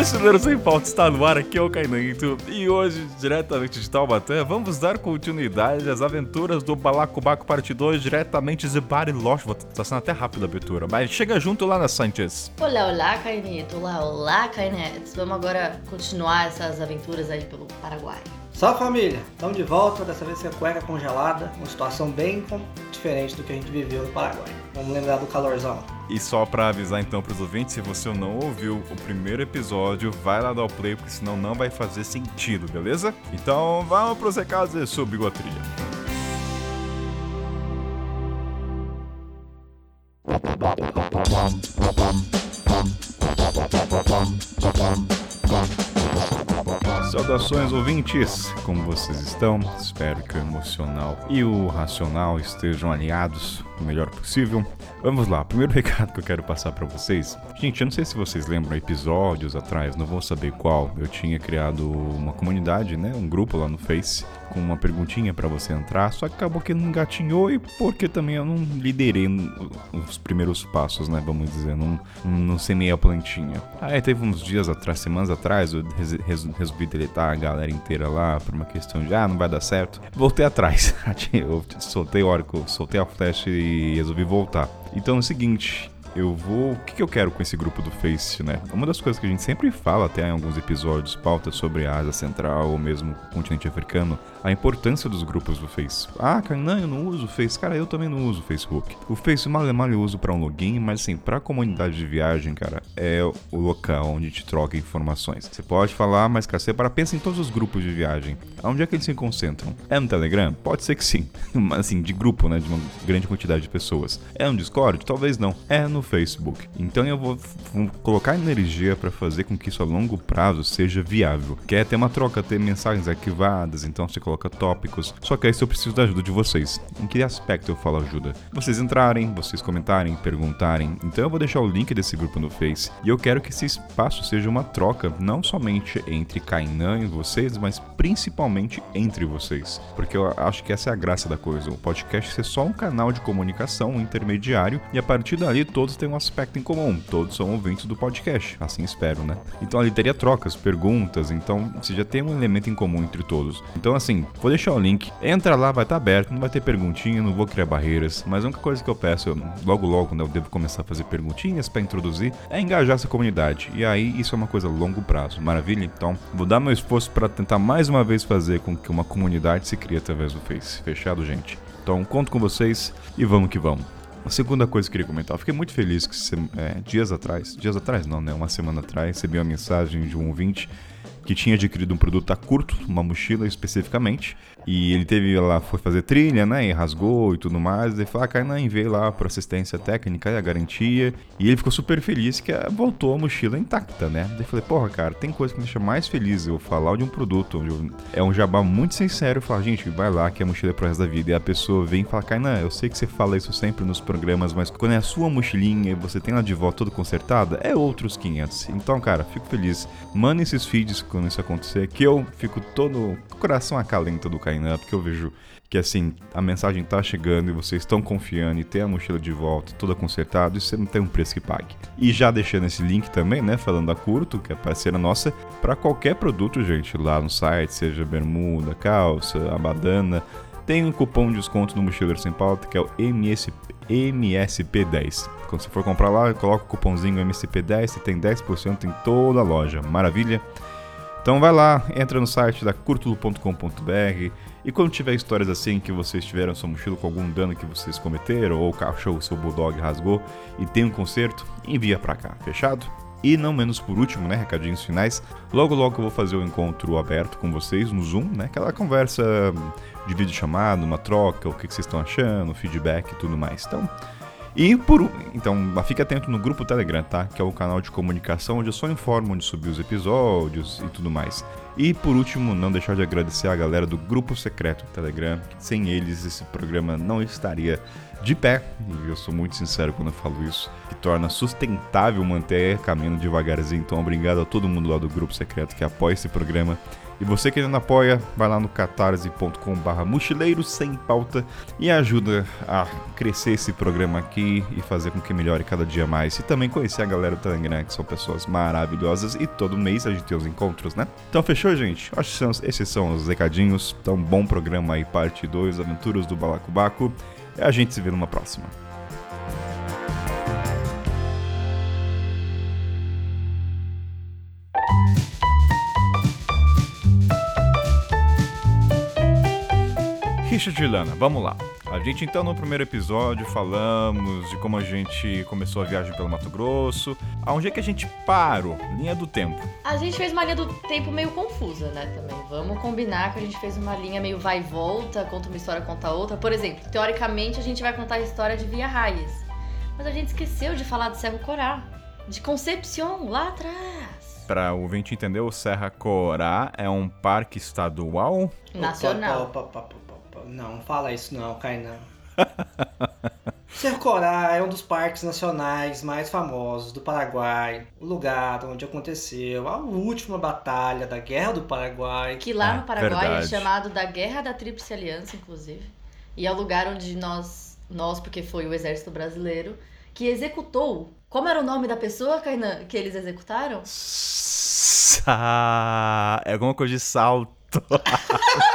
Mochileiro Sem Pauta está no ar, aqui é o Cainanito. E hoje, diretamente de Taubaté, vamos dar continuidade às aventuras do Balacobaco Parte 2, diretamente de Bariloche. Vou tá sendo até rápido a abertura, mas chega junto lá na Sanchez. Olá, olá, Cainito. Olá, olá, Cainetes. Vamos agora continuar essas aventuras aí pelo Paraguai. Salve família, estamos de volta, dessa vez com a cueca congelada, uma situação bem diferente do que a gente viveu no Paraguai. Vamos lembrar do calorzão. E só pra avisar então pros ouvintes, se você não ouviu o primeiro episódio, vai lá dar o play, porque senão não vai fazer sentido, beleza? Então vamos pros recados e subiu a trilha. Saudações ouvintes, como vocês estão? Espero que o emocional e o racional estejam alinhados o melhor possível. Vamos lá, primeiro recado que eu quero passar para vocês. Gente, eu não sei se vocês lembram episódios atrás, não vou saber qual. Eu tinha criado uma comunidade, né, um grupo lá no Face com uma perguntinha para você entrar, só que acabou que não engatinhou e porque também eu não liderei os primeiros passos, né, vamos dizer, não, não semei a plantinha. Aí teve uns dias atrás, semanas atrás, eu resolvi deletar a galera inteira lá por uma questão de, ah, não vai dar certo. Voltei atrás, eu soltei o Oracle, soltei a flash e resolvi voltar. Então é o seguinte, eu vou. O que, que, eu quero com esse grupo do Face, né? Uma das coisas que a gente sempre fala, até em alguns episódios, pauta sobre a Ásia Central ou mesmo o continente africano, a importância dos grupos do Face. Ah, cara, não, eu não uso o Face. Cara, eu também não uso o Facebook. O Face mal é mal eu uso para um login, mas assim, pra comunidade de viagem, cara, é o local onde te troca informações. Você pode falar, mas, cara, você para, pensa em todos os grupos de viagem. Onde é que eles se concentram? É no Telegram? Pode ser que sim. Mas assim, de grupo, né? De uma grande quantidade de pessoas. É no Discord? Talvez não. É no Facebook. Então eu vou, vou colocar energia para fazer com que isso a longo prazo seja viável. Quer ter uma troca, ter mensagens arquivadas, então você coloca tópicos. Só que aí eu preciso da ajuda de vocês. Em que aspecto eu falo ajuda? Vocês entrarem, vocês comentarem, perguntarem. Então eu vou deixar o link desse grupo no Face. E eu quero que esse espaço seja uma troca, não somente entre Kainan e vocês, mas principalmente entre vocês. Porque eu acho que essa é a graça da coisa. O podcast ser só um canal de comunicação, um intermediário, e a partir dali todos têm um aspecto em comum. Todos são ouvintes do podcast. Assim espero, né? Então ali teria trocas, perguntas, então você já tem um elemento em comum entre todos. Então assim, vou deixar o link. Entra lá, vai estar tá aberto, não vai ter perguntinha, não vou criar barreiras. Mas a única coisa que eu peço, logo logo, quando eu devo começar a fazer perguntinhas para introduzir, é engajar essa comunidade. E aí isso é uma coisa a longo prazo. Maravilha? Então, vou dar meu esforço para tentar mais uma vez fazer com que uma comunidade se crie através do Face. Fechado, gente? Então, conto com vocês e vamos que vamos. A segunda coisa que eu queria comentar, eu fiquei muito feliz que é, dias atrás, dias atrás não, né? Uma semana atrás, recebi uma mensagem de um ouvinte que tinha adquirido um produto a curto, uma mochila especificamente, e ele teve lá, foi fazer trilha, né? E rasgou e tudo mais. Ele falou, ah, Kainan, veio lá por assistência técnica e a garantia. E ele ficou super feliz que voltou a mochila intacta, né? Daí falei, porra, cara, tem coisa que me deixa mais feliz eu falar de um produto é um jabá muito sincero. Falar, gente, vai lá que a mochila é pro resto da vida. E a pessoa vem e fala, Kainan, eu sei que você fala isso sempre nos programas, mas quando é a sua mochilinha e você tem ela de volta toda consertada, é outros 500. Então, cara, fico feliz. Manda esses feeds quando isso acontecer, que eu fico todo coração acalenta do Kainan, porque eu vejo que assim, a mensagem tá chegando e vocês estão confiando e tem a mochila de volta, toda consertada, e você não tem um preço que pague. E já deixando esse link também, né, falando da Curto, que é parceira nossa, para qualquer produto, gente, lá no site, seja bermuda, calça, abadana, tem um cupom de desconto no Mochileiro Sem Pauta, que é o MSP, MSP10. Quando você for comprar lá, coloca o cupomzinho MSP10, você tem 10% em toda a loja. Maravilha? Então vai lá, entra no site da curtulo.com.br e quando tiver histórias assim que vocês tiveram sua mochila com algum dano que vocês cometeram ou o cachorro, seu bulldog rasgou e tem um conserto, envia para cá, fechado? E não menos por último, né, recadinhos finais, logo logo eu vou fazer o um encontro aberto com vocês no Zoom, né, aquela conversa de vídeo chamado, uma troca, o que vocês estão achando, feedback e tudo mais. Então, e por então, fique atento no grupo Telegram, tá? Que é o canal de comunicação onde eu só informo onde subir os episódios e tudo mais. E por último, não deixar de agradecer a galera do grupo secreto do Telegram. Sem eles, esse programa não estaria de pé, e eu sou muito sincero quando eu falo isso, que torna sustentável manter caminhando devagarzinho. Então, obrigado a todo mundo lá do grupo secreto que apoia esse programa. E você que não apoia, vai lá no catarse.com/barra mochileiro sem pauta e ajuda a crescer esse programa aqui e fazer com que melhore cada dia mais. E também conhecer a galera do Telegram, que são pessoas maravilhosas e todo mês a gente tem os encontros, né? Então fechou, gente? Acho que são, esses são os recadinhos. Então, bom programa aí, parte 2, Aventuras do Balacobaco. E a gente se vê numa próxima. Richard e Lana, vamos lá. A gente então no primeiro episódio falamos de como a gente começou a viagem pelo Mato Grosso. Aonde é que a gente parou? Linha do tempo. A gente fez uma linha do tempo meio confusa, né, também. Vamos combinar que a gente fez uma linha meio vai e volta, conta uma história, conta outra. Por exemplo, teoricamente a gente vai contar a história de Via Raiz. Mas a gente esqueceu de falar de Cerro Corá, de Concepción, lá atrás. Para o ouvinte entender, o Serra Corá é um parque estadual Nacional. Opa, opa, opa. Não, fala isso não, Kainan. Cerro Corá é um dos parques nacionais mais famosos do Paraguai, o lugar onde aconteceu a última batalha da Guerra do Paraguai. Que lá É, no Paraguai verdade. é chamado da Guerra da Tríplice Aliança, inclusive. E é o lugar onde nós, nós, porque foi o exército brasileiro, que executou. Como era o nome da pessoa, Kainan, que eles executaram? Sa... É alguma coisa de salto.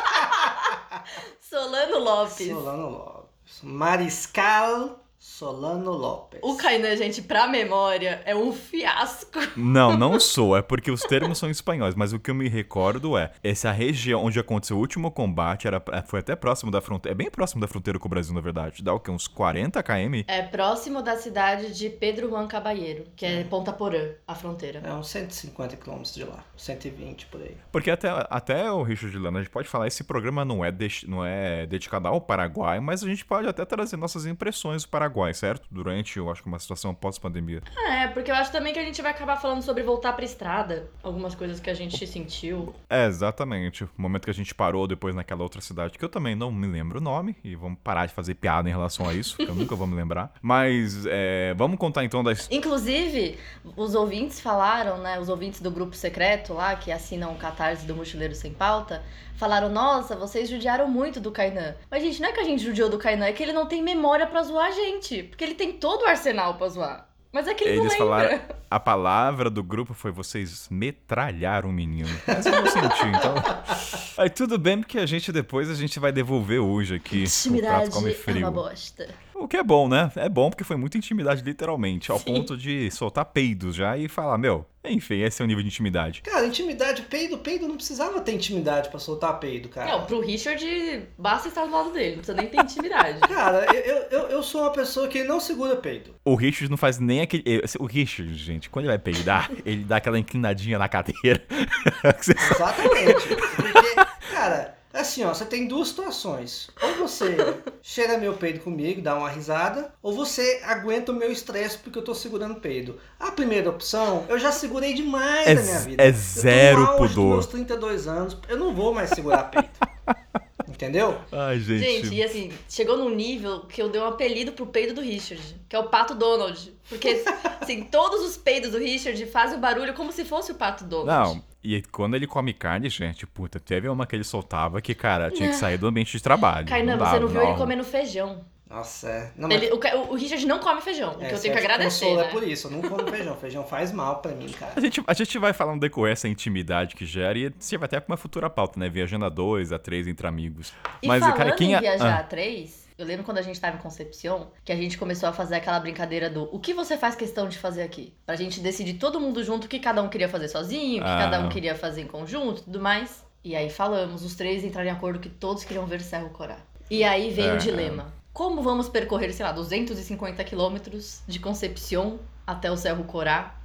Lopes. Solano Lopes. Mariscal Solano Lopes. O Kainan, gente, pra memória, é um fiasco. Não, não sou. É porque os termos são espanhóis. Mas o que eu me recordo é: essa região onde aconteceu o último combate era, foi até próximo da fronteira. É bem próximo da fronteira com o Brasil, na verdade. Dá o quê? Uns 40 km? É próximo da cidade de Pedro Juan Caballeiro, que é Ponta Porã, a fronteira. É uns 150 quilômetros de lá. 120 por aí. Porque até, até o Richard de Lana, a gente pode falar, esse programa não é, desti- não é dedicado ao Paraguai, mas a gente pode até trazer nossas impressões do Paraguai, certo? Durante, eu acho que uma situação pós-pandemia. É, porque eu acho também que a gente vai acabar falando sobre voltar pra estrada. Algumas coisas que a gente sentiu. É, exatamente. O momento que a gente parou depois naquela outra cidade, que eu também não me lembro o nome, e vamos parar de fazer piada em relação a isso, que eu nunca vou me lembrar. Mas é, vamos contar então da his- Inclusive, os ouvintes falaram, né? Os ouvintes do grupo secreto lá, que assinam o Catarse do Mochileiro Sem Pauta, falaram: Nossa, vocês judiaram muito do Kainan. Mas, gente, não é que a gente judiou do Kainan, é que ele não tem memória pra zoar a gente. Porque ele tem todo o arsenal pra zoar. Mas é que ele Eles não lembra. falaram. A palavra do grupo foi vocês metralharam o menino. Mas eu não senti, então. Aí tudo bem, porque a gente depois a gente vai devolver hoje aqui. O Intimidade prato come é frio. uma bosta. O que é bom, né? É bom porque foi muita intimidade, literalmente. Ao Sim. ponto de soltar peidos já e falar, meu, enfim, esse é o nível de intimidade. Cara, intimidade, peido, peido não precisava ter intimidade pra soltar peido, cara. Não, pro Richard, basta estar do lado dele, não precisa nem ter intimidade. Cara, eu, eu, eu sou uma pessoa que não segura peido. O Richard não faz nem aquele. O Richard, gente, quando ele vai peidar, ele dá aquela inclinadinha na cadeira. Exatamente. Porque, cara, assim, ó, você tem duas situações. Ou você cheira meu peido comigo, dá uma risada, ou você aguenta o meu estresse porque eu tô segurando peido. A primeira opção, eu já segurei demais É na minha vida. é Eu tô zero no auge dos pudor. meus 32 anos, eu não vou mais segurar peito. Entendeu? Ai, gente. Gente, e assim, chegou num nível que eu dei um apelido pro peido do Richard, que é o Pato Donald. Porque, assim, todos os peidos do Richard fazem o barulho como se fosse o Pato Donald. Não, e quando ele come carne, gente, puta, teve uma que ele soltava que, cara, tinha que sair do ambiente de trabalho. Kainan, Não você não viu ele comendo feijão. Nossa, é. Não, mas Ele- o, o Richard não come feijão, o que é, eu tenho que acha agradecer, consolo né? é por isso, eu não como feijão. Feijão faz mal pra mim, cara. A gente, a gente vai falar no decorrer essa intimidade que gera e você vai até com uma futura pauta, né? Viajando a dois, a três entre amigos. E Mas, falando cara, quem em é- viajar ah. a três, eu lembro quando a gente tava em Concepción, que a gente começou a fazer aquela brincadeira do o que você faz questão de fazer aqui? Pra gente decidir todo mundo junto o que cada um queria fazer sozinho, o que Ah. cada um queria fazer em conjunto e tudo mais. E aí falamos, os três entraram em acordo que todos queriam ver Cerro Corá. E aí veio É, o dilema. Como vamos percorrer, sei lá, 250 quilômetros de Concepción até o Cerro Corá?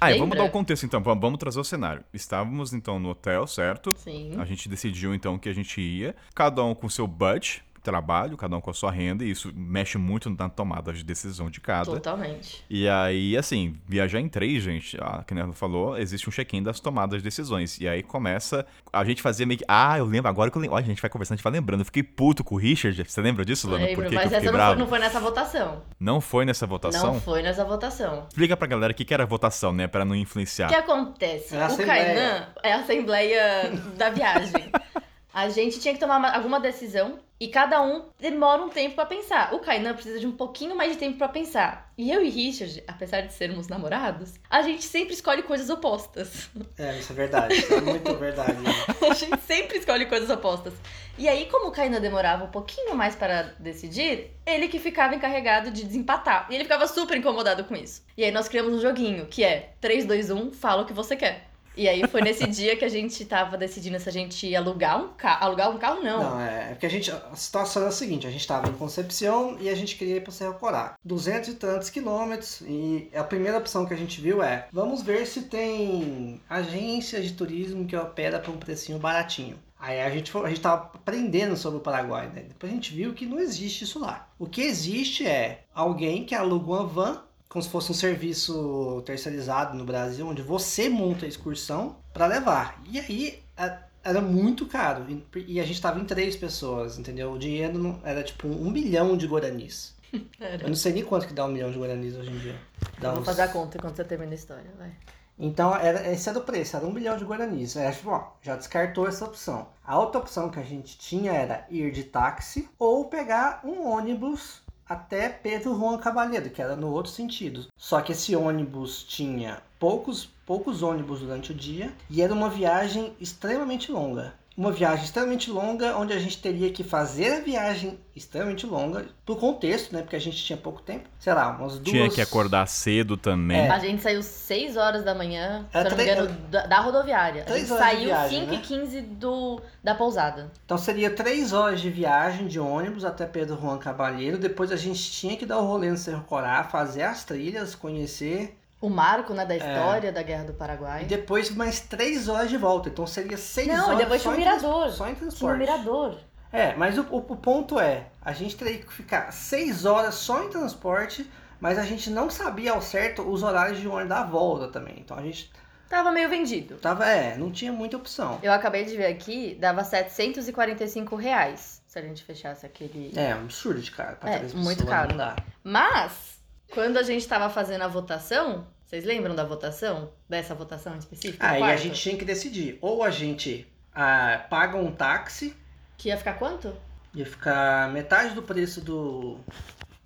Ah, Lembra? vamos dar o contexto então, vamos, vamos trazer o cenário. Estávamos então no hotel, certo? Sim. A gente decidiu então que a gente ia, cada um com seu budget, trabalho, cada um com a sua renda, e isso mexe muito na tomada de decisão de cada. Totalmente. E aí, assim, viajar em três, gente, a que ela falou, existe um check-in das tomadas de decisões. E aí começa. A gente fazia meio que. Ah, eu lembro, agora que eu lembro. Olha, a gente vai conversando, a gente vai lembrando. Eu fiquei puto com o Richard. Você lembra disso, Lana? Lembro, Por mas que essa não bravo? foi, não foi nessa votação. Não foi nessa votação? Não foi nessa votação. Explica pra galera o que, que era a votação, né? Pra não influenciar. O que acontece? É a o. Kainan é a assembleia da viagem. A gente tinha que tomar uma- alguma decisão e cada um demora um tempo pra pensar. O Kainan precisa de um pouquinho mais de tempo pra pensar. E eu e Richard, apesar de sermos namorados, a gente sempre escolhe coisas opostas. É, isso é verdade. Isso é muito verdade. A gente sempre escolhe coisas opostas. E aí, como o Kainan demorava um pouquinho mais para decidir, ele que ficava encarregado de desempatar. E ele ficava super incomodado com isso. E aí nós criamos um joguinho, que é 3, 2, 1, fala o que você quer. E aí foi nesse dia que a gente tava decidindo se a gente ia alugar um carro. Alugar um carro, não. Não, é é porque a gente. A situação é a seguinte: a gente estava em Concepción e a gente queria ir para Serra Corá. 200 e tantos quilômetros. E a primeira opção que a gente viu é: vamos ver se tem agência de turismo que opera por um precinho baratinho. Aí a gente, foi- a gente tava aprendendo sobre o Paraguai, né? Depois a gente viu que não existe isso lá. O que existe é alguém que aluga uma van, como se fosse um serviço terceirizado no Brasil, onde você monta a excursão para levar. E aí a- era muito caro. E- E a gente tava em três pessoas, entendeu? O dinheiro não- era tipo um milhão de guaranis. Era. Eu não sei nem quanto que dá um milhão de guaranis hoje em dia. Dá vou uns- fazer a conta enquanto você termina a história, vai. Então, era, esse era o preço, era um milhão de guaranis. Aí, tipo, ó, já descartou essa opção. A outra opção que a gente tinha era ir de táxi ou pegar um ônibus até Pedro Juan Cavalheiro, que era no outro sentido. Só que esse ônibus tinha poucos, poucos ônibus durante o dia e era uma viagem extremamente longa. Uma viagem extremamente longa, onde a gente teria que fazer a viagem extremamente longa, pro contexto, né? Porque a gente tinha pouco tempo. Sei lá, umas duas... Tinha que acordar cedo também. É. A gente saiu 6 horas da manhã, se Era eu não me engano, da, da rodoviária. A gente saiu viagem, 5 né? e 15 do, da pousada. Então seria três horas de viagem de ônibus até Pedro Juan Cavalheiro. Depois a gente tinha que dar o rolê no Cerro Corá, fazer as trilhas, conhecer. O marco, né, da É. história da Guerra do E Paraguai. depois mais três horas de volta. Então seria seis Não, horas e depois tinha o trans- mirador. Só em Tinha o transporte. mirador. É, mas o, o- o ponto é, a gente teria que ficar seis horas só em transporte, mas a gente não sabia ao certo os horários de ônibus da volta também. Então a gente Tava meio vendido. tava, é, não tinha muita opção. Eu acabei de ver aqui, dava 745 reais se a gente fechasse aquele. É, um absurdo de caro. pra É, muito pessoas, caro. Não dá. Mas, quando a gente tava fazendo a votação, vocês lembram da votação? Dessa votação específica? Aí a quarto? gente tinha que decidir. Ou a gente ah, paga um táxi, Que ia ficar quanto? ia ficar metade do preço do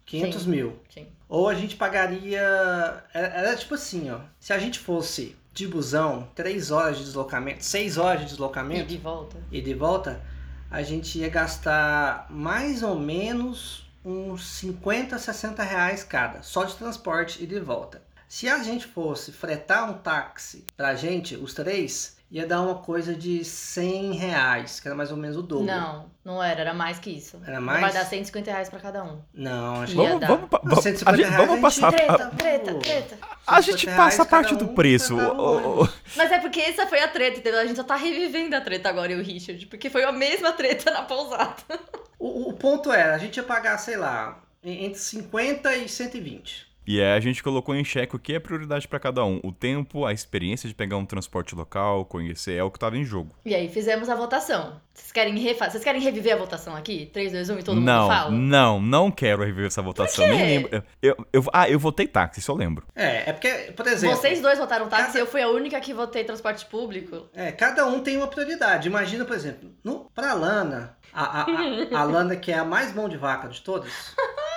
500 Sim. mil. Sim. Ou a gente pagaria. Era, era tipo assim, ó. Se a gente fosse de busão, 3 horas de deslocamento, 6 horas de E deslocamento de volta. e de volta, a gente ia gastar mais ou menos uns 50, 60 reais cada, só de transporte e de volta. Se a gente fosse fretar um táxi pra gente, os três, ia dar uma coisa de 100 reais, que era mais ou menos o dobro. Não, não era, era mais que isso. Era Vai mais? dar 150 reais pra cada um. Não, acho que Ia Vamos, dar. vamos, vamos, 150 a gente- reais vamos gente- passar. Treta, treta, treta. A gente 150 passa a parte cada do um, preço. um, ô. Mas é porque essa foi a treta, entendeu? A gente só tá revivendo a treta agora, eu e o Richard. Porque foi a mesma treta na pousada. O, o ponto era, a gente ia pagar, sei lá, en- entre 50 e 120. E aí a gente colocou em xeque o que é prioridade pra cada um. O tempo, a experiência de pegar um transporte local, conhecer, é o que tava em jogo. E aí fizemos a votação. Vocês querem, refa Vocês querem reviver a votação aqui? 3, 2, 1 e todo não, mundo fala? não, não quero reviver essa votação. quê? Nem lembro. Eu, eu- ah, eu votei táxi, eu lembro. É, é porque, por exemplo, Vocês dois votaram táxi Cada- e eu fui a única que votei transporte público. é, cada um tem uma prioridade. Imagina, por exemplo, no, pra Lana, a, a, a, a Lana que é a mais mão de vaca de todas,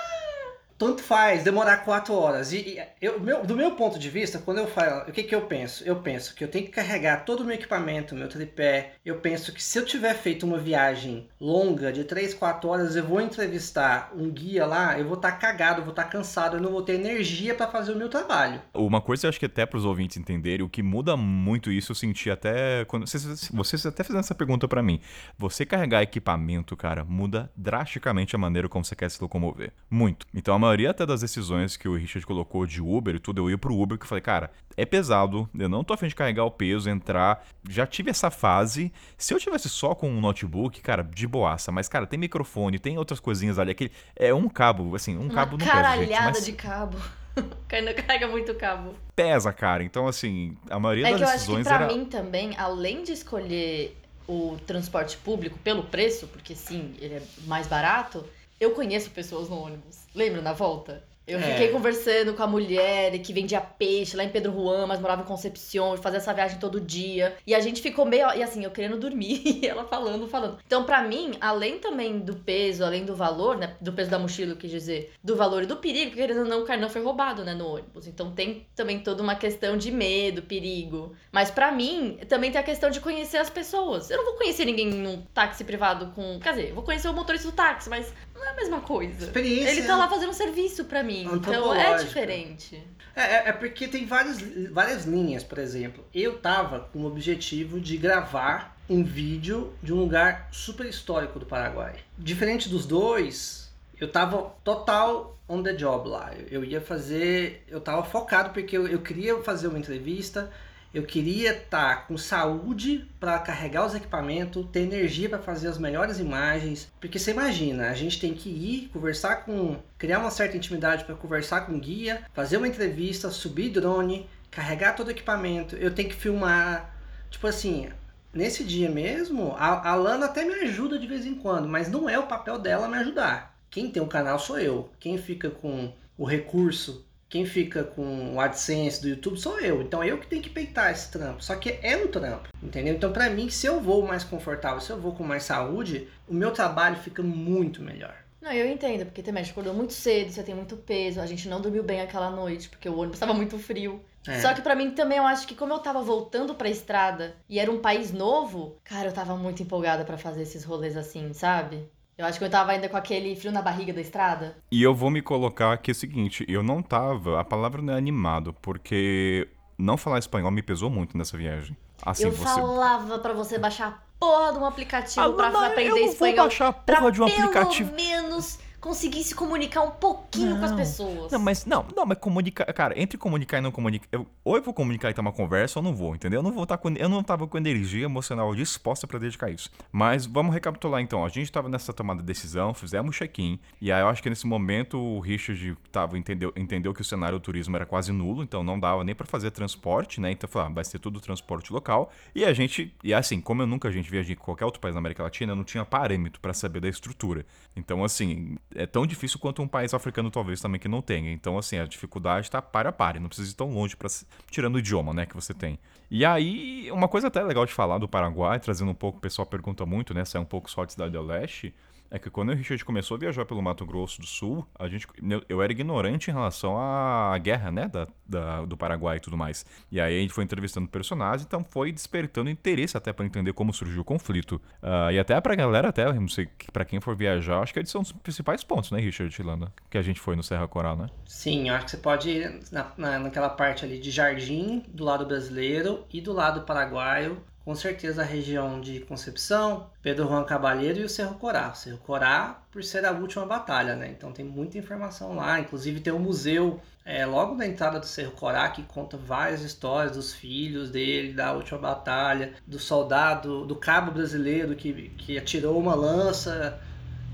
tanto faz demorar quatro horas. E, e eu, meu- do meu ponto de vista, quando eu falo, o que, que eu penso? Eu penso que eu tenho que carregar todo o meu equipamento, meu tripé. Eu penso que se eu tiver feito uma viagem longa de 3, 4 horas, eu vou entrevistar um guia lá, eu vou estar cagado, eu vou estar cansado, eu não vou ter energia para fazer o meu trabalho. Uma coisa eu acho que até pros ouvintes entenderem, o que muda muito isso, eu senti até. quando Vocês, vocês até fizeram essa pergunta pra mim. Você carregar equipamento, cara, muda drasticamente a maneira como você quer se locomover. Muito. Então a maioria maioria até das decisões que o Richard colocou de Uber e tudo, eu ia pro Uber que eu falei, cara, é pesado, eu não tô afim de carregar o peso, entrar. Já tive essa fase. Se eu tivesse só com um notebook, cara, de boaça, mas, cara, tem microfone, tem outras coisinhas ali, aquele. É um cabo, assim, um Uma cabo não pesa, gente. caralhada Mas de cabo. Carrega muito cabo. pesa, cara. Então, assim, a maioria É das que eu acho que decisões pra era. mim também, além de escolher o transporte público pelo preço, porque sim, ele é mais barato, eu conheço pessoas no ônibus. Lembra na volta? Eu É. fiquei conversando com a mulher que vendia peixe lá em Pedro Juan, mas morava em Concepción, fazia essa viagem todo dia. E a gente ficou meio. E assim, eu querendo dormir, e ela falando, falando. Então, pra mim, além também do peso, além do valor, né? Do peso da mochila, eu quis dizer, do valor e do perigo, porque querendo ou não, o Carnão foi roubado, né, no ônibus. Então tem também toda uma questão de medo, perigo. Mas pra mim, também tem a questão de conhecer as pessoas. Eu não vou conhecer ninguém num táxi privado com. Quer dizer, eu vou conhecer o motorista do táxi, mas não é a mesma coisa. Experiência. Ele tá lá fazendo um serviço pra mim. Então é diferente. É, é- é porque tem várias, várias linhas, por exemplo. Eu tava com o objetivo de gravar um vídeo de um lugar super histórico do Paraguai. Diferente dos dois, eu tava total on the job lá. Eu, eu ia fazer. Eu tava focado porque eu, eu queria fazer uma entrevista. Eu queria estar com saúde para carregar os equipamentos, ter energia para fazer as melhores imagens. Porque você imagina, a gente tem que ir conversar com. criar uma certa intimidade para conversar com o guia, fazer uma entrevista, subir drone, carregar todo o equipamento. Eu tenho que filmar. Tipo assim, nesse dia mesmo, a, a Lana até me ajuda de vez em quando, mas não é o papel dela me ajudar. Quem tem o canal sou eu. Quem fica com o recurso quem fica com o AdSense do YouTube sou eu. Então eu que tenho que peitar esse trampo. Só que é um trampo, entendeu? Então pra mim, se eu vou mais confortável, se eu vou com mais saúde, o meu trabalho fica muito melhor. Não, eu entendo, porque também a gente acordou muito cedo, você tem muito peso, a gente não dormiu bem aquela noite, porque o ônibus tava muito frio. É. Só que pra mim também eu acho que como eu tava voltando pra estrada e era um país novo, cara, eu tava muito empolgada pra fazer esses rolês assim, sabe? Eu acho que eu tava ainda com aquele frio na barriga da estrada. E eu vou me colocar aqui o seguinte, eu não tava, a palavra não é animado, porque não falar espanhol me pesou muito nessa viagem. Assim, eu você... falava pra você baixar a porra de um aplicativo pra não, aprender eu não vou espanhol. baixar a porra de um pelo aplicativo. menos conseguir se comunicar um pouquinho com as Não. pessoas. Não, mas não, não, mas comunicar, cara, entre comunicar e não comunicar, eu, ou eu vou comunicar e ter uma conversa ou não vou, entendeu? Eu não vou estar com, eu não tava com energia emocional disposta pra dedicar isso. Mas vamos recapitular então, a gente tava nessa tomada de decisão, fizemos check-in, e aí eu acho que nesse momento o Richard tava entendeu, entendeu que o cenário do turismo era quase nulo, então não dava nem pra fazer transporte, né? Então falou, ah, vai ser tudo transporte local. E a gente, e assim, como eu nunca a gente viajei em qualquer outro país da América Latina, eu não tinha parâmetro pra saber da estrutura. Então assim, é tão difícil quanto um país africano talvez também que não tenha. Então, assim, a dificuldade tá para a pare, não precisa ir tão longe para tirando o idioma, né, que você tem. E aí, uma coisa até legal de falar do Paraguai, trazendo um pouco, o pessoal pergunta muito, né, sai um pouco só de Cidade do Leste, é que quando o Richard começou a viajar pelo Mato Grosso do Sul, a gente, eu, era ignorante em relação à guerra, né, da, da- do Paraguai e tudo mais. E aí a gente foi entrevistando personagens, então foi despertando interesse até para entender como surgiu o conflito. Ah, e até pra galera, até, não sei, para quem for viajar, acho que eles são os principais pontos, né, Richard Tilanda, que a gente foi no Serra Coral, né? Sim, eu acho que você pode ir na, na- naquela parte ali de Jardim, do lado brasileiro e do lado paraguaio. Com certeza a região de Concepção, Pedro Juan Cabalheiro e o Cerro Corá. O Cerro Corá, por ser a última batalha, né? Então tem muita informação lá. Inclusive tem um museu é, logo na entrada do Cerro Corá que conta várias histórias dos filhos dele, da última batalha, do soldado, do cabo brasileiro que, que atirou uma lança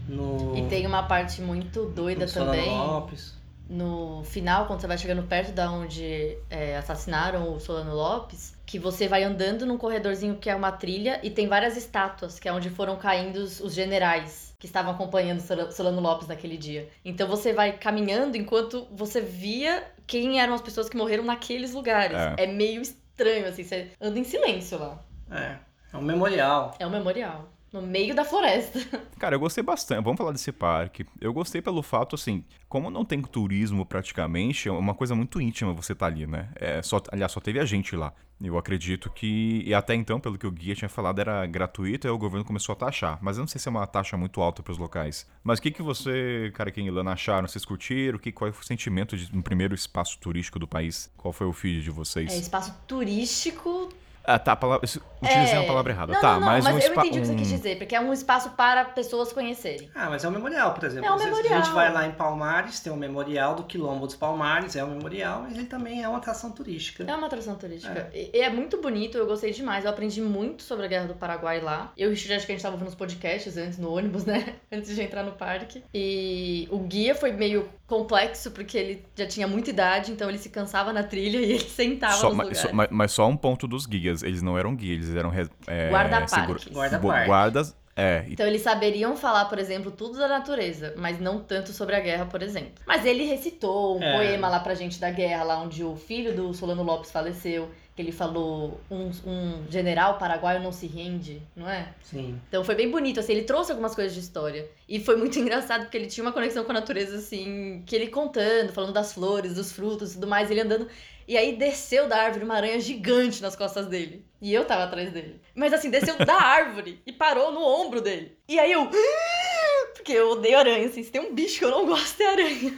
no. E tem uma parte muito doida também. Lopes. No final, quando você vai chegando perto da onde é, assassinaram o Solano Lopes, que você vai andando num corredorzinho que é uma trilha e tem várias estátuas, que é onde foram caindo os, os generais que estavam acompanhando Solano Lopes naquele dia. Então você vai caminhando enquanto você via quem eram as pessoas que morreram naqueles lugares. É. É, meio estranho, assim, você anda em silêncio lá. É, é um memorial. É um memorial. No meio da floresta. Cara, eu gostei bastante. Vamos falar desse parque. Eu gostei pelo fato, assim, como não tem turismo praticamente, é uma coisa muito íntima você tá ali, né? É, só, aliás, só teve a gente lá. Eu acredito que. E até então, pelo que o guia tinha falado, era gratuito e o governo começou a taxar. Mas eu não sei se é uma taxa muito alta para os locais. Mas o que, que você, cara, quem Ilana acharam? Vocês curtiram? Que, qual foi o sentimento de um primeiro espaço turístico do país? Qual foi o feed de vocês? É espaço turístico. Ah, tá, a palavra, utilizei É. uma palavra errada. Não, tá, não, não, mas, mas um eu espaço. entendi o que você quis dizer, porque é um espaço para pessoas conhecerem. Ah, mas é um memorial, por exemplo. É um memorial. A gente vai lá em Palmares, tem um memorial do Quilombo dos Palmares, é um memorial, mas ele também é uma atração turística. É uma atração turística. E e é muito bonito, eu gostei demais. Eu aprendi muito sobre a Guerra do Paraguai lá. Eu e o Richard, acho que a gente tava ouvindo os podcasts antes no ônibus, né? Antes de entrar no parque. E o guia foi meio complexo, porque ele já tinha muita idade, então ele se cansava na trilha e ele sentava Só, nos mas, lugares. só, mas- mas só um ponto dos guias. Eles não eram guias, eles eram. É, Guarda-parques. segura- Guarda-parques. gu- Guardas. É, Então eles saberiam falar, por exemplo, tudo da natureza, mas não tanto sobre a guerra, por exemplo. Mas ele recitou um É. poema lá pra gente da guerra, lá onde o filho do Solano Lopes faleceu, que ele falou um, um general paraguaio não se rende, não é? Sim. Então foi bem bonito, assim, ele trouxe algumas coisas de história. E foi muito engraçado, porque ele tinha uma conexão com a natureza, assim, que ele contando, falando das flores, dos frutos e tudo mais, ele andando. E aí desceu da árvore uma aranha gigante nas costas dele. E eu tava atrás dele. Mas assim, desceu da árvore e parou no ombro dele. E aí eu. Porque eu odeio aranha, assim. Se tem um bicho que eu não gosto é aranha.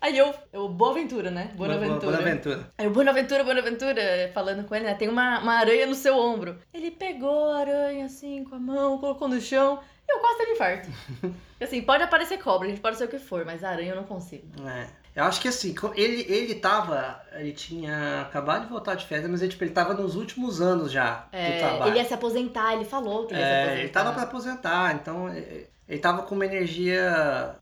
Aí eu. eu Boaventura, né? Bonaventura. Bonaventura. Aí o Bonaventura, Bonaventura, falando com ele, né? Tem uma, uma aranha no seu ombro. Ele pegou a aranha assim com a mão, colocou no chão. E eu quase teve infarto. assim, pode aparecer cobra, a gente pode ser o que for, mas aranha eu não consigo. É. Eu acho que assim, ele, ele tava. Ele tinha acabado de voltar de férias, mas ele, tipo, ele tava nos últimos anos já do É, trabalho. ele ia se aposentar, ele falou que ele ia se É, aposentar. ele tava pra aposentar, então é, ele tava com uma energia.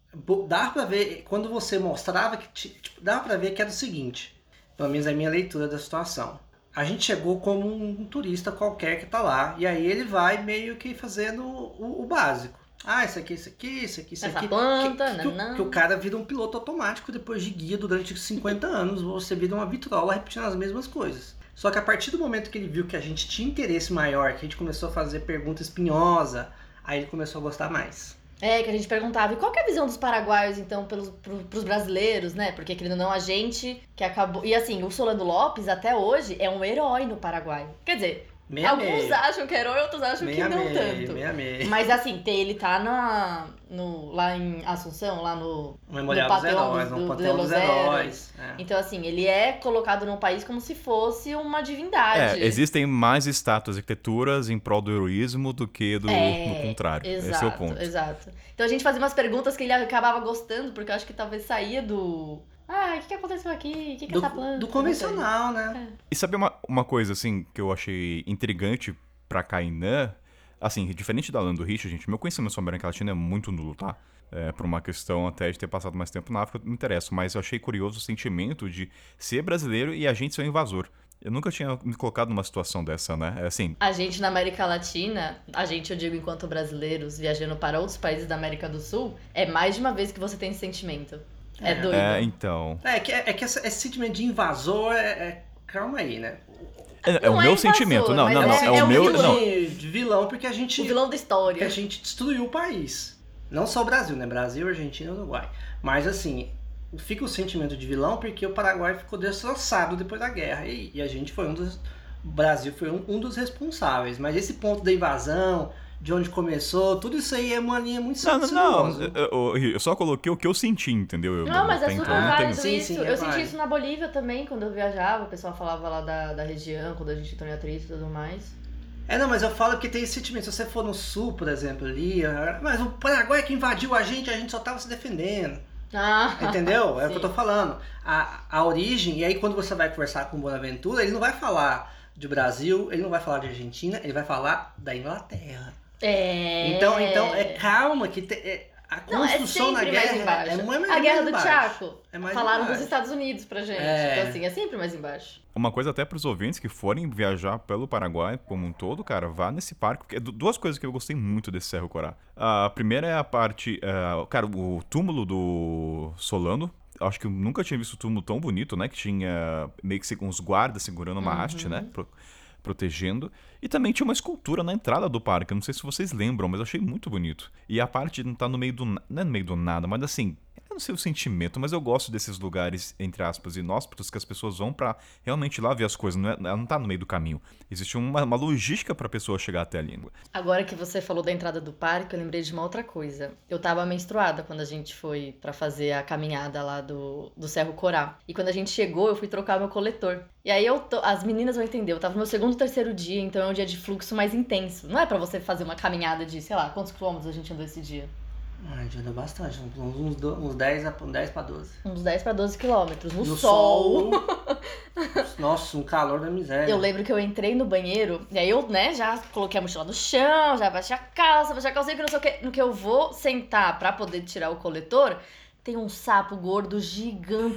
Dava pra ver, quando você mostrava que. ti- Tipo, dava pra ver que era o seguinte, pelo menos a minha leitura da situação. A gente chegou como um turista qualquer que tá lá, e aí ele vai meio que fazendo o, o básico. Ah, isso aqui, isso aqui, isso aqui, isso Essa aqui. planta, que, que, o- nanã. que o cara vira um piloto automático depois de guia durante 50 anos. Você vira uma vitrola repetindo as mesmas coisas. Só que a partir do momento que ele viu que a gente tinha interesse maior, que a gente começou a fazer pergunta espinhosa, aí ele começou a gostar mais. É, que a gente perguntava, e qual é a visão dos paraguaios, então, pelos, pro, pros brasileiros, né? Porque, querendo ou não, a gente que acabou... E assim, o Solano Lopes, até hoje, é um herói no Paraguai. Quer dizer, Meia alguns meia. acham que é herói, outros acham Meia que não meia, tanto. meia meia. Mas assim, tem- ele tá na, no, lá em Assunção, lá no. O Memorial no dos Heróis, dos- no do- Panteão de dos Heróis. é. Então, assim, ele é colocado num país como se fosse uma divindade. é, existem mais estátuas e arquiteturas em prol do heroísmo do que do, É, do contrário. Exato, Esse é o ponto. exato. Então a gente fazia umas perguntas que ele acabava gostando, porque eu acho que talvez saía do. Ah, o que, que aconteceu aqui? O que, que é essa planta? Do, do Não convencional, né? E sabe uma, uma coisa, assim, que eu achei intrigante pra Kainan? Assim, diferente da Lando Rich, gente, meu conhecimento sobre a América Latina é muito nulo, tá? É, por uma questão até de ter passado mais tempo na África, eu me interesso. Mas eu achei curioso o sentimento de ser brasileiro e a gente ser um invasor. Eu nunca tinha me colocado numa situação dessa, né? É assim, A gente na América Latina, a gente, eu digo enquanto brasileiros viajando para outros países da América do Sul, é mais de uma vez que você tem esse sentimento. É, É. doido. é, então... É que, é que esse, esse sentimento de invasor é, é- Calma aí, né? É, é o é meu invasor, sentimento. Não, não, é- não. é É, um o meu... vilão. Não, vilão, porque a gente. O vilão da Porque história. a gente destruiu o país. Não só o Brasil, né? Brasil, Argentina e Uruguai. Mas assim, fica o sentimento de vilão porque o Paraguai ficou destroçado depois da guerra. E, e a gente foi um dos. O Brasil foi um, um dos responsáveis. Mas esse ponto da invasão, de onde começou, tudo isso aí é uma linha muito não, não, não. Eu, eu- eu só coloquei o que eu senti, entendeu? Eu- Não, mas é até super então válido Sim, isso. sim, é eu senti válido. isso na Bolívia também, quando eu viajava. O pessoal falava lá da, da região, quando a gente entrou em atrito e tudo mais. É, não, mas eu falo que tem esse sentimento. Se você for no sul, por exemplo, ali, mas o Paraguai que invadiu a gente, a gente só tava se defendendo. Ah, Entendeu? É o que eu tô Sim. falando. A, a origem, e aí quando você vai conversar com o Bonaventura, ele não vai falar de Brasil, ele não vai falar de Argentina, ele vai falar da Inglaterra. É. Então, então é calma que te- é- a Não, é construção na guerra embaixo. é, é mais a guerra mais do embaixo. Chaco. É Falaram embaixo. dos Estados Unidos pra gente. É. Então, assim, é sempre mais embaixo. Uma coisa até pros ouvintes que forem viajar pelo Paraguai como um todo, cara, vá nesse parque. Porque du- duas coisas que eu gostei muito desse Cerro Corá. A primeira é a parte. eh, cara, o túmulo do Solano. Acho que eu nunca tinha visto um túmulo tão bonito, né? Que tinha meio que uns guardas segurando uma haste, né? Pro- protegendo. E também tinha uma escultura na entrada do parque. Não sei se vocês lembram, mas eu achei muito bonito. E a parte não tá no meio do. Não é no meio do nada, mas assim. Não sei o sentimento, mas eu gosto desses lugares, entre aspas, inóspitos, que as pessoas vão para realmente lá ver as coisas. Não é, ela não tá no meio do caminho. Existe uma, uma logística pra pessoa chegar até a língua. Agora que você falou da entrada do parque, eu lembrei de uma outra coisa. Eu tava menstruada quando a gente foi para fazer a caminhada lá do, do Cerro Corá. E quando a gente chegou, eu fui trocar meu coletor. E aí eu tô, as meninas vão entender, eu tava no meu segundo, terceiro dia, então é um dia de fluxo mais intenso. Não é para você fazer uma caminhada de, sei lá, quantos quilômetros a gente andou esse dia? Ah, andou bastante, uns, uns, do- uns 10, a- 10 pra 12. Uns 10 para 12 quilômetros, no, No sol. Nossa, um calor da miséria. Eu lembro que eu entrei no banheiro, e aí eu, né, já coloquei a mochila no chão, já baixei a calça, baixei a calça, que não sei o que. No que eu vou sentar pra poder tirar o coletor, tem um sapo gordo gigantesco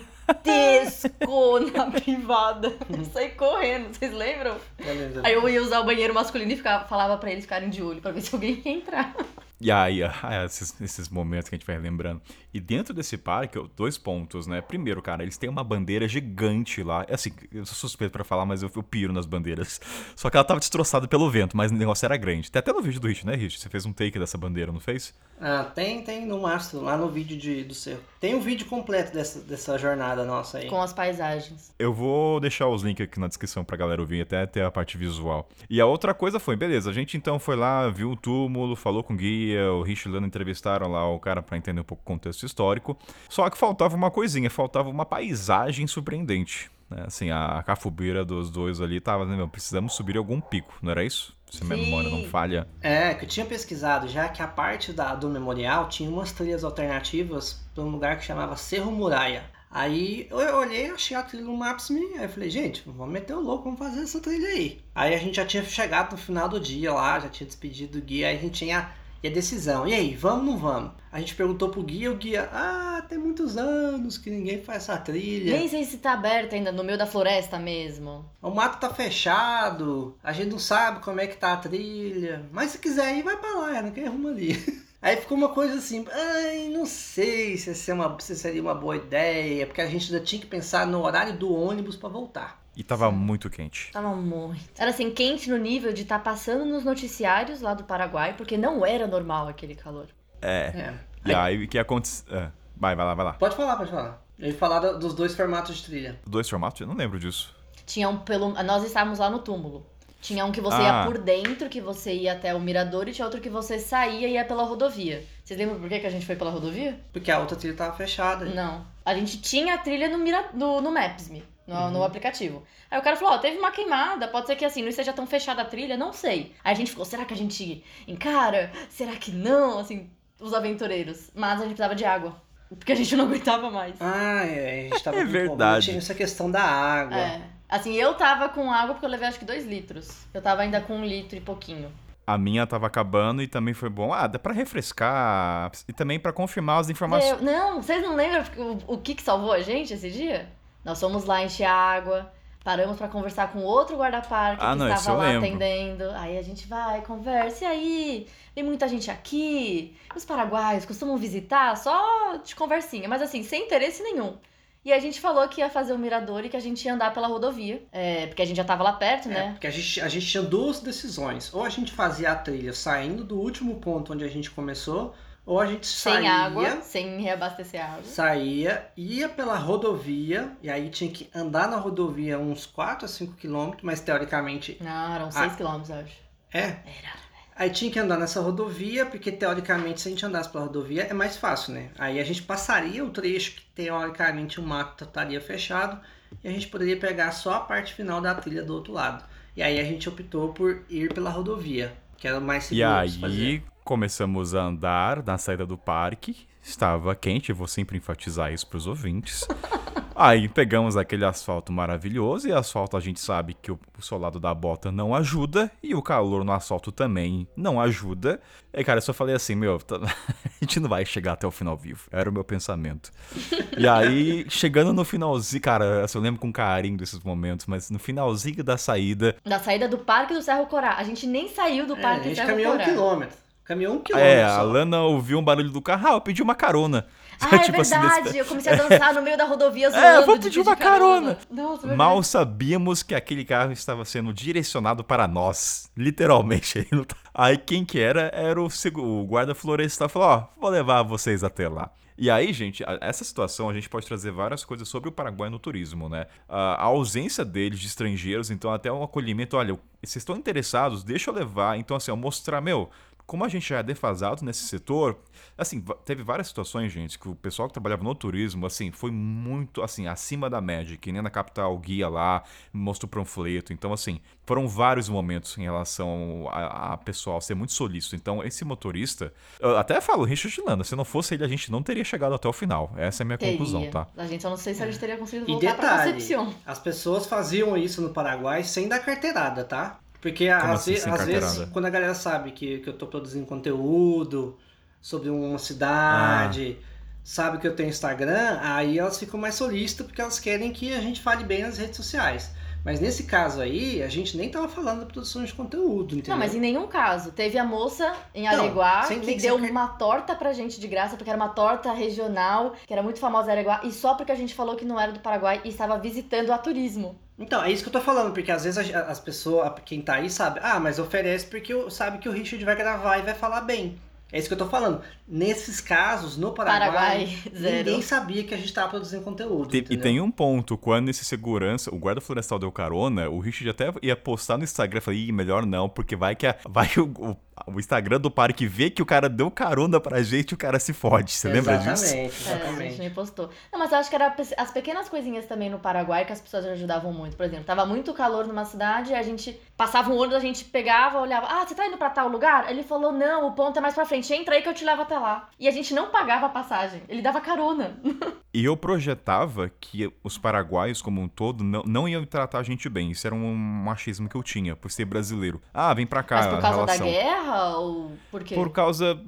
na privada. Eu saí correndo, vocês lembram? Eu lembro. Aí eu ia usar o banheiro masculino e ficava, falava pra eles ficarem de olho, pra ver se alguém ia entrar. E aí, ah, esses, esses momentos que a gente vai lembrando. E dentro desse parque, ó, dois pontos, né? Primeiro, cara, eles têm uma bandeira gigante lá. É Assim, eu sou suspeito pra falar, mas eu, eu piro nas bandeiras. Só que ela tava destroçada pelo vento, mas o negócio era grande. Tem até no vídeo do Rich, né, Rich? Você fez um take dessa bandeira, não fez? Ah, tem, tem no mastro, lá no vídeo de, do cerro. Tem um vídeo completo dessa, dessa jornada nossa aí. Com as paisagens. Eu vou deixar os links aqui na descrição pra galera ouvir, até ter a parte visual. E a outra coisa foi, beleza, a gente então foi lá, viu o túmulo, falou com o guia, o Rich e o Lano entrevistaram lá o cara pra entender um pouco o contexto histórico. Só que faltava uma coisinha, faltava uma paisagem surpreendente. Né? Assim, a, a cafubeira dos dois ali tava, né, precisamos subir algum pico, não era isso? Se Sim. memória não falha. É, que eu tinha pesquisado já que a parte da, do memorial tinha umas trilhas alternativas para um lugar que chamava Cerro Muralha. Aí eu olhei, achei a trilha no Maps.me, aí eu falei, gente, vamos meter o louco, vamos fazer essa trilha aí. Aí a gente já tinha chegado no final do dia lá, já tinha despedido do guia, aí a gente tinha e a decisão. E aí, vamos ou não vamos? A gente perguntou pro guia, o guia, ah, tem muitos anos que ninguém faz essa trilha. Nem sei se tá aberto ainda, no meio da floresta mesmo. O mato tá fechado, a gente não sabe como é que tá a trilha. Mas se quiser ir, vai pra lá, não quer rumo ali. Aí ficou uma coisa assim, ai, não sei se, é uma, se seria uma boa ideia, porque a gente ainda tinha que pensar no horário do ônibus pra voltar. E tava Sim. muito quente. Tava muito. Era assim, quente no nível de estar passando nos noticiários lá do Paraguai, porque não era normal aquele calor. É. É. E aí, o que aconteceu? É. Vai, vai lá, vai lá. Pode falar, pode falar. Eu ia falar do- dos dois formatos de trilha. Dois formatos? Eu não lembro disso. Tinha um pelo. Nós estávamos lá no túmulo. Tinha um que você Ah. ia por dentro, que você ia até o mirador, e tinha outro que você saía e ia pela rodovia. Vocês lembram por que, que a gente foi pela rodovia? Porque a outra trilha tava fechada. Não. A gente tinha a trilha no, mira... no, no Maps.me, no, Uhum. no aplicativo. Aí o cara falou, ó, teve uma queimada, pode ser que assim, não esteja tão fechada a trilha, não sei. Aí a gente ficou, será que a gente encara? Será que não? Assim, os aventureiros. Mas a gente precisava de água. Porque a gente não aguentava mais. Ah, é, a gente tava É verdade. Tinha essa questão da água. É. Assim, eu tava com água porque eu levei acho que dois litros. Eu tava ainda com um litro e pouquinho. A minha tava acabando e também foi bom. Ah, dá pra refrescar e também pra confirmar as informações. Eu- não, vocês não lembram o, o que, que salvou a gente esse dia? Nós fomos lá encher água, paramos pra conversar com outro guarda-parque Ah, que não, estava lá lembro. atendendo. Aí a gente vai, conversa, e aí? Tem muita gente aqui? Os paraguaios costumam visitar? Só de conversinha, mas assim, sem interesse nenhum. E a gente falou que ia fazer o mirador e que a gente ia andar pela rodovia. É, porque a gente já tava lá perto, É, né? porque a gente, a gente tinha duas decisões. Ou a gente fazia a trilha saindo do último ponto onde a gente começou, ou a gente Sem saía, água, sem reabastecer água. saía, ia pela rodovia, e aí tinha que andar na rodovia uns 4 a 5 quilômetros, mas teoricamente Não, eram Ah. 6 quilômetros, eu acho. é. Era. Aí tinha que andar nessa rodovia, porque teoricamente se a gente andasse pela rodovia é mais fácil, né? Aí a gente passaria o trecho que teoricamente o mato estaria fechado e a gente poderia pegar só a parte final da trilha do outro lado. E aí a gente optou por ir pela rodovia, que era mais E seguro fazer. aí começamos a andar na saída do parque. Estava quente, eu vou sempre enfatizar isso pros ouvintes. Aí pegamos aquele asfalto maravilhoso e asfalto a gente sabe que o, solado da bota não ajuda e o calor no asfalto também não ajuda. E cara, eu só falei assim, meu, tá- a gente não vai chegar até o final vivo. Era o meu pensamento. E aí, chegando no finalzinho, cara, assim, eu lembro com carinho desses momentos, mas no finalzinho da saída, Da saída do Parque do Cerro Corá. A gente nem saiu do É, a Parque gente Cerro caminhou um Corá. quilômetro. Caminhou um quilômetro. É, a. Lana ouviu um barulho do carro, ah, eu pedi uma carona. Ah, é Tipo assim, verdade. desse- Eu comecei a dançar no meio da rodovia zoando. É, eu vou de pedir uma carona. Nossa, verdade. Mal sabíamos que aquele carro estava sendo direcionado para nós. Literalmente. Aí, tá- Aí quem que era? Era o, o guarda florestal. Falou, ó, vou levar vocês até lá. E aí, gente, essa situação a gente pode trazer várias coisas sobre o Paraguai no turismo, né? A a ausência deles de estrangeiros, então até um acolhimento, olha, vocês estão interessados, deixa eu levar. Então, assim, ó, mostrar, meu, como a gente já é defasado nesse setor, assim, teve várias situações, gente, que o pessoal que trabalhava no turismo, assim, foi muito, assim, acima da média, que nem na capital, guia lá, mostrou panfleto, então, assim, foram vários momentos em relação a, a pessoal ser muito solícito, então, esse motorista, eu até falo, Richard Landa, se não fosse ele, a gente não teria chegado até o final, essa é a minha Teria. conclusão, tá? A gente só não sei se a gente teria conseguido E voltar pra detalhe, Concepción. as pessoas faziam isso no Paraguai sem dar carteirada, tá? Porque Como às, assim, às vezes, quando a galera sabe que, que eu tô produzindo conteúdo sobre uma cidade, Ah. sabe que eu tenho Instagram, aí elas ficam mais solistas porque elas querem que a gente fale bem nas redes sociais. Mas nesse caso aí, a gente nem tava falando da produção de conteúdo, entendeu? Não, mas em nenhum caso. Teve a moça em Não, Areguá que deu uma torta pra gente de graça, porque era uma torta regional, que era muito famosa em Areguá, e só porque a gente falou que não era do Paraguai e estava visitando a turismo. Então, é isso que eu tô falando, porque às vezes as pessoas, quem tá aí sabe, ah, mas oferece porque sabe que o Richard vai gravar e vai falar bem. É isso que eu tô falando. Nesses casos, no Paraguai, Paraguai, ninguém sabia que a gente tava produzindo conteúdo. Te- e tem um ponto, quando esse segurança, o guarda florestal deu carona, o Richard até ia postar no Instagram, falei, Ih, melhor não, porque vai que, a- vai que o, o, o Instagram do parque vê que o cara deu carona pra gente e o cara se fode, você lembra disso? Exatamente, É, a gente nem postou. Não, mas eu acho que era as pequenas coisinhas também no Paraguai que as pessoas ajudavam muito. Por exemplo, tava muito calor numa cidade, a gente passava um ônibus, a gente pegava, olhava, ah, você tá indo pra tal lugar? Ele falou, não, o ponto é mais pra frente, entra aí que eu te levo até lá. E a gente não pagava a passagem, ele dava carona. E eu projetava que os paraguaios, como um todo, não, não iam tratar a gente bem. Isso era um machismo que eu tinha, por ser brasileiro. Ah, vem pra cá, Mas por causa relação. da guerra por quê? Por causa.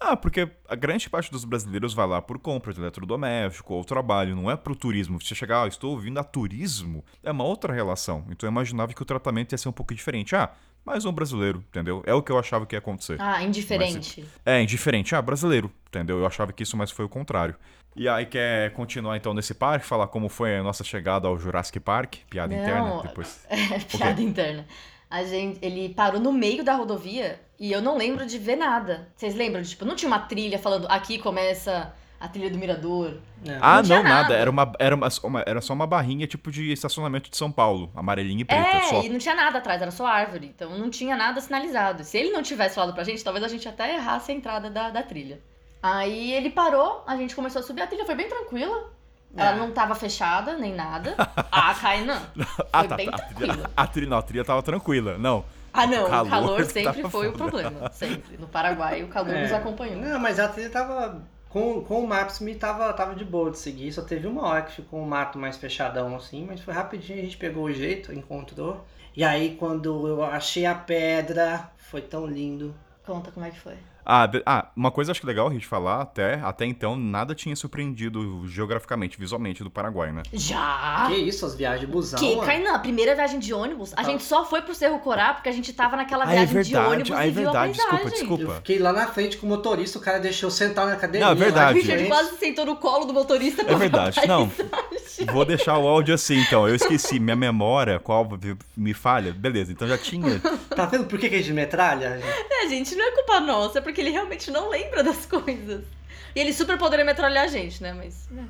Ah, porque a grande parte dos brasileiros vai lá por compra de eletrodoméstico ou trabalho, não é pro turismo. Se você chegar, ah, estou ouvindo a turismo, é uma outra relação. Então eu imaginava que o tratamento ia ser um pouco diferente. Ah, mais um brasileiro, entendeu? É o que eu achava que ia acontecer. Ah, indiferente. É, indiferente. Ah, brasileiro, entendeu? Eu achava que isso mais foi o contrário. E aí quer continuar então nesse parque, falar como foi a nossa chegada ao Jurassic Park? Piada Não, interna, depois. É, piada interna. A gente, ele parou no meio da rodovia e eu não lembro de ver nada. Vocês lembram? Tipo, não tinha uma trilha falando aqui começa a trilha do Mirador. Não. Ah, Não não, nada. nada. Era, uma, era, uma, uma- era só uma barrinha tipo de estacionamento de São Paulo, amarelinha e preta. é, só. e não tinha nada atrás, era só árvore. Então não tinha nada sinalizado. Se ele não tivesse falado pra gente, talvez a gente até errasse a entrada da, da trilha. Aí ele parou, a gente começou a subir, a trilha foi bem tranquila. Ela É. não tava fechada, nem nada. Ah, Kainan. Foi Ah, tá, bem tá. A tranquila. trilha, a, trilha, não, a trilha tava tranquila. Não. Ah, não, O o calor, calor sempre foi o foda. problema. Sempre. No Paraguai, o calor É. nos acompanhou. Não, mas a trilha tava. Com, com o Maps me tava, tava de boa de seguir. Só teve uma hora que ficou um mato mais fechadão assim, mas foi rapidinho, a gente pegou o jeito, encontrou. E aí quando eu achei a pedra, foi tão lindo. Conta como é que foi. Ah, ah, uma coisa acho que legal a gente falar, até, até então, nada tinha surpreendido geograficamente, visualmente do Paraguai, né? Já? Que isso, as viagens de busão. Que. Kainan, a primeira viagem de ônibus, a Ah. gente só foi pro Cerro Corá porque a gente tava naquela Ah, é viagem de verdade, ônibus ah, é e viu verdade, desculpa, paisagem. desculpa. Eu fiquei lá na frente com o motorista, o cara deixou eu sentar na cadeirinha. Não, é verdade. O de Richard quase sentou no colo do motorista pra É verdade. Não, vou deixar o áudio assim, então. Eu esqueci, minha memória, qual me falha. Beleza, então já tinha. Tá vendo por que, que a gente metralha? É, gente, não é culpa nossa, é porque ele realmente não lembra das coisas. E ele super poderia metralhar a gente, né? Mas, né,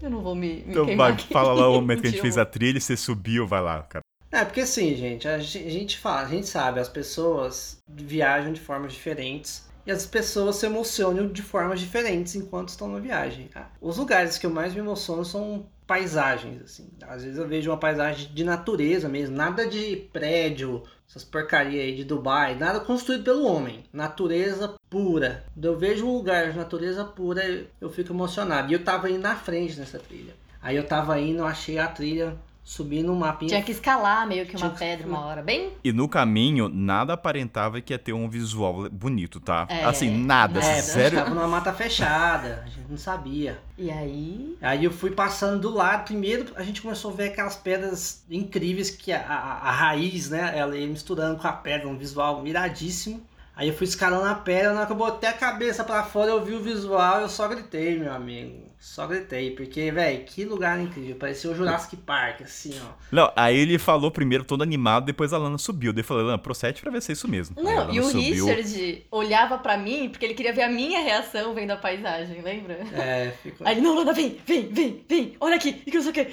eu não vou me, me Então queimar vai, fala lá o momento que a gente Te fez a trilha e você subiu, vai lá, cara. É, porque assim, gente, a gente, fala, a gente sabe, as pessoas viajam de formas diferentes e as pessoas se emocionam de formas diferentes enquanto estão na viagem. tá? Os lugares que eu mais me emociono são paisagens, assim. Às vezes eu vejo uma paisagem de natureza mesmo, nada de prédio, essas porcaria aí de Dubai, nada construído pelo homem, natureza pura. Quando eu vejo um lugar de natureza pura, eu- fico emocionado. E eu tava indo na frente nessa trilha. Aí eu tava indo, eu achei a trilha, subi no mapinha Tinha que escalar meio que uma Tinha que- pedra uma hora, bem E no caminho, nada aparentava que ia ter um visual bonito, tá? É, assim, nada, nada. É, sério. tava numa mata fechada, a gente não sabia. E aí. Aí eu fui passando do lado, primeiro a gente começou a ver aquelas pedras incríveis que a, a, a raiz, né, ela ia misturando com a pedra, um visual miradíssimo. Aí eu fui escalando a pedra, na hora que eu botei a cabeça pra fora, eu vi o visual, eu só gritei, meu amigo. Só gritei, porque, velho, que lugar incrível. Parecia o Jurassic Park, assim, ó. Não, aí ele falou primeiro todo animado, depois a Lana subiu. Daí eu falei, Lana, procede pra ver se é isso mesmo. Não, e o subiu. Richard olhava pra mim porque ele queria ver a minha reação vendo a paisagem, lembra? É, ficou. Aí ele, não, Lana, vem, vem, vem, vem, olha aqui, e que não sei o que,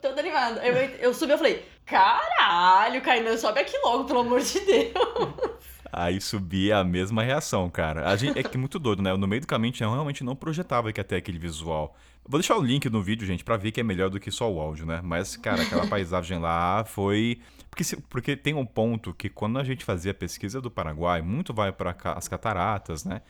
todo animado. Aí eu, eu subi e falei, caralho, Kainan, sobe aqui logo, pelo amor de Deus. Aí subia a mesma reação, cara. A gente, é que muito doido, né? No meio do caminho, eu realmente não projetava que ter aquele visual. Vou deixar o link no vídeo, gente, pra ver que é melhor do que só o áudio, né? Mas, cara, aquela paisagem lá foi. Porque, se- porque tem um ponto que quando a gente fazia a pesquisa do Paraguai, muito vai para as cataratas, né?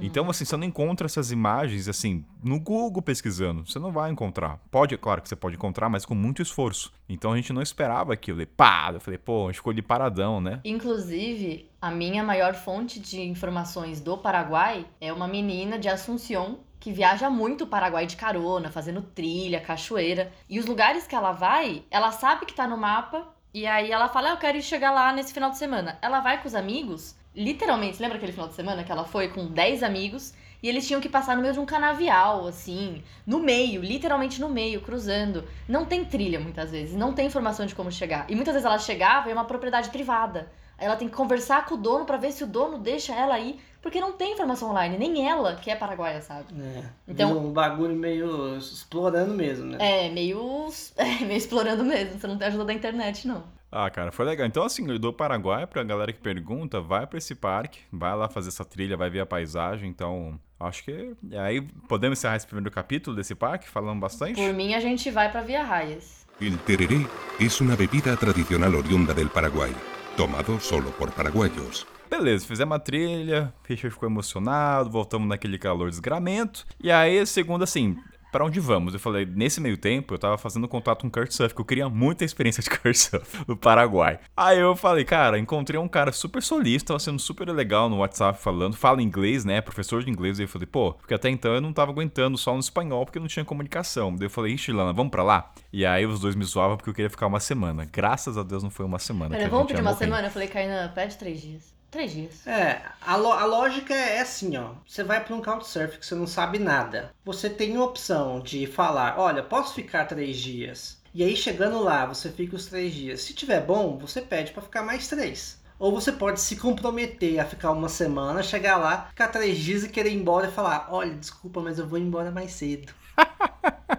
Então, assim, você não encontra essas imagens, assim, no Google pesquisando. Você não vai encontrar. Pode, claro que você pode encontrar, mas com muito esforço. Então a gente não esperava aquilo. E pá, eu falei, pô, de paradão, né? Inclusive, a minha maior fonte de informações do Paraguai é uma menina de Assunción que viaja muito o Paraguai de carona, fazendo trilha, cachoeira. E os lugares que ela vai, ela sabe que tá no mapa. E aí ela fala, ah, eu quero ir chegar lá nesse final de semana. Ela vai com os amigos, literalmente, lembra aquele final de semana que ela foi com 10 amigos? E eles tinham que passar no meio de um canavial, assim, no meio, literalmente no meio, cruzando. Não tem trilha muitas vezes, não tem informação de como chegar. E muitas vezes ela chegava e é uma propriedade privada. Aí ela tem que conversar com o dono pra ver se o dono deixa ela ir, porque não tem informação online, nem ela, que é paraguaia, sabe? É, Então- então, um bagulho meio explorando mesmo, né? É, meio, é, meio explorando mesmo, você não tem ajuda da internet, não. Ah, cara, foi legal. Então, assim, do Paraguai, pra galera que pergunta, vai pra esse parque, vai lá fazer essa trilha, vai ver a paisagem. Então, acho que. e Aí podemos encerrar esse primeiro capítulo desse parque, falando bastante. Por mim, a gente vai pra Via Raias. El tereré es una bebida tradicional oriunda del Paraguay, tomado solo por paraguayos. Beleza, fizemos a trilha, Richard ficou emocionado, voltamos naquele calor desgramento. E aí, segundo, assim, pra onde vamos? Eu falei, nesse meio tempo, eu tava fazendo contato com Kurt que eu queria muita experiência de Kurt no Paraguai. Aí eu falei, cara, encontrei um cara super solista, tava sendo super legal no WhatsApp falando, fala inglês, né, professor de inglês. E eu falei, pô, porque até então eu não tava aguentando só no espanhol, porque não tinha comunicação. Daí eu falei, ixi, Lana, vamos pra lá? E aí os dois me zoavam porque eu queria ficar uma semana. Graças a Deus não foi uma semana. Pera, vamos pedir uma morrer. semana? Eu falei, Kainan, pede três dias. Três dias. É, a, lo- a lógica é assim, ó. Você vai para um Couchsurf que você não sabe nada. Você tem a opção de falar, olha, posso ficar três dias. E aí chegando lá, você fica os três dias. Se tiver bom, você pede para ficar mais três. Ou você pode se comprometer a ficar uma semana, chegar lá, ficar três dias e querer ir embora e falar, olha, desculpa, mas eu vou embora mais cedo.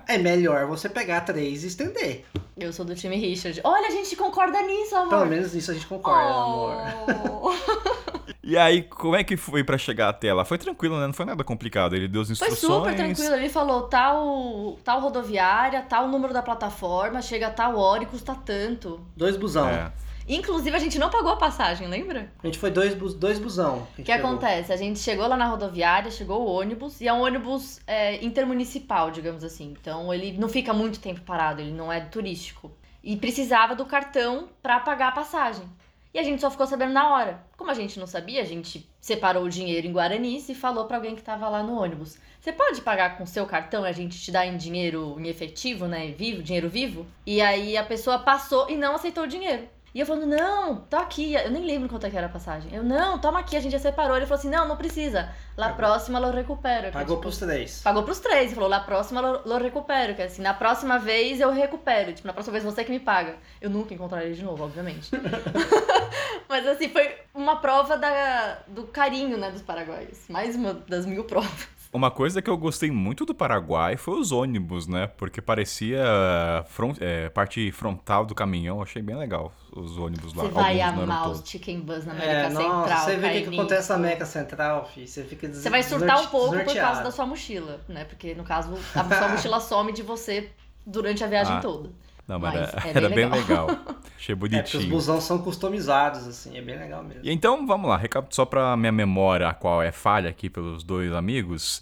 é melhor você pegar três e estender. Eu sou do time Richard. Olha, a gente concorda nisso, amor. Pelo menos nisso a gente concorda, amor. Oh. E aí, como é que foi pra chegar até lá? Foi tranquilo, né? Não foi nada complicado. Ele deu as Foi instruções. super tranquilo. Ele falou tal, tal rodoviária, tal número da plataforma, chega a tal hora e custa tanto. Dois busão. É. Inclusive, a gente não pagou a passagem, lembra? A gente foi dois, bus, dois busão. O que acontece? A gente chegou lá na rodoviária, chegou o ônibus, e é um ônibus é, intermunicipal, digamos assim. Então ele não fica muito tempo parado, ele não é turístico. E precisava do cartão pra pagar a passagem. E a gente só ficou sabendo na hora. Como a gente não sabia, a gente separou o dinheiro em guaranis e falou pra alguém que tava lá no ônibus. Você pode pagar com seu cartão e a gente te dá em dinheiro em efetivo, né? Vivo, dinheiro vivo? E aí a pessoa passou e não aceitou o dinheiro. E eu falando, não, tá aqui. Eu nem lembro quanto é que era a passagem. Eu, não, toma aqui, a gente já separou. Ele falou assim, não, não precisa. Lá Pagou. próxima eu recupero. É, Pagou tipo, pros três. Pagou pros três. Ele falou, lá próxima eu recupero. Que é assim, na próxima vez eu recupero. Tipo, na próxima vez você que me paga. Eu nunca encontrarei de novo, obviamente. Mas assim, foi uma prova da, do carinho, né, dos paraguaios. Mais uma das mil provas. Uma coisa que eu gostei muito do Paraguai foi os ônibus, né? Porque parecia front- é, parte frontal do caminhão. Achei bem legal os ônibus lá. Você vai amar os chicken bus na América É, Central, nossa, você vê o que, que acontece na América Central, filho. Você fica des- Você vai surtar um pouco por causa da sua mochila, né? Porque, no caso, a sua mochila some de você durante a viagem Ah, toda. Não, mas, Mas era, é era bem bem legal. Achei É, porque os bonitinho. busão são customizados, assim, é bem legal mesmo. E então, vamos lá, recap só pra minha memória, a qual é falha aqui pelos dois amigos.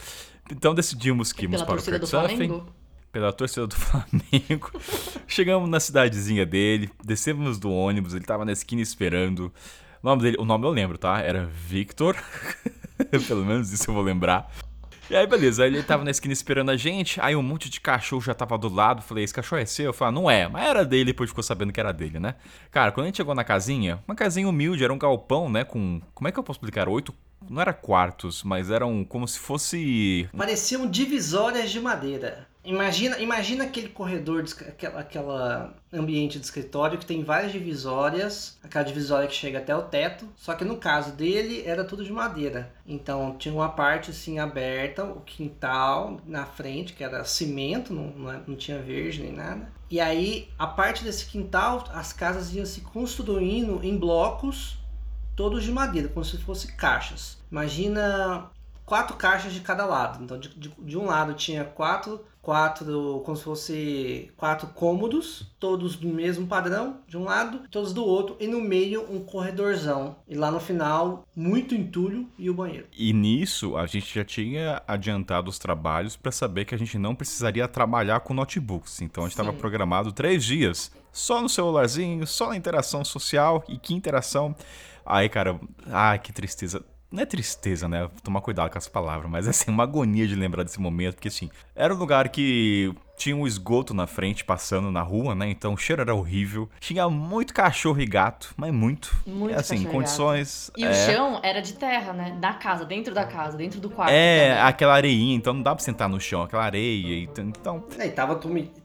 Então decidimos que íamos Pela para o. Flamengo. pela torcida do Flamengo. Chegamos na cidadezinha dele, descemos do ônibus, ele tava na esquina esperando. O nome dele, o nome eu lembro, tá? Era Victor. Pelo menos isso eu vou lembrar. E aí, beleza, aí ele tava na esquina esperando a gente, aí um monte de cachorro já tava do lado, falei, esse cachorro é seu? Eu falei, ah, não é, mas era dele, depois ficou sabendo que era dele, né? Cara, quando a gente chegou na casinha, uma casinha humilde, era um galpão, né, com, como é que eu posso explicar? Oito, não era quartos, mas eram como se fosse... Pareciam divisórias de madeira. Imagina, imagina aquele corredor, aquela, aquela ambiente de escritório que tem várias divisórias, aquela divisória que chega até o teto, só que no caso dele era tudo de madeira. Então tinha uma parte assim aberta, o quintal na frente, que era cimento, não, não, é, não tinha verde nem nada. E aí a parte desse quintal, as casas iam se construindo em blocos, todos de madeira, como se fossem caixas. Imagina quatro caixas de cada lado. Então, de, de, de, um lado tinha quatro, quatro, como se fosse quatro cômodos, todos do mesmo padrão, de um lado, todos do outro, e no meio um corredorzão. E lá no final, muito entulho e o banheiro. E nisso, a gente já tinha adiantado os trabalhos para saber que a gente não precisaria trabalhar com notebooks. Então, a gente estava programado três dias só no celularzinho, só na interação social. E que interação. Aí, cara, ai, que tristeza não é tristeza, né? Tomar cuidado com as palavras, mas é assim, uma agonia de lembrar desse momento, porque assim, era um lugar que tinha um esgoto na frente, passando na rua, né? Então o cheiro era horrível. Tinha muito cachorro e gato, mas muito. Muito assim, condições. E, e é... o chão era de terra, né? Da casa, dentro da casa, dentro do quarto. É, também. aquela areinha, então não dá pra sentar no chão, aquela areia. Então. É, e tava,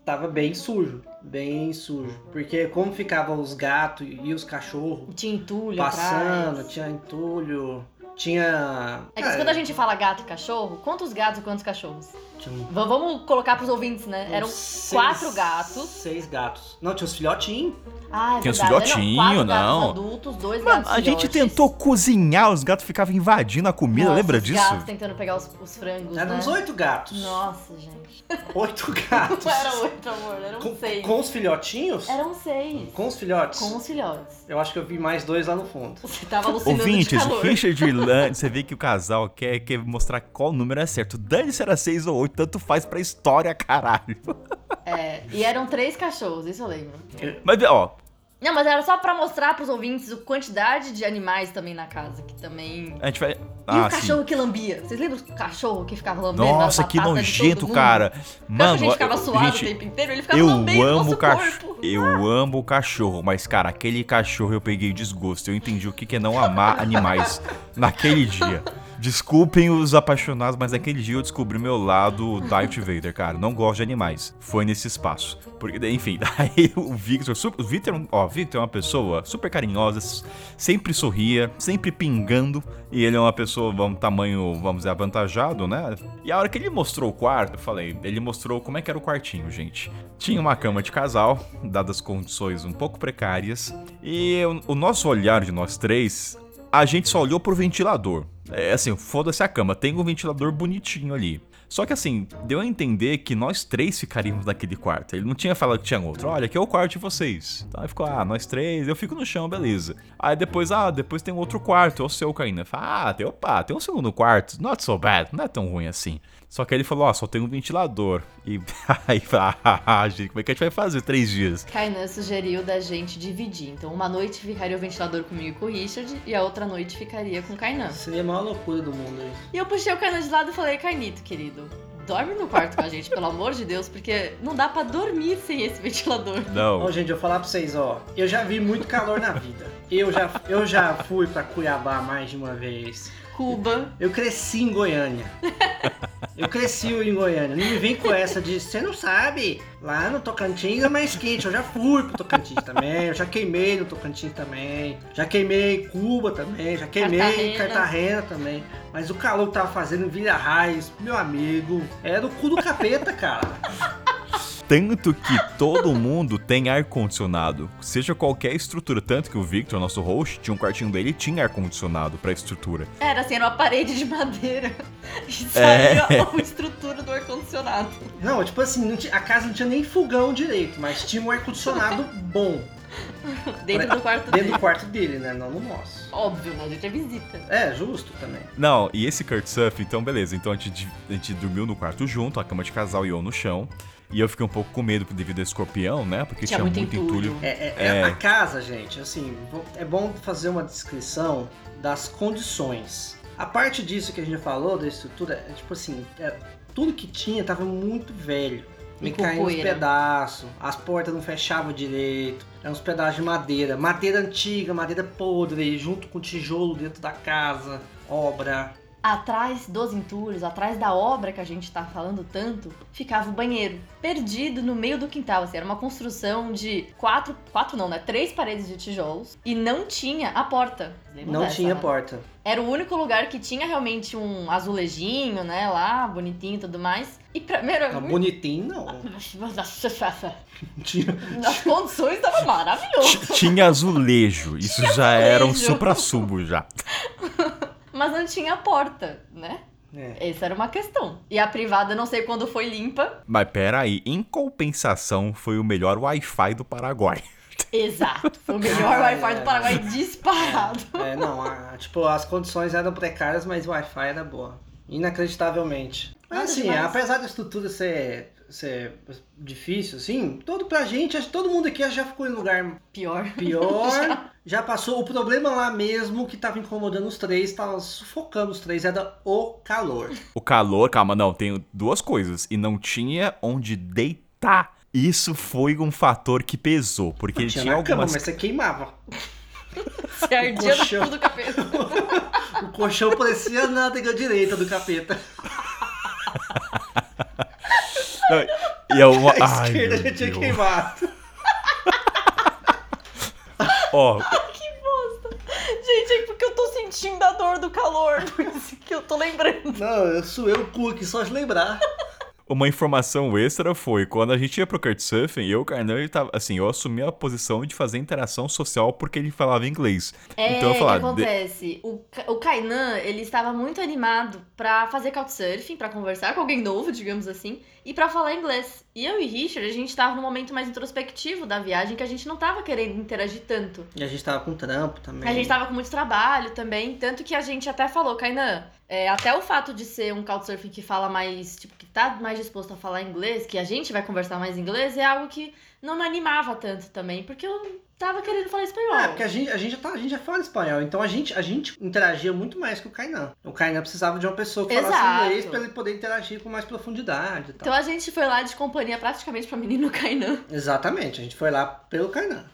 tava bem sujo. Bem sujo. Porque como ficavam os gatos e os cachorros. Tinha entulho Passando, atrás. tinha entulho. Tinha. É que é, quando a gente fala gato e cachorro, quantos gatos e quantos cachorros? Tinha... Vamos colocar pros ouvintes, né? Eram seis, quatro gatos. Seis gatos. Não, tinha os filhotinhos. Ah, é tinha os filhotinhos, não. Gatos adultos, dois Mano, gatos a gente tentou cozinhar, os gatos ficavam invadindo a comida, Nossa, lembra os disso? gatos tentando pegar os, os frangos. Eram né? uns oito gatos. Nossa, gente. Oito gatos. Não eram oito, amor, eram com, seis. Com os filhotinhos? Eram seis. Com os filhotes? Com os filhotes. Eu acho que eu vi mais dois lá no fundo. Você tava alucinando Ouvintes, de calor. Richard Lance, você vê que o casal quer, quer mostrar qual número é certo. Dane-se era seis ou oito, tanto faz pra história, caralho. É, e eram três cachorros, isso eu lembro. Mas, ó, Não, mas era só pra mostrar pros ouvintes a quantidade de animais também na casa, que também... a gente vai. E Ah, o cachorro sim. que lambia? Vocês lembram do cachorro que ficava lambendo Nossa, que nojento, cara. Mano, a gente ficava eu- suado gente, o tempo inteiro, ele ficava eu lambendo amo o cachorro. Eu amo o cachorro, mas, cara, aquele cachorro eu peguei desgosto. Eu entendi o que que é não amar animais naquele dia. Desculpem os apaixonados, mas naquele dia eu descobri meu lado Darth Vader, cara. Não gosto de animais. Foi nesse espaço. Porque, enfim, daí o Victor, o Victor, ó, o Victor é uma pessoa super carinhosa, sempre sorria, sempre pingando. E ele é uma pessoa, um tamanho, vamos dizer, avantajado, né? E a hora que ele mostrou o quarto, eu falei, ele mostrou como é que era o quartinho, gente. Tinha uma cama de casal, dadas condições um pouco precárias. E o, o nosso olhar de nós três, a gente só olhou pro ventilador. É assim, foda-se a cama, tem um ventilador bonitinho ali. Só que assim, deu a entender que nós três ficaríamos naquele quarto. Ele não tinha falado que tinha outro. Olha, aqui é o quarto de vocês. Então aí ficou, ah, nós três, eu fico no chão, beleza. Aí depois, ah, depois tem outro quarto, é o seu. Fala, ah, tem, opa, tem um segundo quarto. Not so bad, não é tão ruim assim. Só que aí ele falou, ó, só tem um ventilador. E aí, ah, gente, como é que a gente vai fazer três dias? Kainan sugeriu da gente dividir. Então, uma noite ficaria o ventilador comigo e com o Richard, e a outra noite ficaria com o Kainan. Seria a maior loucura do mundo isso. E eu puxei o Kainan de lado e falei, Kainito, querido, dorme no quarto com a gente, pelo amor de Deus, porque não dá pra dormir sem esse ventilador. Não. Ó, gente, eu vou falar pra vocês, ó. Eu já vi muito calor na vida. Eu já, eu já fui pra Cuiabá mais de uma vez. Cuba. Eu cresci em Goiânia. Eu cresci em Goiânia. Não me vem com essa de, você não sabe, lá no Tocantins é mais quente. Eu já fui pro Tocantins também. Eu já queimei no Tocantins também. Já queimei Cuba também. Já queimei Cartagena. Cartagena também. Mas o calor que tava fazendo em Vila Raiz, meu amigo, era o cu do capeta, cara. Tanto que todo mundo tem ar-condicionado, seja qualquer estrutura. Tanto que o Victor, nosso host, tinha um quartinho dele e tinha ar-condicionado pra estrutura. Era assim, era uma parede de madeira. E É. saía a estrutura do ar-condicionado. Não, tipo assim, não tinha- a casa não tinha nem fogão direito, mas tinha um ar-condicionado bom. Dentro do quarto Dentro dele. do quarto dele, né? Não no nosso. Óbvio, né? A gente é visita. É, justo também. Não, e esse Kurt Surf, então beleza. Então a gente, a gente dormiu no quarto junto, a cama de casal e eu no chão. E eu fiquei um pouco com medo devido ao escorpião, né? Porque Tinha tinha, muito muito entulho. entulho. É, é- É. é- a casa, gente, assim, é bom fazer uma descrição das condições. A parte disso que a gente falou, da estrutura, é tipo assim, é, tudo que tinha tava muito velho. Me caindo uns poeira. pedaços, as portas não fechavam direito, eram uns pedaços de madeira, madeira antiga, madeira podre, junto com tijolo dentro da casa, obra. Atrás dos entulhos, atrás da obra que a gente tá falando tanto, ficava o banheiro. Perdido no meio do quintal. Assim, era uma construção de quatro. Quatro não, né? Três paredes de tijolos. E não tinha a porta. Lembra Não dessa, tinha né? porta. Era o único lugar que tinha realmente um azulejinho, né? Lá, bonitinho e tudo mais. E era Não, muito. bonitinho não. Tinha- As condições estavam maravilhosas. Tinha azulejo. Isso já era um azulejo. supra-sumo já. Mas não tinha porta, né? É. Essa era uma questão. E a privada, não sei quando foi limpa. Mas pera aí, em compensação, foi o melhor Wi-Fi do Paraguai. Exato. Foi o melhor Ah, Wi-Fi é. do Paraguai disparado. É, não, a- tipo, as condições eram precárias, mas o Wi-Fi era boa. Inacreditavelmente. Mas Nada assim, demais. apesar da estrutura ser, ser difícil, assim, todo pra gente, acho que todo mundo aqui já ficou em lugar Pior. pior, já passou. O problema lá mesmo que tava incomodando os três, tava sufocando os três, era o calor. O calor, calma, não, tem duas coisas. E não tinha onde deitar. Isso foi um fator que pesou, porque tinha tinha na cama, algumas mas você queimava. Se ardia no colchão. do capeta. O colchão parecia na nádega direita do capeta. Não, e é uma... A Ai, esquerda já tinha Deus. queimado. Ó, Que bosta. Gente, é porque eu tô sentindo a dor do calor. Por isso que eu tô lembrando. Não, eu suei o cu aqui só de lembrar. Uma informação extra foi quando a gente ia pro Kurtsurfing, eu e o Carnão, ele tava, assim, eu assumi a posição de fazer interação social porque ele falava inglês. É, Então eu o que falava, de- acontece? O, o Kainan, ele estava muito animado pra fazer couchsurfing, pra conversar com alguém novo, digamos assim, e pra falar inglês. E eu e Richard, a gente tava num momento mais introspectivo da viagem, que a gente não tava querendo interagir tanto. E a gente tava com trampo também. A gente tava com muito trabalho também, tanto que a gente até falou, Kainan, é, até o fato de ser um couchsurfing que fala mais, tipo, tá mais disposto a falar inglês, que a gente vai conversar mais inglês, é algo que não me animava tanto também, porque eu tava querendo falar espanhol. É, porque a gente, a, gente já tá, a gente já fala espanhol, então a gente, a gente interagia muito mais que o Kainan. O Kainan precisava de uma pessoa que falasse Exato. inglês pra ele poder interagir com mais profundidade e tal. Então a gente foi lá de companhia praticamente pra menino Kainan. Exatamente, a gente foi lá pelo Kainan.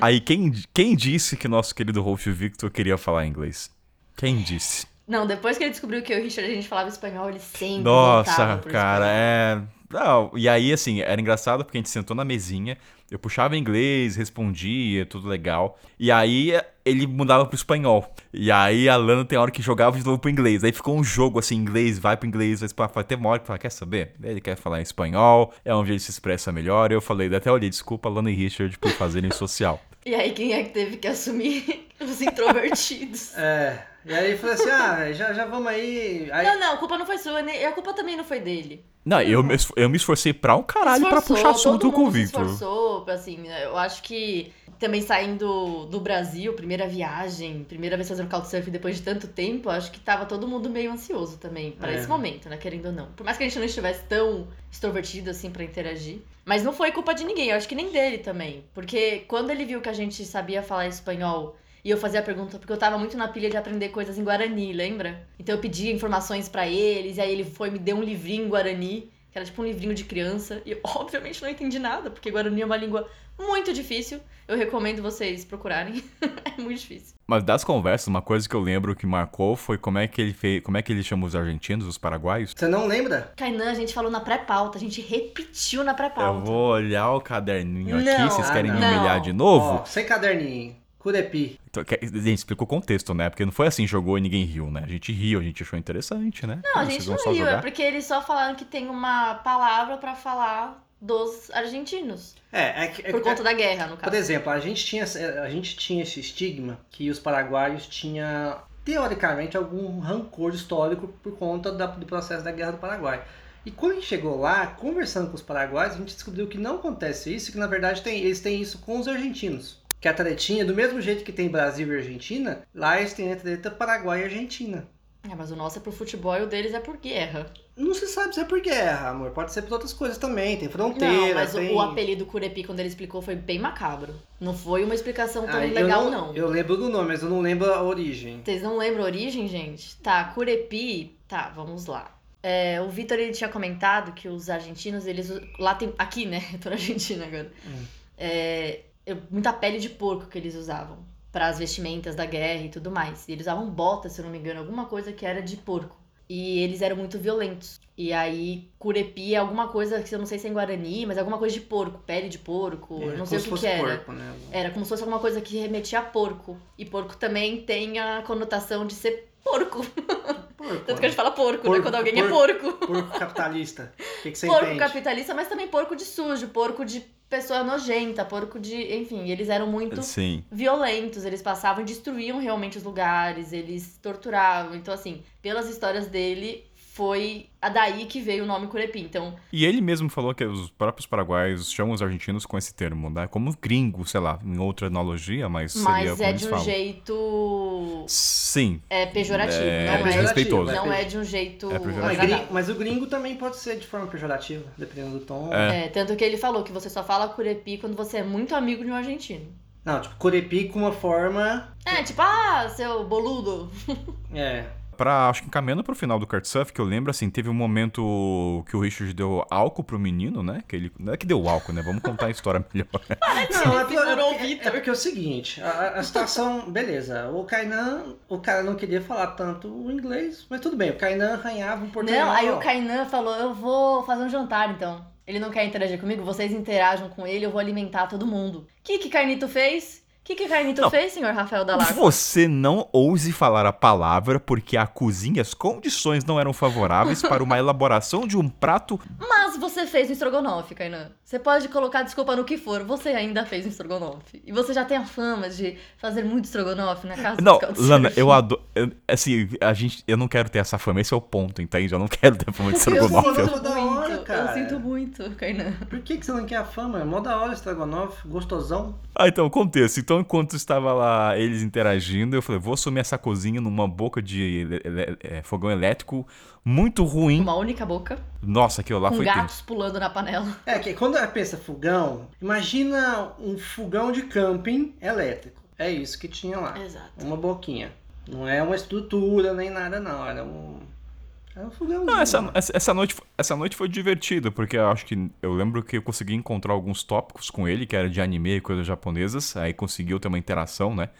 Aí quem, quem disse que nosso querido Rolf Victor queria falar inglês? Quem disse? Não, depois que ele descobriu que eu e o Richard a gente falava espanhol, ele sempre Nossa, cara, espanhol. é. Não, e aí, assim, era engraçado porque a gente sentou na mesinha, eu puxava inglês, respondia, tudo legal. E aí ele mudava pro espanhol. E aí a Lana tem hora que jogava de novo pro inglês. Aí ficou um jogo assim, inglês, vai pro inglês, vai pro espanhol. Até uma hora que fala, quer saber? Ele quer falar em espanhol, é onde ele se expressa melhor. Eu falei, até olhei, desculpa, Lana e Richard, por fazerem social. E aí quem é que teve que assumir? Os introvertidos. É, e aí falei assim, ah, já, já vamos aí. aí Não, não, a culpa não foi sua, nem- a culpa também não foi dele. Não, eu, eu me esforcei pra um caralho pra Esforçou, puxar assunto todo com o Victor. esforçou, assim, né, eu acho que também saindo do Brasil, primeira viagem, primeira vez fazendo couchsurfing depois de tanto tempo, acho que tava todo mundo meio ansioso também pra É. esse momento, né, querendo ou não. Por mais que a gente não estivesse tão extrovertido assim pra interagir, mas não foi culpa de ninguém, eu acho que nem dele também, porque quando ele viu que a gente sabia falar espanhol e eu fazia a pergunta, porque eu tava muito na pilha de aprender coisas em Guarani, lembra? Então eu pedia informações pra eles, e aí ele foi e me deu um livrinho em Guarani, que era tipo um livrinho de criança, e eu obviamente não entendi nada, porque Guarani é uma língua muito difícil. Eu recomendo vocês procurarem. é muito difícil. Mas das conversas, uma coisa que eu lembro que marcou foi como é que ele fez, como é que ele chama os argentinos, os paraguaios. Você não lembra? Kainan, a gente falou na pré-pauta, a gente repetiu na pré-pauta. Eu vou olhar o caderninho aqui, Não, vocês ah, querem me não. humilhar de novo? Ó, sem caderninho. Curepi. Então, que- gente, explica o contexto, né? Porque não foi assim, jogou e ninguém riu, né? A gente riu, a gente achou interessante, né? Não, a gente não riu, é jogar? porque eles só falaram que tem uma palavra pra falar dos argentinos. É, é que. é- Por conta da guerra, no Por caso. exemplo, a gente, tinha, a gente tinha esse estigma que os paraguaios tinham, teoricamente, algum rancor histórico por conta da- do processo da Guerra do Paraguai. E quando a gente chegou lá, conversando com os paraguaios, a gente descobriu que não acontece isso, que na verdade tem, eles têm isso com os argentinos. Que a tretinha, do mesmo jeito que tem Brasil e Argentina, lá eles têm a treta Paraguai e Argentina. É, mas o nosso é pro futebol e o deles é por guerra. Não se sabe se é por guerra, amor. Pode ser por outras coisas também. Tem fronteira, não, mas o- tem... o apelido Curepi, quando ele explicou, foi bem macabro. Não foi uma explicação tão Ah, eu legal, não. Eu lembro do nome, mas eu não lembro a origem. Vocês não lembram a origem, gente? Tá, Curepi. Tá, vamos lá. É, o Vitor ele tinha comentado que os argentinos, eles. Lá tem. Aqui, né? Eu tô na Argentina agora. Hum. É muita pele de porco que eles usavam. Para as vestimentas da guerra e tudo mais. E eles usavam botas, se eu não me engano, alguma coisa que era de porco. E eles eram muito violentos. E aí, curepi é alguma coisa que eu não sei se é em Guarani, mas alguma coisa de porco, pele de porco, É, não sei o que, fosse que era. Porco, né? Era como se fosse alguma coisa que remetia a porco. E porco também tem a conotação de ser porco. Porco, Tanto que a gente fala porco, né? Porco, Quando alguém é porco. porco. porco capitalista. O que, que você porco entende? capitalista, mas também porco de sujo, porco de pessoa nojenta, porco de. Enfim, eles eram muito Sim. violentos, eles passavam e destruíam realmente os lugares, eles torturavam. Então, assim, pelas histórias dele, foi a daí que veio o nome Curepi. Então, E ele mesmo falou que os próprios paraguaios chamam os argentinos com esse termo, né? Como gringo, sei lá, em outra analogia, mas seria mas como é de um falam. jeito. Sim. É pejorativo, É, não, é é, respeitoso. não é de um jeito É pejorativo. Mas, mas o gringo também pode ser de forma pejorativa, dependendo do tom. É. É, tanto que ele falou que você só fala curepi quando você é muito amigo de um argentino. Não, tipo, corepi com uma forma. É, tipo, ah, seu boludo. É. Pra, acho que encaminhando pro final do kart surf, que eu lembro, assim, teve um momento que o Richard deu álcool pro menino, né? Que ele, não é que deu álcool, né? Vamos contar a história melhor. Não, é, porque- é o é porque é o seguinte, a, a situação, beleza, o Kainan, o cara não queria falar tanto o inglês, mas tudo bem, o Kainan arranhava um portunhol. Não, aí o Kainan falou, eu vou fazer um jantar então. Ele não quer interagir comigo, vocês interajam com ele, eu vou alimentar todo mundo. O que que Carnito fez? O que que Carnito Não. fez, senhor Rafael Dalago? Você não ouse falar a palavra porque a cozinha, as condições não eram favoráveis para uma elaboração de um prato. Mas você fez um estrogonofe, Kainan. Você pode colocar desculpa no que for, você ainda fez um estrogonofe. E você já tem a fama de fazer muito estrogonofe na casa Não. Lana, eu adoro. eu- Assim, a gente, eu não quero ter essa fama, esse é o ponto, entende? Eu não quero ter fama de Eu estrogonofe. Eu- da hora, muito, cara. eu sinto muito, Kainan. Por que, que você não quer a fama? É mó da hora estrogonofe, gostosão. Ah, então, contexto. Então, enquanto estava lá eles interagindo, eu falei, vou assumir essa cozinha numa boca de é, fogão elétrico muito ruim. Uma única boca, Nossa, aquilo lá com foi tenso. gatos pulando na panela. É que quando ela pensa fogão, imagina um fogão de camping elétrico. É isso que tinha lá. Exato. Uma boquinha. Não é uma estrutura nem nada, não. Era um. Um fogãozinho. Não, essa, essa, noite, essa noite foi divertida, porque eu acho que eu lembro que eu consegui encontrar alguns tópicos com ele, que era de anime e coisas japonesas, aí conseguiu ter uma interação, né?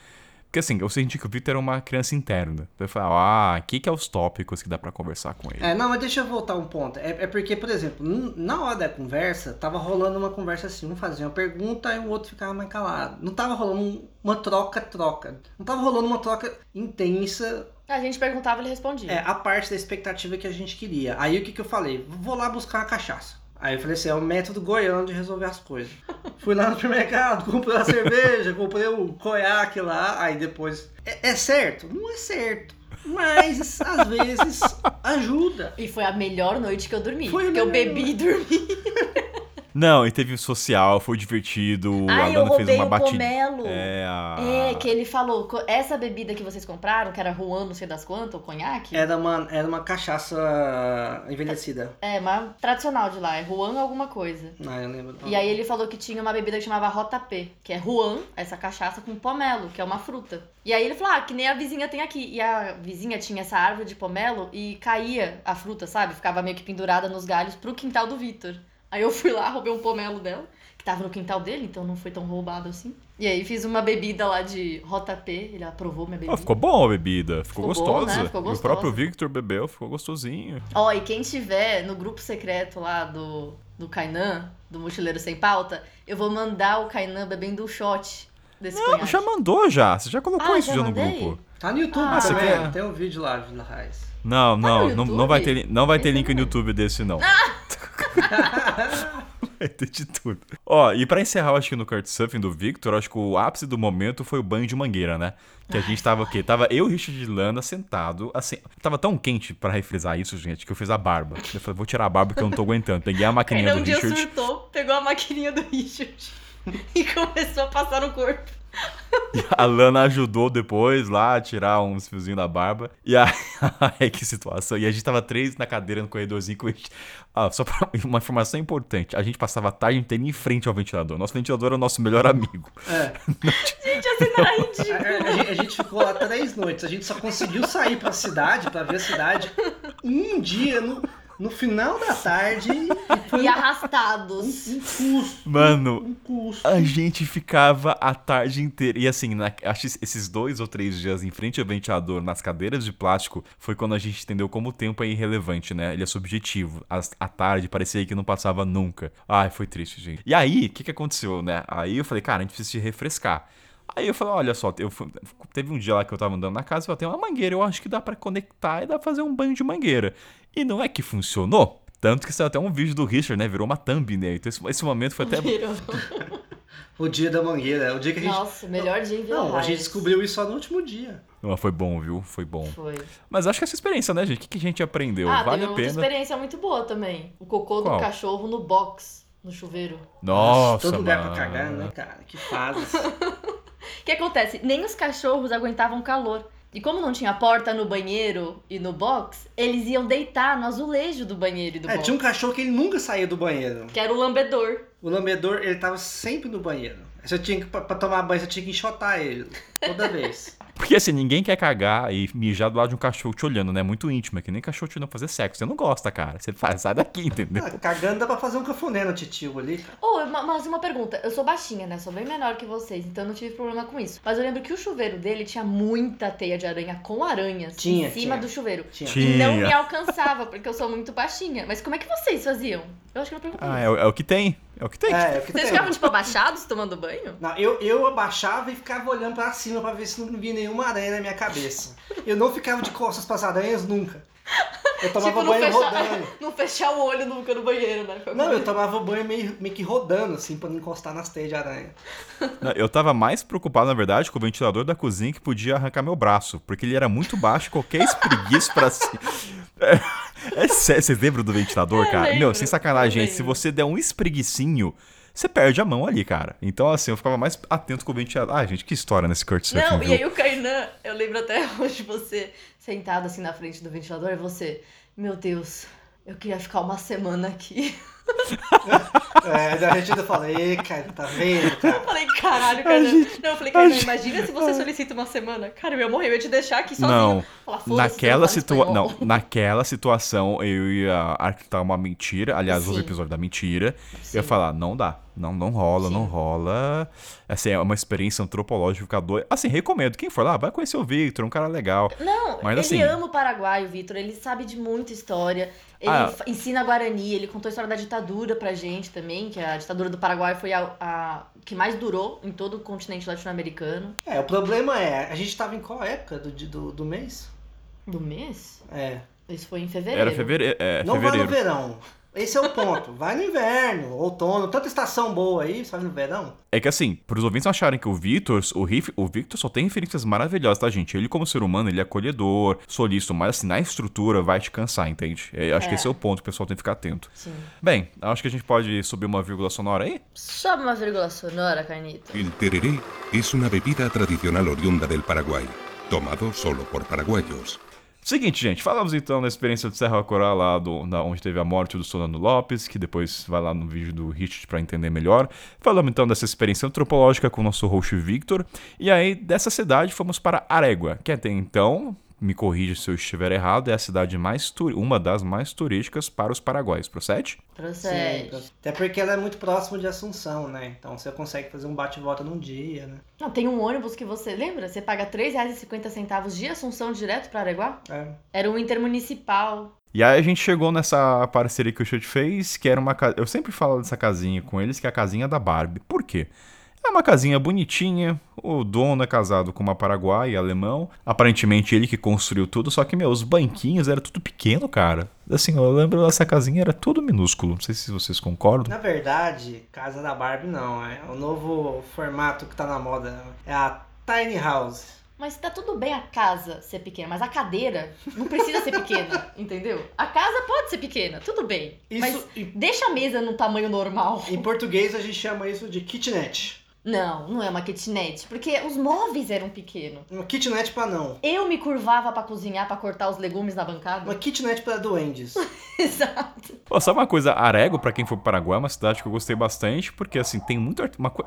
Porque assim, eu senti que o Victor era uma criança interna. Então eu falei, ah, o que, que é os tópicos que dá pra conversar com ele? É, não, mas deixa eu voltar um ponto. É, é porque, por exemplo, na hora da conversa, tava rolando uma conversa assim, um fazia uma pergunta e o outro ficava mais calado. Não tava rolando um- uma troca-troca. Não tava rolando uma troca intensa, A gente perguntava, ele respondia. é, a parte da expectativa que a gente queria. Aí o que, que eu falei? Vou lá buscar uma cachaça. Aí eu falei assim, é o método goiano de resolver as coisas. Fui lá no supermercado, comprei a cerveja, comprei o conhaque lá, aí depois... É, é certo? Não é certo. Mas, às vezes, ajuda. E foi a melhor noite que eu dormi. Foi a porque eu bebi e dormi. Não, e teve o social, foi divertido, Ai, a eu Lana fez roubei uma o batida. pomelo. É, a... É, que ele falou, essa bebida que vocês compraram, que era Juan, não sei das quantas, ou conhaque, Era uma, era uma cachaça envelhecida. é uma tradicional de lá, é Juan alguma coisa. Não, eu lembro. E aí ele falou que tinha uma bebida que chamava Rota P, que é Juan, essa cachaça com pomelo, que é uma fruta. E aí ele falou, ah, que nem a vizinha tem aqui. E a vizinha tinha essa árvore de pomelo e caía a fruta, sabe? Ficava meio que pendurada nos galhos pro quintal do Vitor. Aí eu fui lá, roubei um pomelo dela, que tava no quintal dele, então não foi tão roubado assim. E aí fiz uma bebida lá de Rota P, ele aprovou minha bebida. Ah, ficou bom a bebida, ficou, Ficou bom, gostosa. né? Ficou O próprio Victor bebeu, ficou gostosinho. Ó, e quem tiver no grupo secreto lá do, do Kainan, do Mochileiro Sem Pauta, eu vou mandar o Kainan bebendo o shot desse Não, conhaque. já mandou já. Você já colocou Ah, isso já já no grupo. Tá no YouTube Ah, você também. quer? Tem um vídeo lá, Vila Raiz. Não, não, no não, não vai ter, não vai ter link no. YouTube desse não. vai ter de tudo. Ó, e pra encerrar, eu acho que no Surfing do Victor, acho que o ápice do momento foi o banho de mangueira, né? Que a gente tava o quê? Tava eu, Richard e Lana sentado, assim, tava tão quente pra refrisar isso, gente, que eu fiz a barba. Eu falei, vou tirar a barba que eu não tô aguentando. Peguei a maquininha do um dia Richard. surtou, pegou a maquininha do Richard e começou a passar no corpo. E a Lana ajudou depois lá a tirar uns fiozinhos da barba. E aí, que situação. E a gente tava três na cadeira no corredorzinho com a gente. Ah, só pra uma informação importante: a gente passava a tarde inteira em frente ao ventilador. Nosso ventilador é o nosso melhor amigo. É. Gente, assim não era A, ridículo. a- a gente- a gente ficou lá três noites. A gente só conseguiu sair pra cidade, pra ver a cidade, um dia no, no final da tarde. E foi E um, arrastados. um custo. Mano, Um custo. A gente ficava a tarde inteira. E assim, na- acho que esses dois ou três dias em frente ao ventilador, nas cadeiras de plástico, foi quando a gente entendeu como o tempo é irrelevante, né? Ele é subjetivo. As- a tarde parecia que não passava nunca. Ai, foi triste, gente. E aí, o que, que aconteceu, né? Aí eu falei, cara, a gente precisa se refrescar. Aí eu falei, olha só, eu fui- teve um dia lá que eu tava andando na casa e eu falei, tem uma mangueira, eu acho que dá pra conectar e dá pra fazer um banho de mangueira. E não é que funcionou? Tanto que saiu até um vídeo do Richard, né? Virou uma thumb, né? Então esse, esse momento foi até Virou. O dia da mangueira. O dia que a gente. Nossa, melhor dia em Vila Não, a gente descobriu isso só no último dia. Mas foi bom, viu? Foi bom. Foi. Mas acho que essa experiência, né, gente? O que, que a gente aprendeu? ah, vale teve a pena. experiência muito boa também. O cocô Qual? do cachorro no box, no chuveiro. Nossa, Todo lugar mano. pra cagar, né, cara? Que fase. O que acontece? Nem os cachorros aguentavam calor. E como não tinha porta no banheiro e no box, eles iam deitar no azulejo do banheiro e do É, box. tinha um cachorro que ele nunca saía do banheiro. Que era o lambedor. O lambedor, ele tava sempre no banheiro. Você tinha que, pra, pra tomar banho, você tinha que enxotar ele. Toda vez. Porque assim, ninguém quer cagar e mijar do lado de um cachorro te olhando, né? Muito íntimo, é que nem cachorro te olhando fazer sexo. Você não gosta, cara. Você faz, sai daqui, entendeu? Ah, cagando dá pra fazer um cafuné no titio ali, cara. Oh, ma- mas uma pergunta. Eu sou baixinha, né? Sou bem menor que vocês, então não tive problema com isso. Mas eu lembro que o chuveiro dele tinha muita teia de aranha com aranhas Tinha, em cima tinha. do chuveiro. Tinha. Tinha. E não me alcançava, porque eu sou muito baixinha. Mas como é que vocês faziam? Eu acho que eu não perguntei. Ah, é, é o que tem. É o que tem. É, é o que Vocês tem. ficavam, tipo, abaixados tomando banho? Não, eu, eu abaixava e ficava olhando pra cima pra ver se não via nenhuma aranha na minha cabeça. Eu não ficava de costas pras aranhas nunca. Eu tomava tipo, banho fechar, rodando. não fechar o olho nunca no banheiro, né? Não, eu tomava banho meio, meio que rodando, assim, pra não encostar nas teias de aranha. Não, Eu tava mais preocupado, na verdade, com o ventilador da cozinha que podia arrancar meu braço. Porque ele era muito baixo, qualquer espreguiço pra cima. É, é sério, vocês lembram do ventilador, cara? Meu, sem sacanagem. Se você der um espreguicinho, você perde a mão ali, cara. Então, assim, eu ficava mais atento com o ventilador. Ah, gente, que história nesse Kurt Surfing, Não, viu? e aí o Kainan, eu lembro até hoje você sentado assim na frente do ventilador e você, meu Deus, eu queria ficar uma semana aqui. É, daí a gente ainda fala, ei, cara, tá vendo, cara? Eu falei, caralho, Kainan. Não, eu falei, Kainan, imagina se você solicita uma semana. Cara, eu ia morrer, eu ia te deixar aqui sozinho. Não, Falar, "Foda-se, Naquela, não situa não, espanhol." naquela situação eu ia arquitetar uma mentira. Aliás, os Sim. episódios da mentira. Eu ia Sim. falar, não dá. Não, não rola, Sim. não rola. Assim, é uma experiência antropológica ficar doido. Assim, recomendo. Quem for lá, vai conhecer o Victor, um cara legal. Não, Mas ele assim- ama o Paraguai, o Vitor. Ele sabe de muita história. Ele Ah. ensina Guarani, ele contou a história da ditadura pra gente também, que a ditadura do Paraguai foi a, a que mais durou em todo o continente latino-americano. É, o problema é, a gente tava em qual época do, do, do mês? Do mês? É. Isso foi em fevereiro. Era fevereiro. É, não fevereiro. vai no verão. Esse é o ponto. Vai no inverno, outono, tanta estação boa aí, você vai no verão. É que assim, pros ouvintes acharem que o Victor, o, Riff, o Victor só tem referências maravilhosas, tá, gente? Ele, como ser humano, ele é acolhedor, solícito, mas assim, na estrutura vai te cansar, entende? É, acho que É. esse é o ponto que o pessoal tem que ficar atento. Sim. Bem, acho que a gente pode subir uma vírgula sonora aí? Sobe uma vírgula sonora, Carnito. El tereré es una bebida tradicional oriunda del Paraguay, tomado solo por paraguayos. Seguinte, gente, falamos então da experiência do Serra Coral lá do, da, onde teve a morte do Solano Lopes, que depois vai lá no vídeo do Richard pra entender melhor. Falamos então dessa experiência antropológica com o nosso host Victor. E aí, dessa cidade, fomos para Arégua, que até então, me corrija se eu estiver errado, é a cidade mais uma das mais turísticas para os paraguaios, procede? Procede. Sim, até porque ela é muito próxima de Assunção, né? Então você consegue fazer um bate-volta num dia, né? Não, tem um ônibus que você lembra? Você paga R$ 3,50 de Assunção direto pra Areguá? É. Era um intermunicipal. E aí a gente chegou nessa parceria que o Chute fez, que era uma casa. Eu sempre falo dessa casinha com eles, que é a casinha da Barbie. Por quê? É uma casinha bonitinha, o dono é casado com uma paraguaia, alemão. Aparentemente ele que construiu tudo, só que, meu, os banquinhos era tudo pequeno, cara. Assim, eu lembro dessa casinha era tudo minúsculo. Não sei se vocês concordam. Na verdade, Casa da Barbie não, é o novo formato que tá na moda. É a Tiny House. Mas tá tudo bem a casa ser pequena, mas a cadeira não precisa ser pequena, entendeu? A casa pode ser pequena, tudo bem. Isso Mas em, deixa a mesa no tamanho normal. em português a gente chama isso de kitnet. Não, não é uma kitnet, porque os móveis eram pequenos. Uma kitnet pra não. Eu me curvava pra cozinhar, pra cortar os legumes na bancada. Uma kitnet pra duendes. Exato. Pô, sabe uma coisa? Arego, pra quem for pro Paraguai, é uma cidade que eu gostei bastante, porque assim, tem muito. art- Uma, co-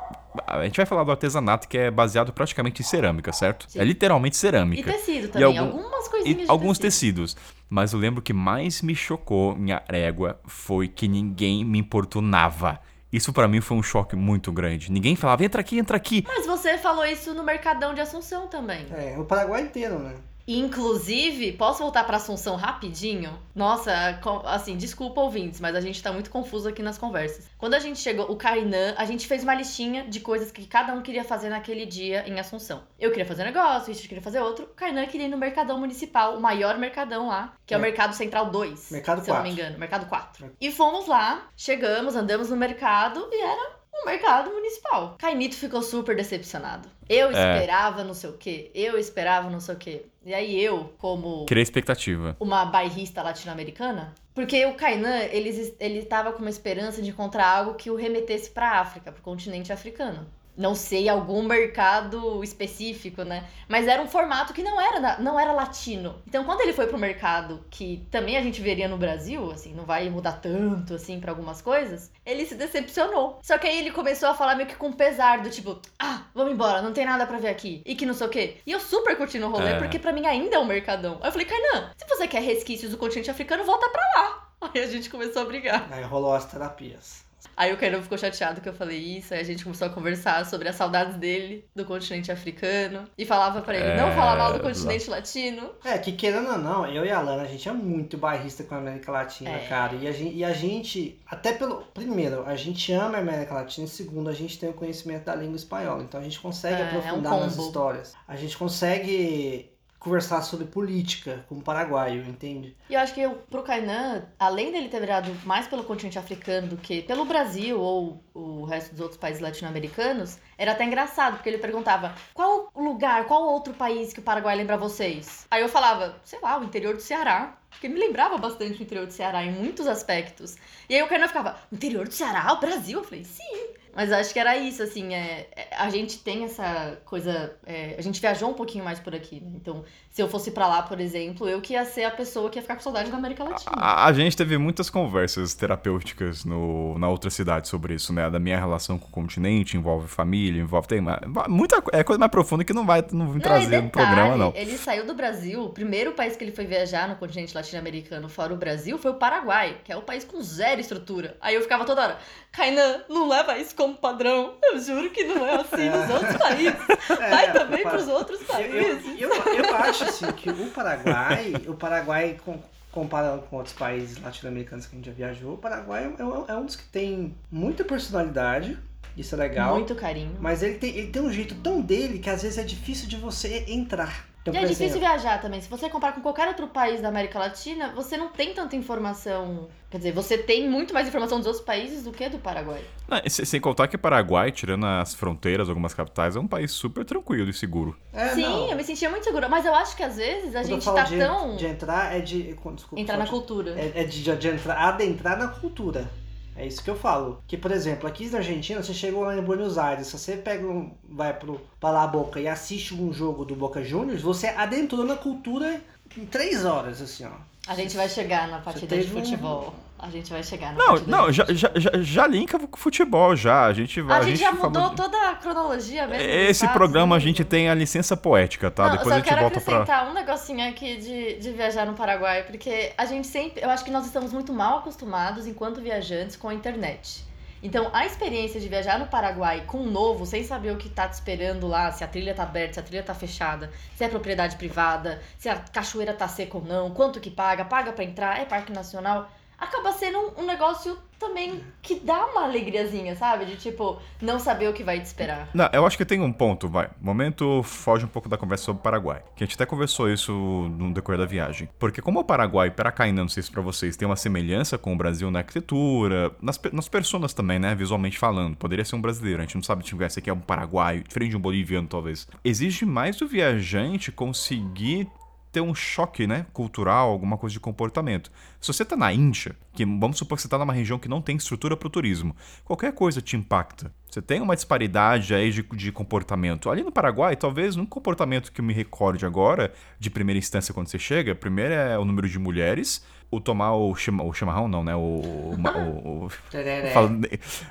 a gente vai falar do artesanato que é baseado praticamente em cerâmica, certo? Sim. É literalmente E cerâmica. tecido também, algum- algumas E coisinhas de alguns tecido. tecidos. Mas eu lembro que mais me chocou em Arégua foi que ninguém me importunava. Isso pra mim foi um choque muito grande. Ninguém falava, entra aqui, entra aqui. Mas você falou isso no Mercadão de Assunção também. É, o Paraguai inteiro, né? Inclusive, posso voltar pra Assunção rapidinho? Nossa, assim, desculpa ouvintes, mas a gente tá muito confuso aqui nas conversas. Quando a gente chegou, o Kainan, a gente fez uma listinha de coisas que cada um queria fazer naquele dia em Assunção. Eu queria fazer um negócio, o Richard queria fazer outro. O Kainan queria ir no Mercadão Municipal, o maior mercadão lá, que é, o É. Mercado Central 2. Mercado se eu não me 4. engano, Mercado 4. E fomos lá, chegamos, andamos no mercado e era um mercado municipal. Caimito ficou super decepcionado. Eu É. esperava não sei o quê, eu esperava não sei o quê. E aí eu, como Criei expectativa. uma bairrista latino-americana, porque o Kainan, ele, ele tava com uma esperança de encontrar algo que o remetesse pra África, pro continente africano. Não sei, algum mercado específico, né? Mas era um formato que não era, não era latino. Então, quando ele foi pro mercado, que também a gente veria no Brasil, assim, não vai mudar tanto, assim, pra algumas coisas, ele se decepcionou. Só que aí ele começou a falar meio que com pesar, do tipo, ah, vamos embora, não tem nada pra ver aqui. E que não sei o quê. E eu super curti no rolê, É. porque pra mim ainda é um mercadão. Aí eu falei, Kainan, se você quer resquícios do continente africano, volta pra lá. Aí a gente começou a brigar. Aí rolou as terapias. Aí o Kainan ficou chateado que eu falei isso, aí a gente começou a conversar sobre as saudades dele do continente africano. E falava pra ele, não É, falar mal do continente latino. É, que querendo ou não, eu e a Lana, a gente é muito bairrista com a América Latina, É. cara. E a, gente, e a gente, até pelo. Primeiro, a gente ama a América Latina. E segundo, a gente tem o conhecimento da língua espanhola. Então a gente consegue É, é um aprofundar nas combo. histórias. A gente consegue conversar sobre política como paraguaio, entende? E eu acho que eu, pro Kainan, além dele ter virado mais pelo continente africano do que pelo Brasil ou o resto dos outros países latino-americanos, era até engraçado, porque ele perguntava qual lugar, qual outro país que o Paraguai lembra vocês? Aí eu falava, sei lá, o interior do Ceará. Porque me lembrava bastante o interior do Ceará em muitos aspectos. E aí o Kainan ficava, o interior do Ceará, o Brasil? Eu falei, sim. Mas acho que era isso, assim, é, é, a gente tem essa coisa. é, a gente viajou um pouquinho mais por aqui, né? Então, se eu fosse pra lá, por exemplo, eu que ia ser a pessoa que ia ficar com saudade da América Latina. A, a gente teve muitas conversas terapêuticas no, na outra cidade sobre isso, né? Da minha relação com o continente, envolve família, envolve. Tem muita é coisa mais profunda que não vai não vim e trazer no programa, não. Ele saiu do Brasil, o primeiro país que ele foi viajar no continente latino-americano fora o Brasil foi o Paraguai, que é o país com zero estrutura. Aí eu ficava toda hora, Kainan, não leva isso como padrão. Eu juro que não é assim nos outros países. Vai também É, para- pros outros Eu, países. eu, eu, eu acho assim que o Paraguai, o Paraguai com- comparando com outros países latino-americanos que a gente já viajou, o Paraguai é, um- é um dos que tem muita personalidade, isso é legal. Muito carinho. Mas ele tem, ele tem um jeito tão dele que às vezes é difícil de você entrar. Então, E é difícil exemplo, viajar também. Se você comparar com qualquer outro país da América Latina, você não tem tanta informação. Quer dizer, você tem muito mais informação dos outros países do que do Paraguai. Não, se- sem contar que Paraguai, tirando as fronteiras, algumas capitais, é um país super tranquilo e seguro. é, Sim, não. eu me sentia muito segura. Mas eu acho que às vezes a Quando eu gente falo tá de, tão. de entrar é de. Desculpa, entrar na de- cultura. É, é de, de entrar, adentrar na cultura. É isso que eu falo. Que, por exemplo, aqui na Argentina, você chegou lá em Buenos Aires, se você pega um, vai pro, pra lá a Boca e assiste um jogo do Boca Juniors, você adentrou na cultura em três horas, assim, ó. A gente vai chegar na partida de teve um- futebol. A gente vai chegar Não, não, já, já, já, já linka com o futebol, já. A gente vai. A gente já mudou toda a cronologia mesmo. Esse programa a né? gente tem a licença poética, tá? Não, Depois eu a gente quero volta pra. acrescentar um negocinho aqui de, de viajar no Paraguai, porque a gente sempre. Eu acho que nós estamos muito mal acostumados, enquanto viajantes, com a internet. Então, a experiência de viajar no Paraguai com um novo, sem saber o que tá te esperando lá, se a trilha tá aberta, se a trilha tá fechada, se é propriedade privada, se a cachoeira tá seca ou não, quanto que paga, paga pra entrar, é parque nacional, acaba sendo um, um negócio também que dá uma alegriazinha, sabe? De tipo, não saber o que vai te esperar. Não, eu acho que tem um ponto, vai. Momento foge um pouco da conversa sobre o Paraguai. Que a gente até conversou isso no decorrer da viagem. Porque como o Paraguai, para Kainan, não sei se pra vocês, tem uma semelhança com o Brasil na arquitetura, nas, nas personas também, né? Visualmente falando. Poderia ser um brasileiro, a gente não sabe se esse aqui é um paraguaio, diferente de um boliviano, talvez. Exige mais do viajante conseguir ter um choque, né, cultural, alguma coisa de comportamento. Se você tá na Índia, que vamos supor que você tá numa região que não tem estrutura para o turismo, qualquer coisa te impacta. Você tem uma disparidade aí de, de comportamento. Ali no Paraguai, talvez um comportamento que eu me recorde agora, de primeira instância quando você chega, primeiro é o número de mulheres, o tomar o, o chimarrão, não, né? O. O, o, o, Tereré.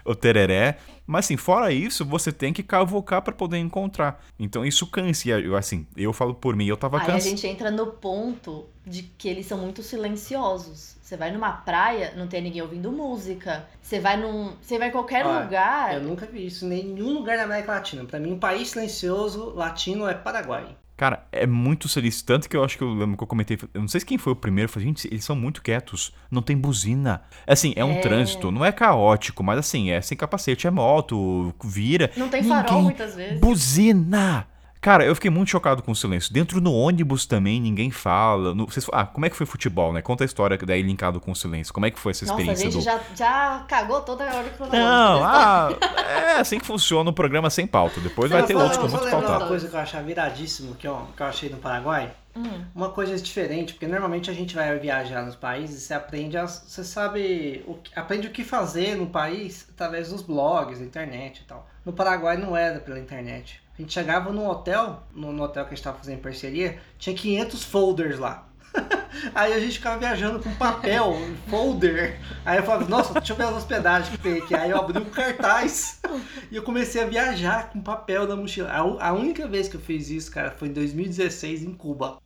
o tereré. Mas assim, fora isso, você tem que cavocar para poder encontrar. Então isso cansa. Eu, assim, eu falo por mim, eu tava Aí a cansado. gente entra no ponto de que eles são muito silenciosos. Você vai numa praia, não tem ninguém ouvindo música. Você vai num. Você vai em qualquer Olha, lugar. Eu nunca vi isso em nenhum lugar da América Latina. Pra mim, um país silencioso latino é Paraguai. Cara, é muito silencioso. Tanto que eu acho que eu lembro que eu comentei. Eu não sei quem foi o primeiro. Eu falei, gente, eles são muito quietos. Não tem buzina. Assim, é um É. trânsito. Não é caótico, mas assim, é sem capacete, é moto, vira. Não tem farol Ninguém muitas vezes. Buzina! Cara, eu fiquei muito chocado com o silêncio. Dentro no ônibus também, ninguém fala. No- vocês- ah, como é que foi futebol, né? Conta a história daí linkado com o silêncio. Como é que foi essa Nossa, a experiência gente do. já, já cagou toda a hora cronológica. Não, ah, é assim que funciona o programa sem pauta. Depois vai ter outros com vou muito pautado. uma coisa que eu achava viradíssimo, que eu, que eu achei no Paraguai. Hum. Uma coisa diferente, porque normalmente a gente vai viajar nos países e você aprende, a, você sabe, o, que- aprende o que fazer no país através dos blogs, da internet e tal. No Paraguai não era pela internet. A gente chegava num hotel, no, no hotel que a gente estava fazendo parceria, tinha 500 folders lá. Aí a gente ficava viajando com papel, folder. Aí eu falava, nossa, deixa eu ver as hospedagens que tem aqui. Aí eu abri um cartaz e eu comecei a viajar com papel na mochila. A, a única vez que eu fiz isso, cara, foi em 2016 em Cuba.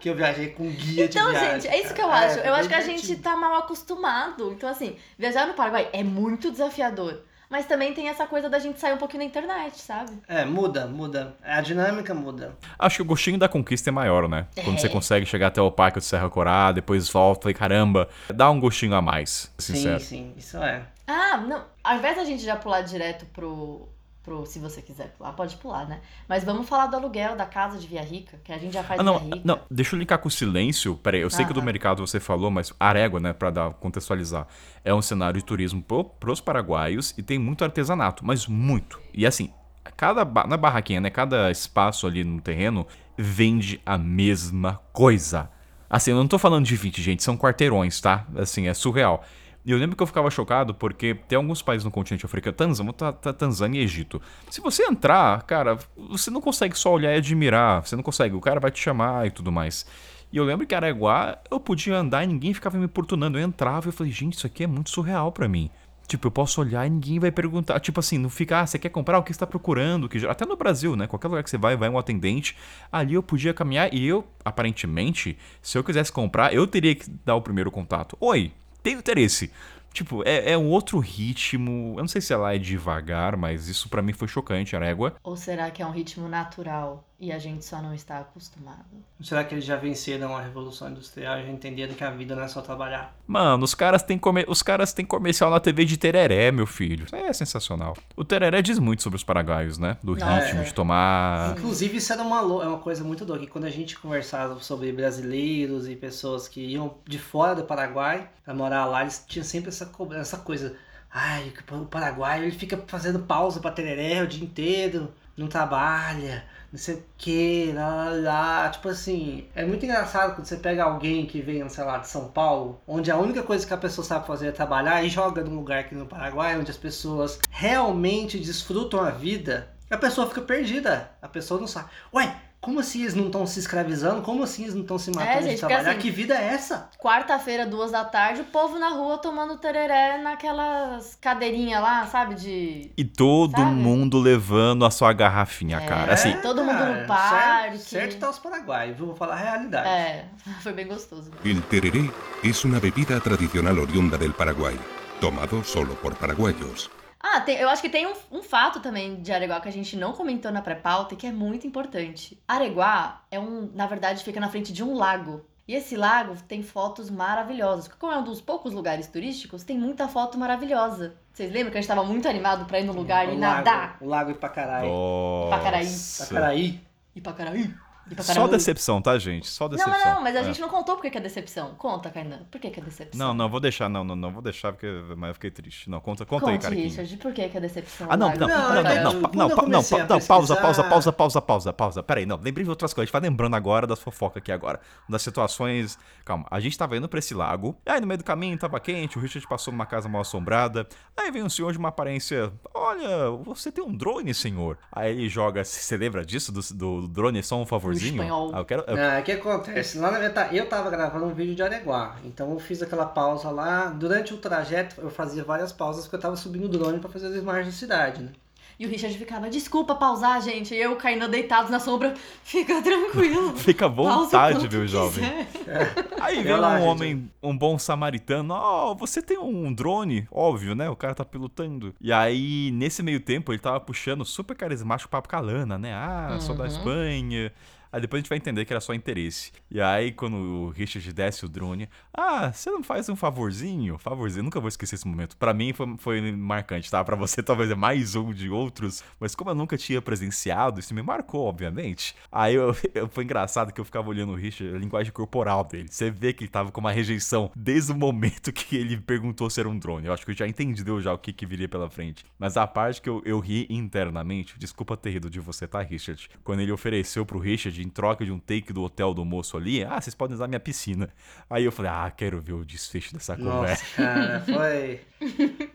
Que eu viajei com guia de Então, viagem. gente, é isso que eu acho. É, eu acho que a gente tá mal acostumado. Então, assim, viajar no Paraguai é muito desafiador. Mas também tem essa coisa da gente sair um pouquinho na internet, sabe? É, muda, muda. A dinâmica muda. Acho que o gostinho da conquista é maior, né? Quando É. você consegue chegar até o Parque do Serra Corá, depois volta e caramba, dá um gostinho a mais, sincero. Sim, sim, isso é. Ah, não. Ao invés da gente já pular direto pro. Pro se você quiser pular, pode pular, né? Mas vamos falar do aluguel da casa de Via Rica, que a gente já faz Ah, não, Via Rica. não, deixa eu linkar com o silêncio. Peraí, eu sei que do Aham. mercado você falou, mas Arégua, né, pra dar, contextualizar, é um cenário de turismo pro, pros paraguaios e tem muito artesanato, mas muito. E assim, cada na barraquinha, né, cada espaço ali no terreno vende a mesma coisa. Assim, eu não tô falando de 20, gente, são quarteirões, tá? Assim, é surreal. E eu lembro que eu ficava chocado porque tem alguns países no continente africano, Tanzânia, Tanzânia e Egito. Se você entrar, cara, você não consegue só olhar e admirar, você não consegue, o cara vai te chamar e tudo mais. E eu lembro que Araguá, eu podia andar e ninguém ficava me importunando. Eu entrava e eu falei, gente, isso aqui é muito surreal pra mim. Tipo, eu posso olhar e ninguém vai perguntar. Tipo assim, não fica, ah, você quer comprar? O que você tá procurando? Que... Até no Brasil, né? Qualquer lugar que você vai, vai um atendente. Ali eu podia caminhar e eu, aparentemente, se eu quisesse comprar, eu teria que dar o primeiro contato. Oi, tenho interesse. Tipo, é, é um outro ritmo. Eu não sei se ela é devagar, mas isso pra mim foi chocante, a régua. Ou será que é um ritmo natural e a gente só não está acostumado? Será que eles já venceram a Revolução Industrial e já entenderam que a vida não é só trabalhar? Mano, os caras têm come... os caras têm comercial na TV de tereré, meu filho. Isso é sensacional. O tereré diz muito sobre os paraguaios, né? Do Nossa. ritmo de tomar. Inclusive, isso era uma, lo- é uma coisa muito doida. que Quando a gente conversava sobre brasileiros e pessoas que iam de fora do Paraguai pra morar lá, eles tinham sempre essa, co- essa coisa. Ai, que o Paraguai ele fica fazendo pausa pra tereré o dia inteiro, não trabalha, não sei o que, lá, lá, lá. Tipo assim, é muito engraçado quando você pega alguém que vem, sei lá, de São Paulo, onde a única coisa que a pessoa sabe fazer é trabalhar e joga num lugar aqui no Paraguai, onde as pessoas realmente desfrutam a vida, a pessoa fica perdida. A pessoa não sabe. Ué, como assim eles não estão se escravizando? Como assim eles não estão se matando É, de gente, porque trabalhar? assim- Que vida é essa? Quarta-feira, duas da tarde, o povo na rua tomando tereré naquelas cadeirinhas lá, sabe? De. E todo Sabe? mundo levando a sua garrafinha, É. cara. Assim, todo mundo no parque. Certo, tá os Paraguai, viu? Vou falar a realidade. É, foi bem gostoso. El tereré es una bebida tradicional oriunda del Paraguay, tomado solo por paraguayos. Ah, tem- eu acho que tem um, um fato também de Areguá que a gente não comentou na pré-pauta e que é muito importante. Areguá é um, na verdade, fica na frente de um lago. E esse lago tem fotos maravilhosas. Como é um dos poucos lugares turísticos, tem muita foto maravilhosa. Vocês lembram que a gente tava muito animado pra ir no lugar o e lago, nadar? O lago Ipacaraí. nossa. Pacaraí. Ipacaraí. E Só decepção, tá, gente? Só Não, decepção. mas não, mas a É. gente não contou porque que é decepção. Conta, Kainan. Por que que é decepção? Não, não, vou deixar, não, não, não, vou deixar porque mas eu fiquei triste. Não, conta, conta aí, Conte, cara. Richard, por que que é decepção? Ah, não, não, não, Não, não, é não, não, não, não, pausa, pausa, pausa, pausa, pausa, pausa. Pera aí, não, lembrei de outras coisas. A gente vai lembrando agora das fofocas aqui agora. Das situações. Calma, a gente tava indo pra esse lago. E aí no meio do caminho tava quente, o Richard passou numa casa mal assombrada. Aí vem um senhor de uma aparência. Olha, você tem um drone, senhor. Aí ele joga. Você lembra disso? Do, do drone? Só um favorzinho? Espanhol. Ah, eu quero. eu- Ah, o que acontece? Lá na minha, ta- eu tava gravando um vídeo de Areguá, então eu fiz aquela pausa lá. Durante o trajeto eu fazia várias pausas porque eu tava subindo o drone pra fazer as imagens da cidade, né? E o Richard ficava, desculpa pausar, gente. E eu, Kainan, deitados na sombra, fica tranquilo. Fica à vontade, viu, jovem? quiser. Aí vem Relaxa, um homem, um bom samaritano. Ó, você tem um drone? Óbvio, né? O cara tá pilotando. E aí, nesse meio tempo, ele tava puxando super carismático papo calana, né? Ah, sou da Uhum. Espanha. Aí depois a gente vai entender que era só interesse. E aí, quando o Richard desce o drone, ah, você não faz um favorzinho? Favorzinho, nunca vou esquecer esse momento. Pra mim foi, foi marcante, tá? Pra você talvez é mais um de outros, mas como eu nunca tinha presenciado, isso me marcou, obviamente. Aí eu, eu- foi engraçado que eu ficava olhando o Richard, a linguagem corporal dele. Você vê que ele tava com uma rejeição desde o momento que ele perguntou se era um drone. Eu acho que eu já entendi deu já o que, que viria pela frente. Mas a parte que eu, eu ri internamente, desculpa ter rido de você, tá, Richard? Quando ele ofereceu pro Richard, em troca de um take do hotel do moço ali, ah, vocês podem usar minha piscina. Aí eu falei, ah, quero ver o desfecho dessa conversa. Nossa, cara, foi.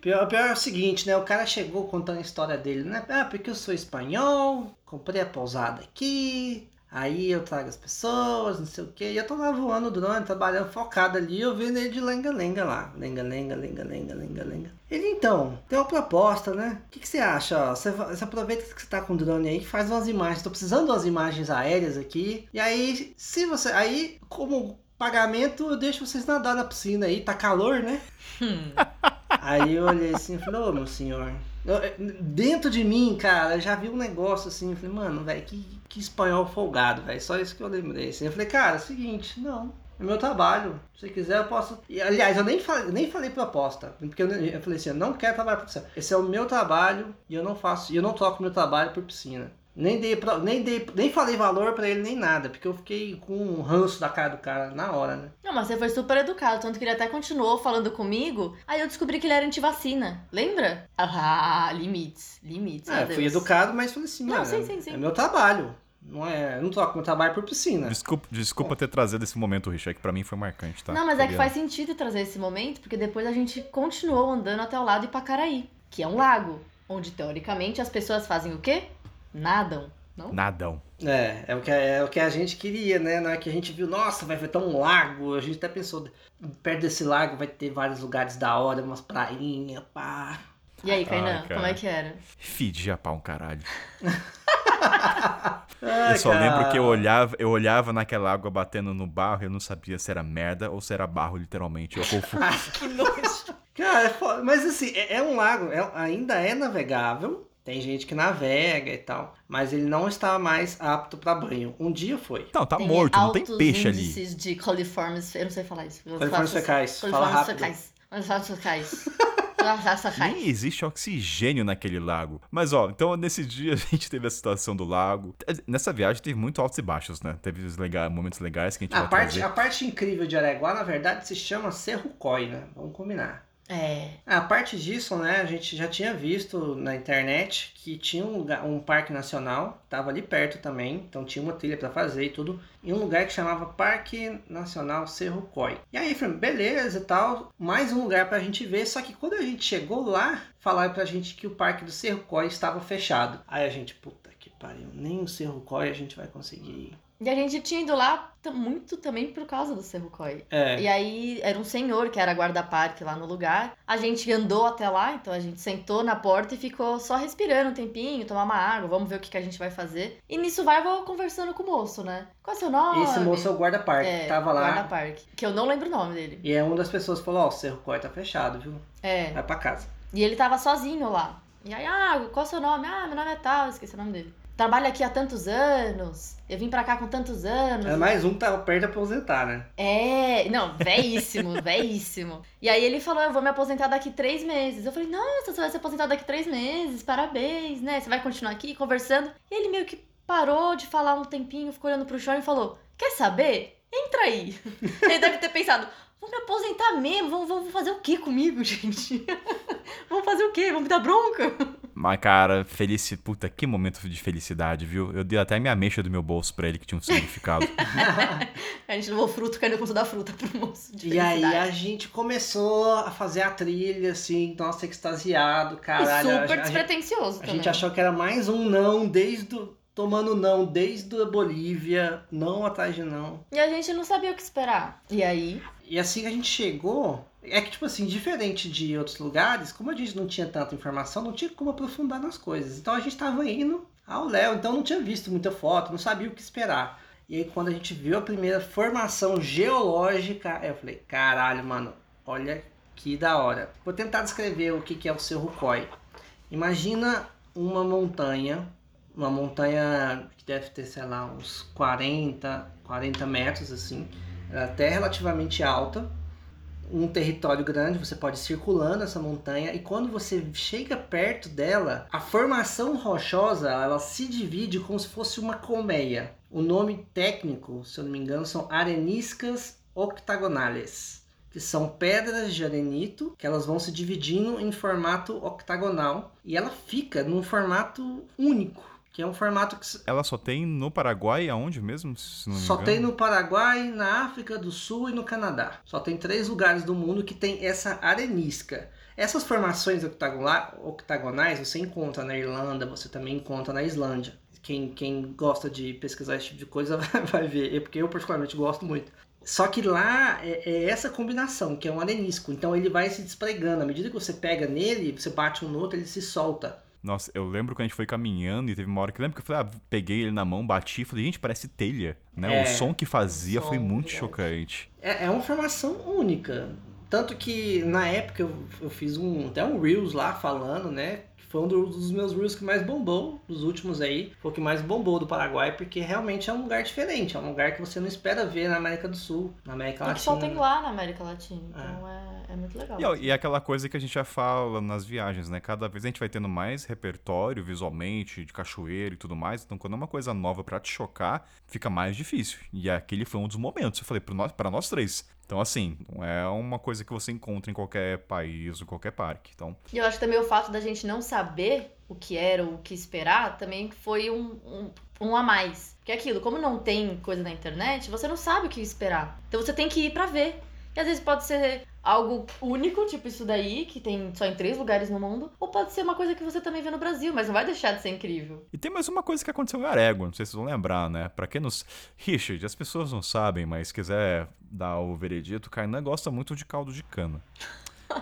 Pior, pior é o seguinte, né? O cara chegou contando a história dele, né? Ah, porque eu sou espanhol, comprei a pousada aqui, aí eu trago as pessoas, não sei o quê. E eu tô lá voando o drone, trabalhando focado ali, eu vendo ele de lenga-lenga lá. Lenga-lenga, lenga-lenga, lenga-lenga. Ele então, tem uma proposta, né? O que, que você acha? ó? Você, você aproveita que você tá com o drone aí, faz umas imagens. Tô precisando de umas imagens aéreas aqui. E aí, se você. Aí, como pagamento, eu deixo vocês nadar na piscina aí, tá calor, né? Hum. Aí eu olhei assim e falei, ô meu senhor. eu- dentro de mim, cara, eu já vi um negócio assim. Eu falei, mano, velho, que, que espanhol folgado, velho. Só isso que eu lembrei. Assim. Eu falei, cara, é seguinte, não. É meu trabalho. Se quiser, eu posso. E, aliás, eu nem falei, nem falei proposta. Porque eu, eu falei assim, eu não quero trabalhar por piscina. Esse é o meu trabalho e eu não faço. E eu não troco meu trabalho por piscina. Nem dei, nem dei, nem falei valor pra ele nem nada, porque eu fiquei com um ranço da cara do cara na hora, né? Não, mas você foi super educado, tanto que ele até continuou falando comigo. Aí eu descobri que ele era antivacina. Lembra? Ah, limites. Limites. É, fui educado, mas falei assim, Não, mano, sim, sim, sim. é meu trabalho. Não é, eu não troco meu trabalho por piscina. Desculpa, desculpa ter trazido esse momento, Richard, que pra mim foi marcante, tá? Não, mas é que faz sentido trazer esse momento, porque depois a gente continuou andando até o lado de Pacaraí, que é um lago, onde teoricamente as pessoas fazem o quê? Nadam, não? Nadão. É, é o, que, é o que a gente queria, né? Na hora que a gente viu, nossa, vai ter um lago. A gente até pensou, perto desse lago vai ter vários lugares da hora, umas prainhas, pá. E aí, Kainan, Ai, como é que era? Fedia pau um caralho. Ai, eu só cara. lembro que eu olhava, eu olhava naquela água batendo no barro e eu não sabia se era merda ou se era barro, literalmente. Eu confundi. Que nojo. Cara, é foda. mas assim, é, é um lago, é- ainda é navegável. Tem gente que navega e tal, mas ele não está mais apto para banho. Um dia foi. Não, tá Tem morto, não tem peixe ali. de coliformes, eu não sei falar isso. Coliformes fecais, fala Coliformes rápido. fecais. Coliformes fecais. Nem existe oxigênio naquele lago. Mas ó, então nesse dia a gente teve a situação do lago. Nessa viagem teve muito altos e baixos, né? Teve os lega- momentos legais que a gente A vai parte, trazer. a parte incrível de Araguá, na verdade, se chama Cerro Coi, né? Vamos combinar. É. A parte disso, né, a gente já tinha visto na internet que tinha um, lugar, um parque nacional, tava ali perto também, então tinha uma trilha para fazer e tudo, em um lugar que chamava Parque Nacional Cerro Coi. E aí, falei, beleza e tal, mais um lugar pra gente ver, só que quando a gente chegou lá, falaram pra gente que o Parque do Cerro Coi estava fechado. Aí a gente, puta que pariu, nem o Cerro Coi a gente vai conseguir ir. E a gente tinha ido lá muito também por causa do Cerro Coi. É, E aí era um senhor que era guarda-parque lá no lugar. A gente andou até lá, então a gente sentou na porta e ficou só respirando um tempinho, tomar uma água, vamos ver o que, que a gente vai fazer. E nisso vai vou conversando com o moço, né? Qual é o seu nome? esse moço é o guarda-parque, é, que tava lá. Guarda-parque. Que eu não lembro o nome dele. E é uma das pessoas que falou, ó, o Cerro Coi tá fechado, viu? É. Vai pra casa. E ele tava sozinho lá. E aí, ah, qual é o seu nome? Ah, meu nome é tal, esqueci o nome dele. Trabalho aqui há tantos anos. Eu vim pra cá com tantos anos. É mais um que tava perto de aposentar, né? É, não, véíssimo, véíssimo. E aí ele falou, eu vou me aposentar daqui três meses. Eu falei, nossa, você vai se aposentar daqui três meses, parabéns, né? Você vai continuar aqui conversando. E ele meio que parou de falar um tempinho, ficou olhando pro chão e falou: Quer saber? Entra aí. Ele deve ter pensado: Vou me aposentar mesmo, vão, vão fazer o que comigo, gente? vão fazer o quê? Vão me dar bronca? Mas, cara, felici... Puta, que momento de felicidade, viu? Eu dei até a minha mecha do meu bolso pra ele que tinha um significado. a gente levou fruto, caindo com toda a fruta pro moço. De E aí a gente começou a fazer a trilha, assim, nossa, extasiado, E caralho. a- super despretensioso a gente achou que era mais um não, desde o, tomando não, desde a Bolívia, não atrás de não. E a gente não sabia o que esperar. E aí, E assim a gente chegou, é que, tipo assim, diferente de outros lugares, como a gente não tinha tanta informação, não tinha como aprofundar nas coisas. Então a gente tava indo ao Léo, então não tinha visto muita foto, não sabia o que esperar. E aí quando a gente viu a primeira formação geológica, eu falei, caralho, mano, olha que da hora. Vou tentar descrever o que que é o Cerro Coi. Imagina uma montanha, uma montanha que deve ter, sei lá, uns 40, 40 metros assim. É até relativamente alta, um território grande, você pode ir circulando essa montanha e quando você chega perto dela, a formação rochosa ela se divide como se fosse uma colmeia. O nome técnico, se eu não me engano, são areniscas octagonales, que são pedras de arenito que elas vão se dividindo em formato octagonal e ela fica num formato único, que é um formato que Ela só tem no Paraguai, aonde mesmo? Só tem no Paraguai, na África do Sul e no Canadá. Só tem três lugares do mundo que tem essa arenisca. Essas formações octagona- octagonais você encontra na Irlanda, você também encontra na Islândia. Quem, quem gosta de pesquisar esse tipo de coisa vai, vai ver, é porque eu particularmente gosto muito. Só que lá é, é essa combinação, que é um arenisco. Então ele vai se despregando. À medida que você pega nele, você bate um no outro, ele se solta. Nossa, eu lembro que a gente foi caminhando e teve uma hora que lembra que eu falei, ah, peguei ele na mão, bati e falei, gente, parece telha, né? É. O som que fazia O foi som, muito verdade. chocante. É, é uma formação única. Tanto que na época eu, eu fiz um até um Reels lá falando, né? Foi um dos meus Reels que mais bombou, dos últimos aí. Foi o que mais bombou do Paraguai, porque realmente é um lugar diferente. É um lugar que você não espera ver na América do Sul, na América e que Latina. só tem lá na América Latina. Então é, é muito legal. E, e é aquela coisa que a gente já fala nas viagens, né? Cada vez a gente vai tendo mais repertório visualmente, de cachoeira e tudo mais. Então, quando é uma coisa nova pra te chocar, fica mais difícil. E aquele foi um dos momentos. Eu falei, pra nós, pra nós três. Então, assim, não é uma coisa que você encontra em qualquer país ou qualquer parque. Então, E eu acho também o fato da gente não saber o que era, o que esperar, também foi um, um, um a mais. Porque é aquilo, como não tem coisa na internet, você não sabe o que esperar. Então você tem que ir pra ver. E às vezes pode ser algo único, tipo isso daí, que tem só em três lugares no mundo, ou pode ser uma coisa que você também vê no Brasil, mas não vai deixar de ser incrível. E tem mais uma coisa que aconteceu em Arégua, não sei se vocês vão lembrar, né? Pra quem nos. Richard, as pessoas não sabem, mas quiser dar o veredito, o Kainan gosta muito de caldo de cana.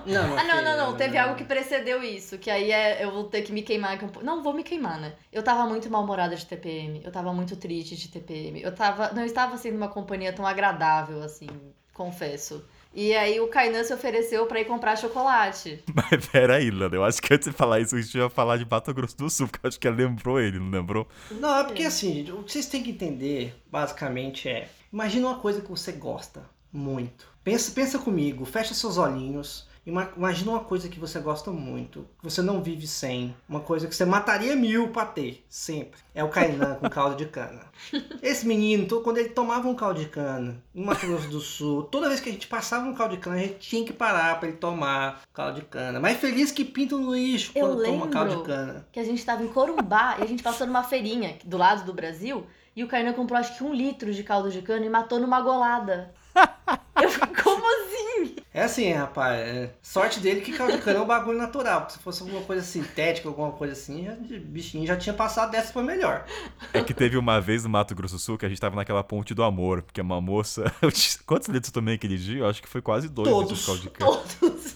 Não, Ah, não, não, não. Teve algo que precedeu isso, que aí é, eu vou ter que me queimar aqui um pouco. Não, vou me queimar, né? Eu tava muito mal-humorada de TPM, eu tava muito triste de TPM. Eu tava. Não estava sendo uma companhia tão agradável, assim, confesso. E aí o Kainan se ofereceu pra ir comprar chocolate. Mas peraí, Lana, eu acho que antes de falar isso, a gente ia falar de Mato Grosso do Sul, porque eu acho que ela lembrou ele, não lembrou? Não, é porque assim, gente, o que vocês têm que entender, basicamente, é. Imagina uma coisa que você gosta muito. Pensa, pensa comigo, fecha seus olhinhos. Ima- Imagina uma coisa que você gosta muito, que você não vive sem. Uma coisa que você mataria mil pra ter, sempre. É o Kainan com caldo de cana. Esse menino, quando ele tomava um caldo de cana, em Mato Grosso do Sul, toda vez que a gente passava um caldo de cana, a gente tinha que parar pra ele tomar caldo de cana. Mais feliz que pinto no lixo Eu quando toma caldo de cana. Que a gente tava em Corumbá e a gente passou numa feirinha do lado do Brasil. E o Kainan comprou acho que um litro de caldo de cana e matou numa golada. Eu como assim? É assim, rapaz. é, Sorte dele que caldo de cana é um bagulho natural. Porque se fosse alguma coisa sintética, alguma coisa assim, já, bichinho já tinha passado dessa pra melhor. É que teve uma vez no Mato Grosso do Sul que a gente tava naquela ponte do amor, porque uma moça. Quantos litros eu tomei aquele dia? Eu acho que foi quase dois Todos. litros de caldo de cana. Todos.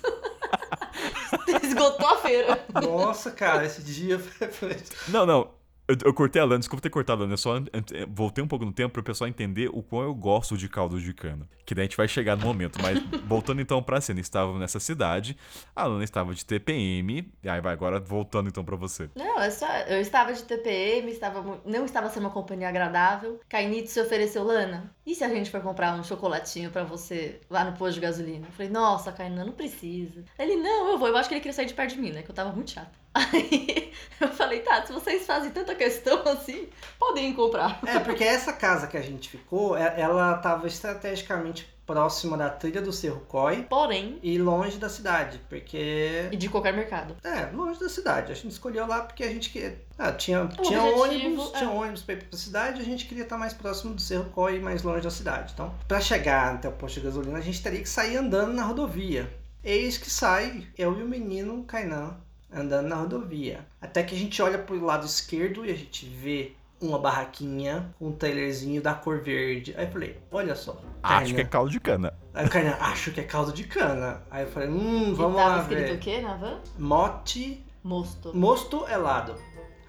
Esgotou a feira. Nossa, cara, esse dia foi- Não, não. Eu, eu cortei a Lana, desculpa ter cortado a Lana, eu só voltei um pouco no tempo pro pessoal entender o quão eu gosto de caldo de cana. Que daí a gente vai chegar no momento. Mas voltando então pra cena, estavam nessa cidade, a Lana estava de TPM, e aí vai agora voltando então pra você. Não, é só. Eu estava de TPM, estava, não estava sendo uma companhia agradável. Cainito se ofereceu, Lana. E se a gente for comprar um chocolatinho pra você lá no posto de gasolina? Eu falei, nossa, Kainan, não precisa. Ele, não, eu vou. Eu acho que ele queria sair de perto de mim, né? Que eu tava muito chata. Aí eu falei, tá, se vocês fazem tanta questão assim, podem comprar. É, porque essa casa que a gente ficou, é- ela estava estrategicamente próxima da trilha do Cerro Coi Porém, e longe da cidade, porque e de qualquer mercado. É, longe da cidade. A gente escolheu lá porque a gente queria. Ah, tinha, tinha objetivo, ônibus, é. tinha ônibus pra ir pra cidade, a gente queria estar mais próximo do Cerro Coi e mais longe da cidade. Então, pra chegar até o posto de gasolina, a gente teria que sair andando na rodovia. Eis que sai eu e o menino Kainan andando na rodovia. Até que a gente olha pro lado esquerdo e a gente vê uma barraquinha com um trailerzinho da cor verde. Aí eu falei, olha só. Acho que é caldo de cana. Aí o Kainan, acho que é caldo de cana. Aí eu falei, hum, e vamos tava lá escrito ver. o quê na van? Mote Mosto. Mosto helado.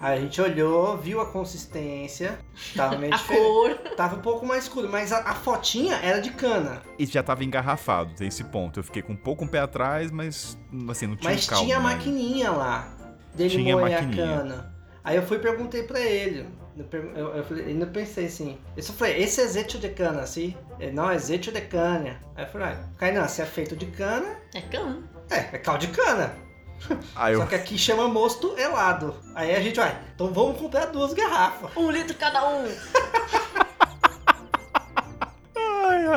Aí a gente olhou, viu a consistência, tava meio A diferente. cor. Tava um pouco mais escuro, mas a, a fotinha era de cana. E já tava engarrafado, tem esse ponto. Eu fiquei com um pouco um pé atrás, mas assim, não tinha Mas um caldo. tinha a né? maquininha lá, dele Tinha moer a maquininha. cana. Aí eu fui e perguntei pra ele. Eu, eu, falei- ainda pensei assim. Eu só falei, esse é zeito de cana, assim? Ele, não, é zeito de cana. Aí eu falei, ah, Kainan, se é feito de cana, É cão. é, é caldo de cana. Aí eu Só que aqui chama mosto helado. Aí a gente vai, então vamos comprar duas garrafas. Um litro cada um.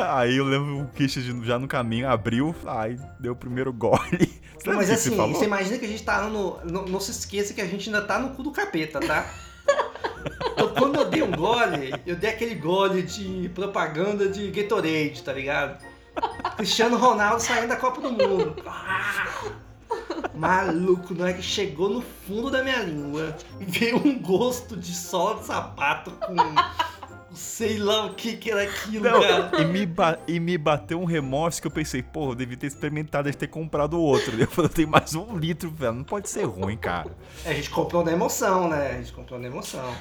Aí eu lembro o Christian já no caminho abriu, aí deu o primeiro gole. Você Não, mas assim, você você imagina que a gente tá no. Não, não se esqueça que a gente ainda tá no cu do capeta, tá? Então quando eu dei um gole, eu dei aquele gole de propaganda de Gatorade, tá ligado? Cristiano Ronaldo saindo da Copa do Mundo. Ah! Maluco, não é que chegou no fundo da minha língua. Veio um gosto de sola de sapato com. Sei lá o que que era aquilo, Não, cara. e me, e me bateu um remorso que eu pensei, porra, eu devia ter experimentado de ter comprado outro. Eu falei, tem mais um litro, velho. Não pode ser ruim, cara. A gente comprou na emoção, né? A gente comprou na emoção.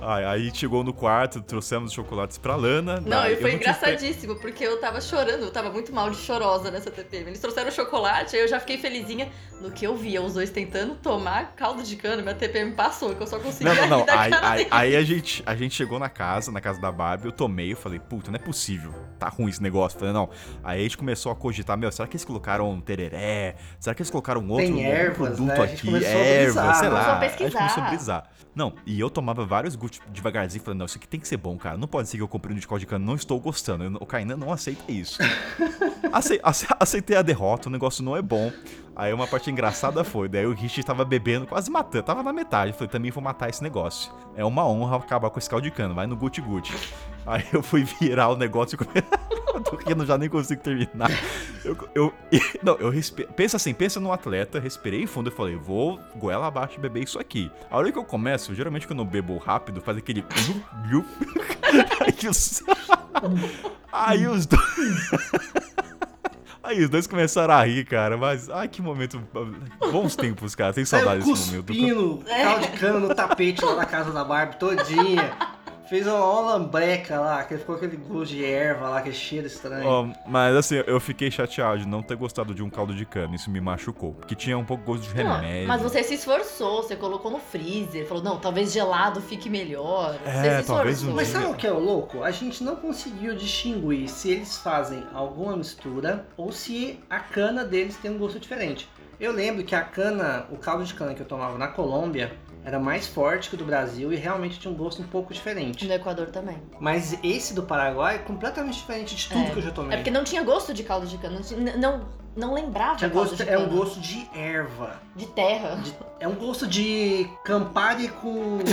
Aí, aí chegou no quarto, trouxemos os chocolates pra Lana. Não, daí e foi eu tive pe- engraçadíssimo, porque eu tava chorando, eu tava muito mal de chorosa nessa TPM. Eles trouxeram chocolate, aí eu já fiquei felizinha no que eu via, os dois tentando tomar caldo de cana, minha TPM passou, que eu só conseguia Não, não, não. Aí, aí, aí a, gente, a gente chegou na casa, na casa da Barbie, eu tomei, eu falei, puta, não é possível. Tá ruim esse negócio. Eu falei, não. Aí a gente começou a cogitar, meu, será que eles colocaram tereré? Será que eles colocaram outro, Tem ervas, produto né? A gente aqui? Erva, sei lá. A gente pesquisar. começou a brisar. Não, e eu tomava vários guts devagarzinho, falando, não, isso aqui tem que ser bom, cara. Não pode ser que eu comprei um de caldo de cana, não estou gostando. Eu- o Kainan não aceita isso. Acei- ace- aceitei a derrota, o negócio não é bom. Aí uma parte engraçada foi, daí o Rich tava bebendo, quase matando, tava na metade. Falei, também vou matar esse negócio. É uma honra acabar com esse caldo de cana, vai no guti guti. Aí eu fui virar o negócio e tô rindo, já nem consigo terminar. Eu, eu, não, eu respe... pensa assim, pensa num atleta, respirei fundo e falei, vou goela abaixo beber isso aqui. A hora que eu começo, geralmente quando eu bebo rápido, faz aquele. Aí os, aí os dois. Aí os dois começaram a rir, cara, mas ai que momento. Bons tempos, cara. Tem saudade desse momento. cuspindo caldo de cana no tapete lá da casa da Barbie todinha. Fez uma, lambreca lá, que ficou aquele gosto de erva lá, aquele cheiro estranho. Ó, mas assim, eu fiquei chateado de não ter gostado de um caldo de cana. Isso me machucou. Porque tinha um pouco gosto de Não, remédio. mas você se esforçou, você colocou no freezer, falou, não, talvez gelado fique melhor. É, você se talvez esforçou. um Mas dia- sabe o que é o louco? A gente não conseguiu distinguir se eles fazem alguma mistura ou se a cana deles tem um gosto diferente. Eu lembro que a cana, o caldo de cana que eu tomava na Colômbia, era mais forte que o do Brasil e realmente tinha um gosto um pouco diferente. No Equador também. Mas esse do Paraguai é completamente diferente de tudo É. que eu já tomei. É porque não tinha gosto de caldo de cana, não, não, não lembrava Tinha caldo gosto, de é um gosto de erva. De terra. De- é um gosto de Campari com.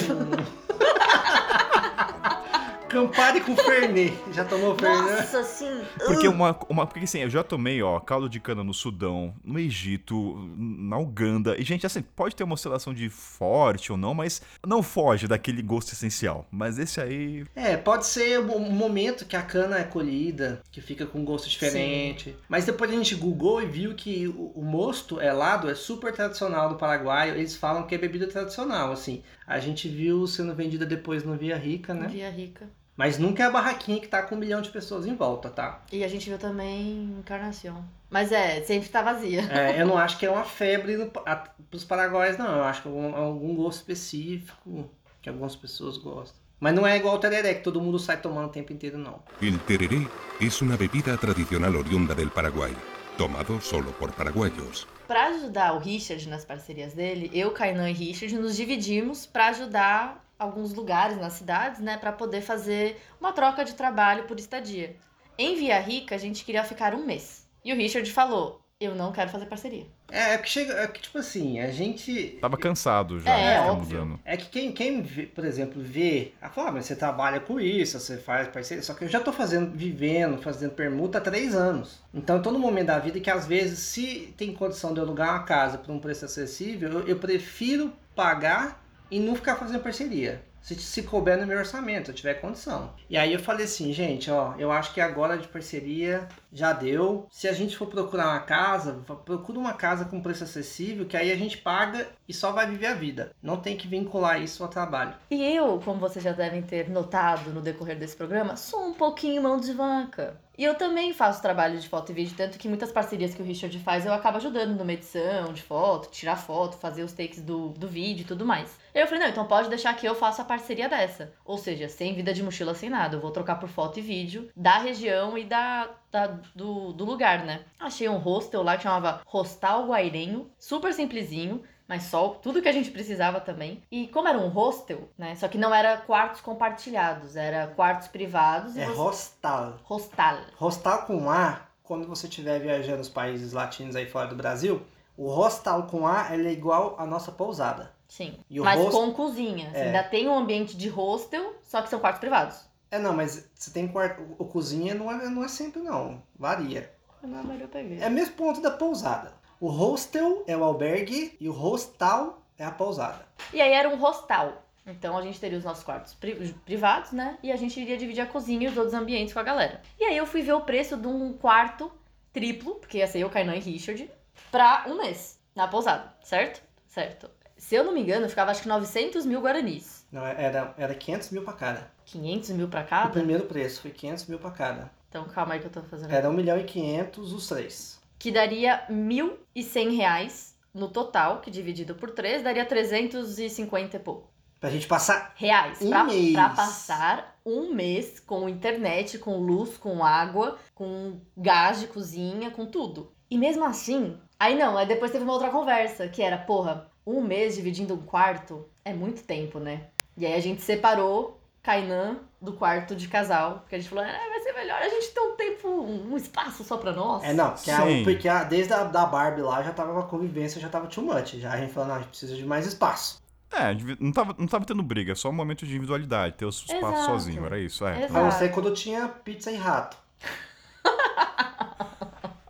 Campari com Fernet. Já tomou Fernet? Nossa, assim... Porque uh, uma, uma. Porque assim, eu já tomei, ó, caldo de cana no Sudão, no Egito, na Uganda. E, gente, assim, pode ter uma oscilação de forte ou não, mas não foge daquele gosto essencial. Mas esse aí. É, pode ser o momento que a cana é colhida, que fica com gosto diferente. Mas depois a gente googou e viu que o, o mosto helado é super tradicional do Paraguai. Eles falam que é bebida tradicional, assim. A gente viu sendo vendida depois no Via Rica, né? Via Rica. Mas nunca é a barraquinha que tá com um milhão de pessoas em volta, tá? E a gente viu também Encarnação. Mas é, sempre tá vazia. É, eu não acho que é uma febre no, a, pros paraguaios, não. Eu acho que é algum, algum gosto específico que algumas pessoas gostam. Mas não é igual o tereré, que todo mundo sai tomando o tempo inteiro, não. El tereré es una bebida tradicional oriunda del Paraguay, tomado solo por paraguayos. Pra ajudar o Richard nas parcerias dele, eu, Kainan e Richard nos dividimos pra ajudar alguns lugares nas cidades, né, Pra poder fazer uma troca de trabalho por estadia. Em Via Rica, a gente queria ficar um mês. E o Richard falou: "Eu não quero fazer parceria". É, é que chega. É que, tipo assim, a gente. Tava cansado já, É, né? Óbvio. É que quem, quem vê, por exemplo, vê, ah, fala, "Ah, mas você trabalha com isso, você faz parceria, só que eu já tô fazendo, vivendo, fazendo permuta há três anos. Então eu tô num momento da vida que às vezes, se tem condição de eu alugar uma casa por um preço acessível, eu, eu prefiro pagar e não ficar fazendo parceria. Se, se couber no meu orçamento, se eu tiver condição. E aí eu falei assim, gente, ó, eu acho que agora de parceria já deu. Se a gente for procurar uma casa, procura uma casa com preço acessível, que aí a gente paga e só vai viver a vida. Não tem que vincular isso ao trabalho. E eu, como vocês já devem ter notado no decorrer desse programa, sou um pouquinho mão de vaca. E eu também faço trabalho de foto e vídeo, tanto que muitas parcerias que o Richard faz eu acabo ajudando numa edição de foto, tirar foto, fazer os takes do, do vídeo e tudo mais. Eu falei, não, então pode deixar que eu faço a parceria dessa. Ou seja, sem vida de mochila, sem nada. Eu vou trocar por foto e vídeo da região e da, da- do, do lugar, né? Achei um hostel lá que chamava Hostal Guairenho, super simplesinho mas só tudo que a gente precisava também. E como era um hostel, né? Só que não era quartos compartilhados, era quartos privados e É você... hostal. hostal. Hostal com A, quando você estiver viajando nos países latinos aí fora do Brasil, o hostal com A é igual à nossa pousada. Sim. E o mas host- com cozinha. Assim, É. Ainda tem um ambiente de hostel, só que são quartos privados. É, não, mas você tem quarto. O, cozinha não é, não é sempre, não. Varia. Não, mas eu peguei. É o mesmo ponto da pousada. O hostel é o albergue e o hostal é a pousada. E aí era um hostal. Então a gente teria os nossos quartos pri- privados, né? E a gente iria dividir a cozinha e os outros ambientes com a galera. E aí eu fui ver o preço de um quarto triplo, porque ia ser eu, Kainan e Richard, pra um mês na pousada, certo? Certo. Se eu não me engano, ficava acho que 900 mil guaranis. Não, era, era 500 mil pra cada. 500 mil pra O cada? primeiro preço foi 500 mil pra cada. Então calma aí que eu tô fazendo. Era 1 milhão e 500 os três. Que daria 1.100 reais no total, que dividido por três daria 350 e pouco. Pra gente passar. reais Um pra, mês. pra passar um mês com internet, com luz, com água, com gás de cozinha, com tudo. E mesmo assim, aí não, aí depois teve uma outra conversa, que era, porra, um mês dividindo um quarto é muito tempo, né? E aí a gente separou Kainan do quarto de casal, porque a gente falou, é, vai ser melhor a gente ter um tempo, um espaço só pra nós. É, não, porque, a, porque a- desde a da Barbie lá já tava a convivência, já tava too much. Já a gente falou, não, a gente precisa de mais espaço. É, não tava, não tava tendo briga, só um momento de individualidade, ter o espaço Exato. sozinho, era isso. É. Exato. A não ser quando tinha pizza e rato.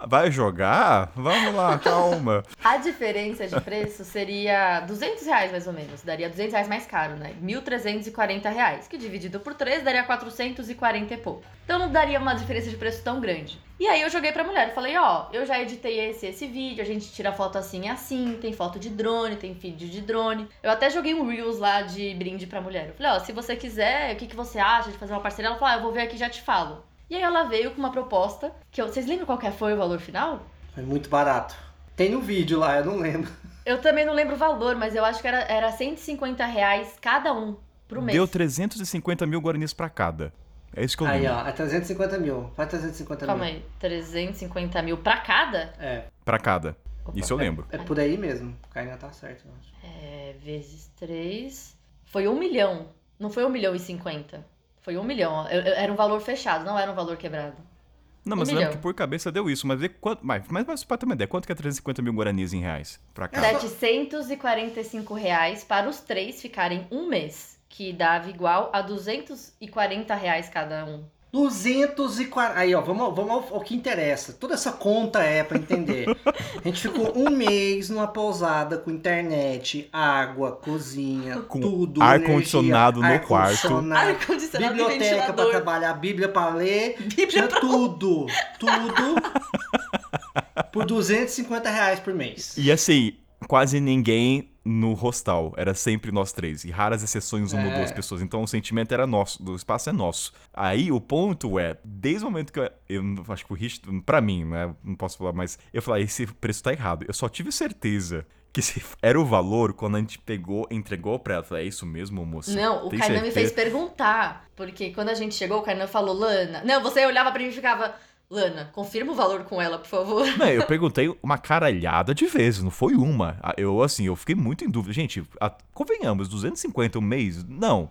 Vai jogar? Vamos lá, calma. A diferença de preço seria 200 reais mais ou menos. Daria 200 reais mais caro, né? 1.340 reais. Que dividido por 3 daria 440 e pouco. Então não daria uma diferença de preço tão grande. E aí eu joguei pra mulher. Falei, ó, eu já editei esse esse vídeo. A gente tira foto assim e assim. Tem foto de drone, tem vídeo de drone. Eu até joguei um Reels lá de brinde pra mulher. Eu falei, ó, se você quiser, o que, que você acha de fazer uma parceria? Ela falou, ah, eu vou ver aqui e já te falo. E aí ela veio com uma proposta que eu... Vocês lembram qual que foi o valor final? Foi muito barato. Tem no vídeo lá, eu não lembro. Eu também não lembro o valor, mas eu acho que era, era 150 reais cada um pro mês. Deu 350 mil guaranis pra cada. É isso que eu Aí, lembro. ó, é 350 mil. Faz 350 Calma mil. aí, 350 mil pra cada? É, Pra cada. Opa. Isso eu lembro. é por aí mesmo. O Kainan tá certo, eu acho. É, vezes 3. Foi um milhão. Não foi um milhão e 50. Foi um milhão. Eu- eu- Era um valor fechado, não era um valor quebrado. Não, mas Um que por cabeça deu isso, mas vê quanto. Mas, mas, mas pra ter uma ideia, quanto que é 350 mil guaranis em reais? Pra cada? 745 reais para os três ficarem um mês. Que dava igual a 240 reais cada um. 240. Aí, ó, vamos, vamos ao, ao que interessa. Toda essa conta é pra entender. A gente ficou um mês numa pousada com internet, água, cozinha, Com tudo. ar-condicionado no quarto. ar-condicionado, Ar-condicionado e Biblioteca pra ventilador. trabalhar, Bíblia pra ler. Bíblia pra... tudo. Tudo. por 250 reais por mês. E assim, quase ninguém no hostal. Era sempre nós três. E raras exceções, uma ou É. duas pessoas. Então o sentimento era nosso, do espaço é nosso. Aí o ponto é, desde o momento que eu, eu acho que o Rich, pra mim, né? Não posso falar, mas eu falei, esse preço tá errado. Eu só tive certeza que era o valor quando a gente pegou, entregou pra ela. Falei, é isso mesmo, moça? Não, o Kainan me certeza?" fez perguntar. Porque quando a gente chegou, o Kainan falou, Lana. Não, você olhava pra mim e ficava. Lana, confirma o valor com ela, por favor. Não, eu perguntei uma caralhada de vezes, não foi uma. Ah, Eu, assim, eu fiquei muito em dúvida. Gente, a- convenhamos, 250 um mês? Não.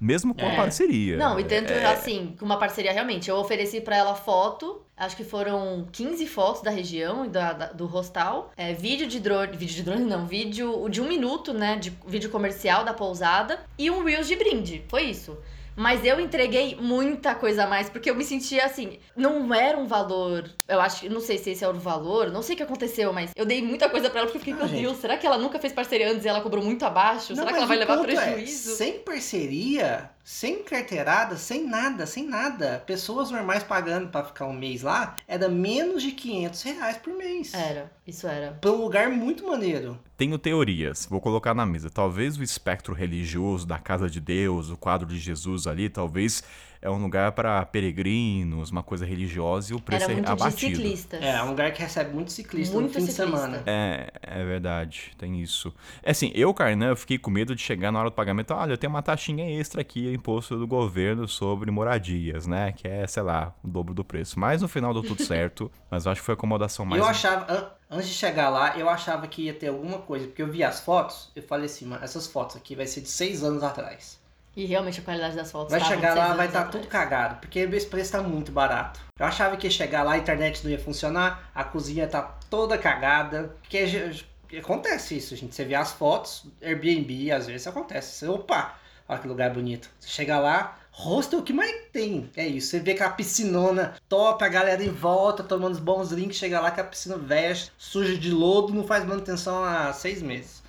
Mesmo com a É. parceria. Não, e dentro, É, assim, com uma parceria realmente. Eu ofereci pra ela foto, acho que foram 15 fotos da região e da, da- do hostal. É, vídeo de drone. Vídeo de drone, não, vídeo de um minuto, né? De vídeo comercial da pousada e um Reels de brinde. Foi isso. Mas eu entreguei muita coisa a mais, porque eu me sentia assim, não era um valor. Eu acho que, não sei se esse era o valor, não sei o que aconteceu, mas eu dei muita coisa pra ela porque eu fiquei, Ah, meu. Deus, será que ela nunca fez parceria antes e ela cobrou muito abaixo? será que ela vai levar é, prejuízo? sem parceria, sem carteirada, sem nada, sem nada. Pessoas normais pagando pra ficar um mês lá, era menos de 500 reais por mês. Era, isso era. Pra um lugar muito maneiro. Tenho teorias, vou colocar na mesa. Talvez o espectro religioso da casa de Deus, o quadro de Jesus ali, talvez é um lugar para peregrinos, uma coisa religiosa e o preço Era é muito de abatido. ciclistas. É, é um lugar que recebe muito ciclista Muito no fim ciclista. de semana. É, é verdade, tem isso. É assim, eu, Carnan, eu fiquei com medo de chegar na hora do pagamento, olha, eu tenho uma taxinha extra aqui, imposto do governo sobre moradias, né? Que é, sei lá, o dobro do preço. Mas no final deu tudo certo, mas eu acho que foi a acomodação mais... Eu achava, an- antes de chegar lá, eu achava que ia ter alguma coisa, porque eu vi as fotos, eu falei assim, mano, essas fotos aqui vai ser de seis anos atrás. E realmente a qualidade das fotos Vai chegar lá, vai estar atrás. tudo cagado, porque esse preço tá muito barato. Eu achava que ia chegar lá, a internet não ia funcionar, a cozinha tá toda cagada, porque acontece isso, gente. Você vê as fotos, Airbnb, às vezes acontece. Você, opa, olha que lugar bonito. Você chega lá, hostel é o que mais tem. É isso. Você vê aquela piscinona top, a galera em volta, tomando os bons drinks, chega lá que a piscina velha, suja de lodo, não faz manutenção há seis meses.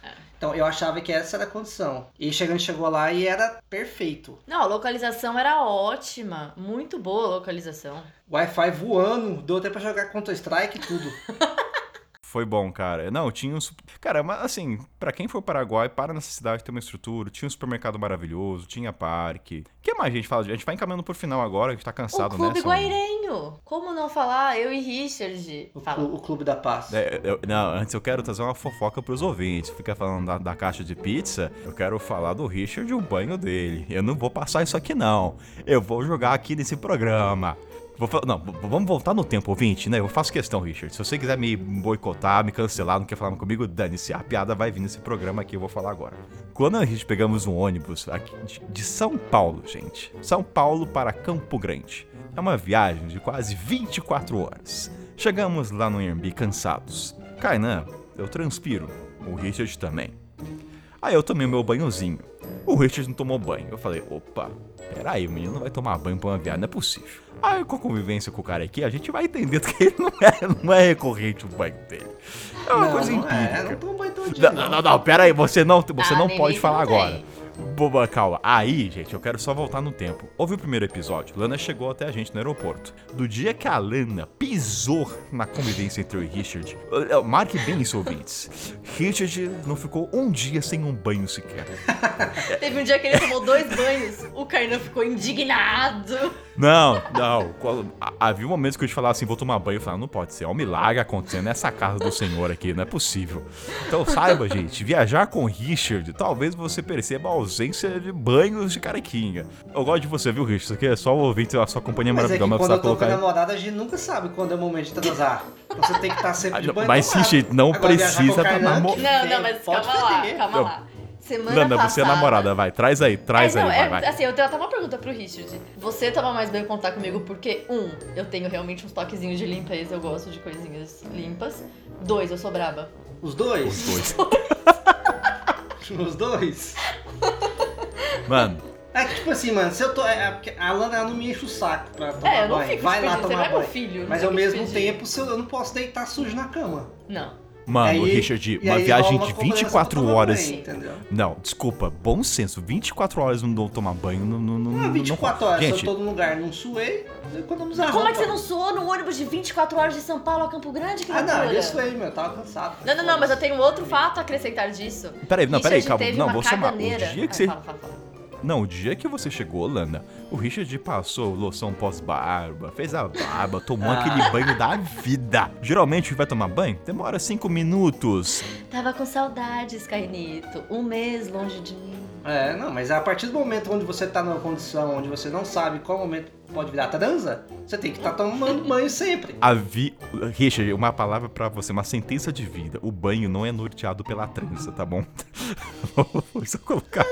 Então eu achava que essa era a condição. E chegando, chegou lá e era perfeito. Não, a localização era ótima. Muito boa a localização. Wi-Fi voando, deu até pra jogar Counter-Strike e tudo. Foi bom, cara. Não, tinha um. Cara, mas assim, pra quem for Paraguai, para nessa cidade, tem uma estrutura, tinha um supermercado maravilhoso, tinha parque. O que mais a gente fala? A gente vai encaminhando pro final agora, a gente tá cansado, o Clube né? São- Guairenho. Como não falar? Eu e Richard. O, clu- o Clube da Paz. É, eu- não, antes eu quero trazer uma fofoca pros ouvintes. Fica falando da, da caixa de pizza. Eu quero falar do Richard e o banho dele. Eu não vou passar isso aqui, não. Eu vou jogar aqui nesse programa. Vou não, vamos voltar no tempo, ouvinte, né? Eu faço questão, Richard. Se você quiser me boicotar, me cancelar, não quer falar comigo, dane-se. A piada vai vir nesse programa aqui, eu vou falar agora. Quando a gente pegamos um ônibus de- São Paulo, gente. São Paulo para Campo Grande. É uma viagem de quase 24 horas. Chegamos lá no Airbnb cansados. Kainan, eu transpiro. O Richard também. Aí eu tomei meu banhozinho. O Richard não tomou banho. Eu falei, opa, peraí, o menino não vai tomar banho pra uma viagem, não é possível. Aí com a convivência com o cara aqui, a gente vai entender que ele não é, não é recorrente o banho dele. É uma não, coisa não é, empírica. não dia. Não, não, não, não, pera aí, você não, você Ah, não pode falar tudo bem. Boba, calma. Aí, gente, eu quero só voltar no tempo. Houve o primeiro episódio. Lana chegou até a gente no aeroporto. Do dia que a Lana pisou na convivência entre eu e Richard. eh, eh, Marque bem isso, ouvintes. Richard não ficou um dia sem um banho sequer. Teve um dia que ele tomou dois banhos. O Kainan ficou indignado. Não, não. Havia momentos que eu te falava assim, vou tomar banho. Eu falava, não pode ser. É um milagre acontecendo nessa casa do senhor aqui, não é possível. Então saiba, gente, viajar com Richard, talvez você perceba a ausência de banhos de carequinha. Eu gosto de você, viu, Richard? Isso aqui é só o ouvinte, a sua companhia Mas é que maravilhosa, mas quando eu tô com a colocar... namorada, a gente nunca sabe quando é o momento de transar. Você tem que estar sempre de Ah, banho mas, tomado. Richard, não Agora, precisa o tá Kainan, namo- que Não, não, mas pode calma lá, calma lá. Semana passada... você é namorada, vai. Traz aí, traz É, aí, não, vai, é, vai. Assim, eu tenho até uma pergunta pro Richard. Você toma mais bem contar comigo porque, um, eu tenho realmente uns toquezinhos de limpeza, eu gosto de coisinhas limpas. Dois, eu sou braba. Os dois? Os dois. Os dois? Mano, É que, tipo assim, mano, se eu tô. É, é porque a Lana ela não me enche o saco pra tomar É, eu não banho. fico Vai lá pedindo, você tomar não é meu banho. filho, Mas ao mesmo pedir. tempo, se eu, eu não posso deitar sujo na cama. Não. Mano, Aí- Richard, e uma aí viagem de uma cobrança 24 pra tomar horas... banho? Não, desculpa, bom senso. 24 horas não dou tomar banho, não. não, não Não, não- 24 horas, Gente, se eu tô num lugar não suei, economizar Como é que você não suou no ônibus de 24 horas de São Paulo a Campo Grande? Que Ah, não, eu suei, meu, eu tava cansado. Não, não, não, mas eu tenho outro fato a acrescentar disso. Peraí, não, peraí, calma. Não, vou somar. O dia que Ai, você. fala, fala, fala. Não, o dia que você chegou, Lana, o Richard passou loção pós-barba, fez a barba, tomou Ah. aquele banho da vida. Geralmente, vai tomar banho? Demora 5 minutos. Tava com saudades, Cainito. Um mês longe de mim. É, não, mas a partir do momento onde você tá numa condição onde você não sabe qual momento pode virar transa, você tem que estar tomando banho sempre. A vi... Richard, uma palavra pra você, uma sentença de vida. O banho não é norteado pela trança, tá bom? Vou só colocar.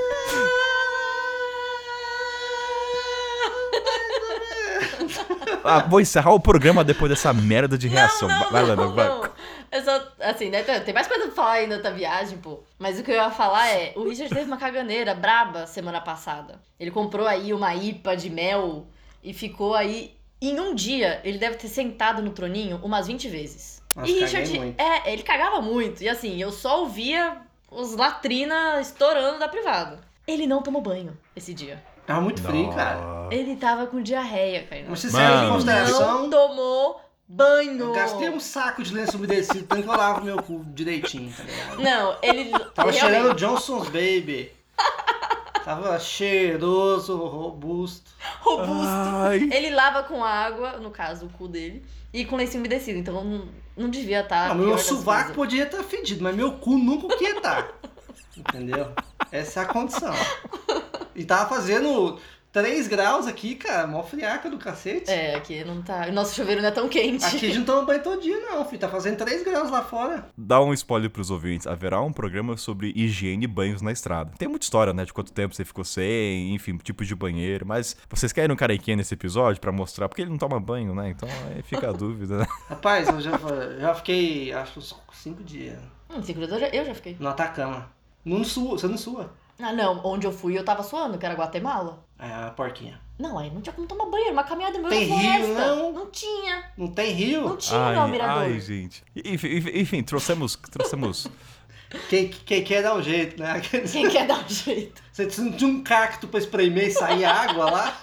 Ah, vou encerrar o programa depois dessa merda de reação. Não, não, vai, Lana, vai. não. Eu só, assim, né, tem mais coisa pra falar ainda da viagem, pô. Mas o que eu ia falar é, o Richard teve uma caganeira braba semana passada. Ele comprou aí uma IPA de mel e ficou aí... Em um dia, ele deve ter sentado no troninho umas 20 vezes. Nossa, e Richard, muito. é, ele cagava muito. E assim, eu só ouvia os latrina estourando da privada. Ele não tomou banho esse dia. Tava muito frio, cara. Ele tava com diarreia, cara. Mas se Mano. serve em Não consideração, tomou banho. eu gastei um saco de lenço umedecido, tanto que eu lavo meu cu direitinho, tá ligado? Não, ele. Tava cheirando realmente- Johnson's Baby. Tava cheiroso, robusto. robusto. Ai. Ele lava com água, no caso, o cu dele, e com lenço umedecido. Então não, não devia estar. Não, meu sovaco podia estar fedido, mas meu cu nunca ia estar. Entendeu? Essa é a condição. E tava fazendo 3 graus aqui, cara, mó friaca do cacete. É, aqui não tá. o Nosso chuveiro não é tão quente. Aqui a gente não toma banho todo dia, não, filho. Tá fazendo 3 graus lá fora. Dá um spoiler pros ouvintes. Haverá um programa sobre higiene e banhos na estrada. Tem muita história, né? De quanto tempo você ficou sem, enfim, tipo de banheiro. Mas vocês querem um carequinha nesse episódio pra mostrar? Porque ele não toma banho, né? Então aí fica a dúvida, né? Rapaz, eu já, já fiquei, acho, uns 5 dias Hum, cinco dias eu já- eu já fiquei. no Atacama. Não sua, você não sua. Ah, não. Onde eu fui, eu tava suando, que era Guatemala. É a porquinha. Não, aí não tinha como tomar banho. Era uma caminhada no meio Tem da rio, floresta. não? Não tinha. Não tem rio? Não tinha, não, mirador. ai, gente. Enfim, enfim, trouxemos, trouxemos Quem, quem quer dar um jeito, né? Quem quer dar um jeito? Você não tinha um cacto pra espremer e sair água lá?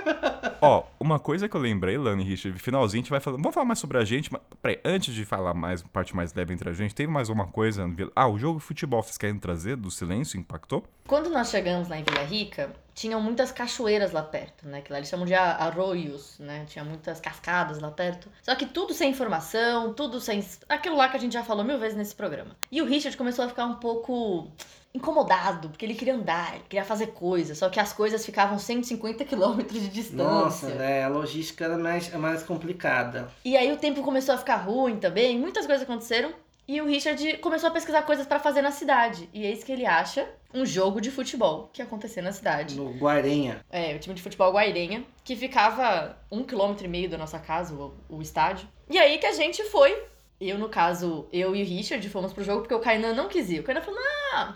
Ó, uma coisa que eu lembrei, Lani e Richard, finalzinho a gente vai falar. Vamos falar mais sobre a gente, mas peraí, antes de falar mais, parte mais leve entre a gente, teve mais uma coisa. Ah, o jogo de futebol vocês querem trazer do silêncio impactou? Quando nós chegamos lá em Vila Rica, tinham muitas cachoeiras lá perto, né? Que lá eles chamam de arroios, né? Tinha muitas cascadas lá perto. Só que tudo sem informação, tudo sem. Aquilo lá que a gente já falou mil vezes nesse programa. E o Richard começou a ficar um pouco incomodado, porque ele queria andar, ele queria fazer coisas, só que as coisas ficavam 150 quilômetros de distância. Nossa, né? A logística era mais, é mais complicada. E aí o tempo começou a ficar ruim também, muitas coisas aconteceram. E o Richard começou a pesquisar coisas pra fazer na cidade. E eis que ele acha um jogo de futebol que ia acontecer na cidade. No Guarenha. É, o time de futebol Guairenha, que ficava um quilômetro e meio da nossa casa, o, o estádio. E aí que a gente foi. Eu, no caso, eu e o Richard fomos pro jogo porque o Kainan não quis ir. O Kainan falou, não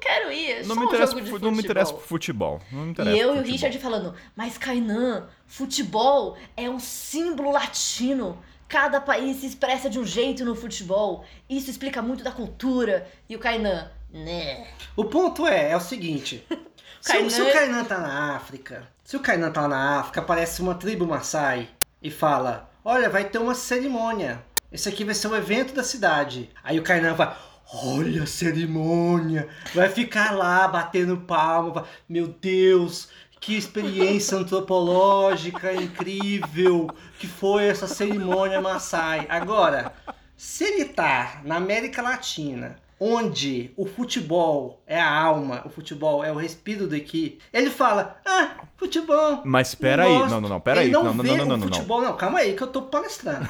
quero ir, é só Não me, um interessa, jogo de pro- futebol. não me interessa pro futebol. Não me interessa E eu e o. Richard falando, mas Kainan, futebol é um símbolo latino. Cada país se expressa de um jeito no futebol. Isso explica muito da cultura. E o Kainan, né? O ponto é, é o seguinte. se, o- Kainan- se o Kainan tá na África, se o Kainan tá na África, aparece uma tribo Maasai e fala, olha, vai ter uma cerimônia. Esse aqui vai ser o evento da cidade. Aí o Kainan vai, olha a cerimônia. Vai ficar lá batendo palma. Meu Deus, que experiência antropológica incrível que foi essa cerimônia Maasai. Agora, se ele tá na América Latina, onde o futebol é a alma, o futebol é o respiro daqui, ele fala: "Ah, futebol". Mas espera aí, gosto." não, não, não, pera aí. não, Não, não, não, não, não, não. futebol, não. Calma aí que eu tô palestrando.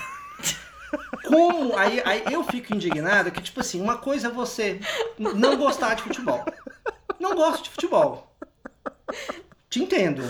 Como aí, aí eu fico indignado que tipo assim, uma coisa é você não gostar de futebol. Não gosto de futebol. Te entendo.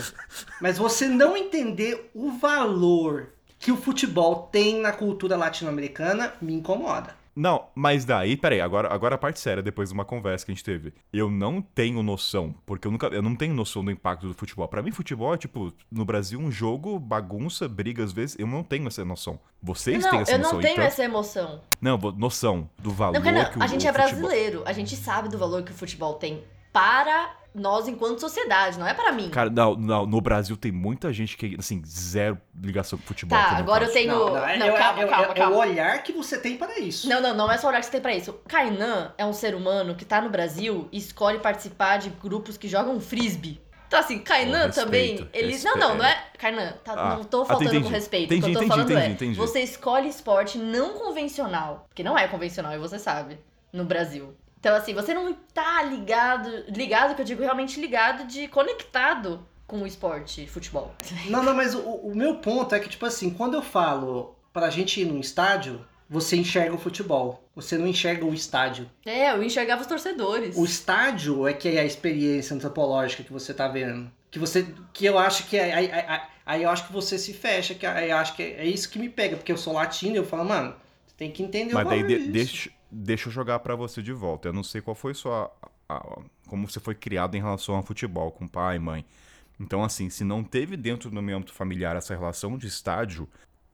Mas você não entender o valor que o futebol tem na cultura latino-americana me incomoda. Não, mas daí, peraí, agora, agora a parte séria, depois de uma conversa que a gente teve. Eu não tenho noção, porque eu nunca, eu não tenho noção do impacto do futebol. Pra mim, futebol é, tipo, no Brasil, um jogo, bagunça, briga às vezes. Eu não tenho essa noção. Vocês não, têm essa eu noção, não tenho então. essa emoção. Não, noção do valor Não, Kainan, que o a gente é futebol- brasileiro. A gente sabe do valor que o futebol tem para nós enquanto sociedade, não é para mim. Cara, não, não, no Brasil tem muita gente que, assim, zero ligação com futebol. Tá, que agora eu caso. tenho. Não, é, calma, é- é- calma, é- o calma. olhar que você tem para isso. Não, não, não é só olhar que você tem pra isso. Kainan é um ser humano que tá no Brasil e escolhe participar de grupos que jogam frisbee. Então, assim, Kainan respeito, também. Ele... respeito. Não, não, não é. Kainan, tá- Ah, não tô ah, faltando entendi. com respeito. Entendi, o que eu tô entendi, falando entendi, é: entendi. você escolhe esporte não convencional. Porque não é convencional, e você sabe. No Brasil. Então, assim, você não tá ligado, ligado, que eu digo realmente ligado, de conectado com o esporte, futebol. Não, não, mas o, o meu ponto é que, tipo assim, quando eu falo pra gente ir num estádio, você enxerga o futebol. Você não enxerga o estádio. É, eu enxergava os torcedores. O estádio é que é a experiência antropológica que você tá vendo. Que você. Que eu acho que é. Aí, aí, aí eu acho que você se fecha, que aí eu acho que é, é isso que me pega, porque eu sou latino e eu falo, mano, você tem que entender Mas o daí de- deixa, deixa eu jogar pra você de volta. Eu não sei qual foi sua. a- a- como você foi criado em relação ao futebol, com pai e mãe. Então, assim, se não teve dentro do meu âmbito familiar essa relação de estádio,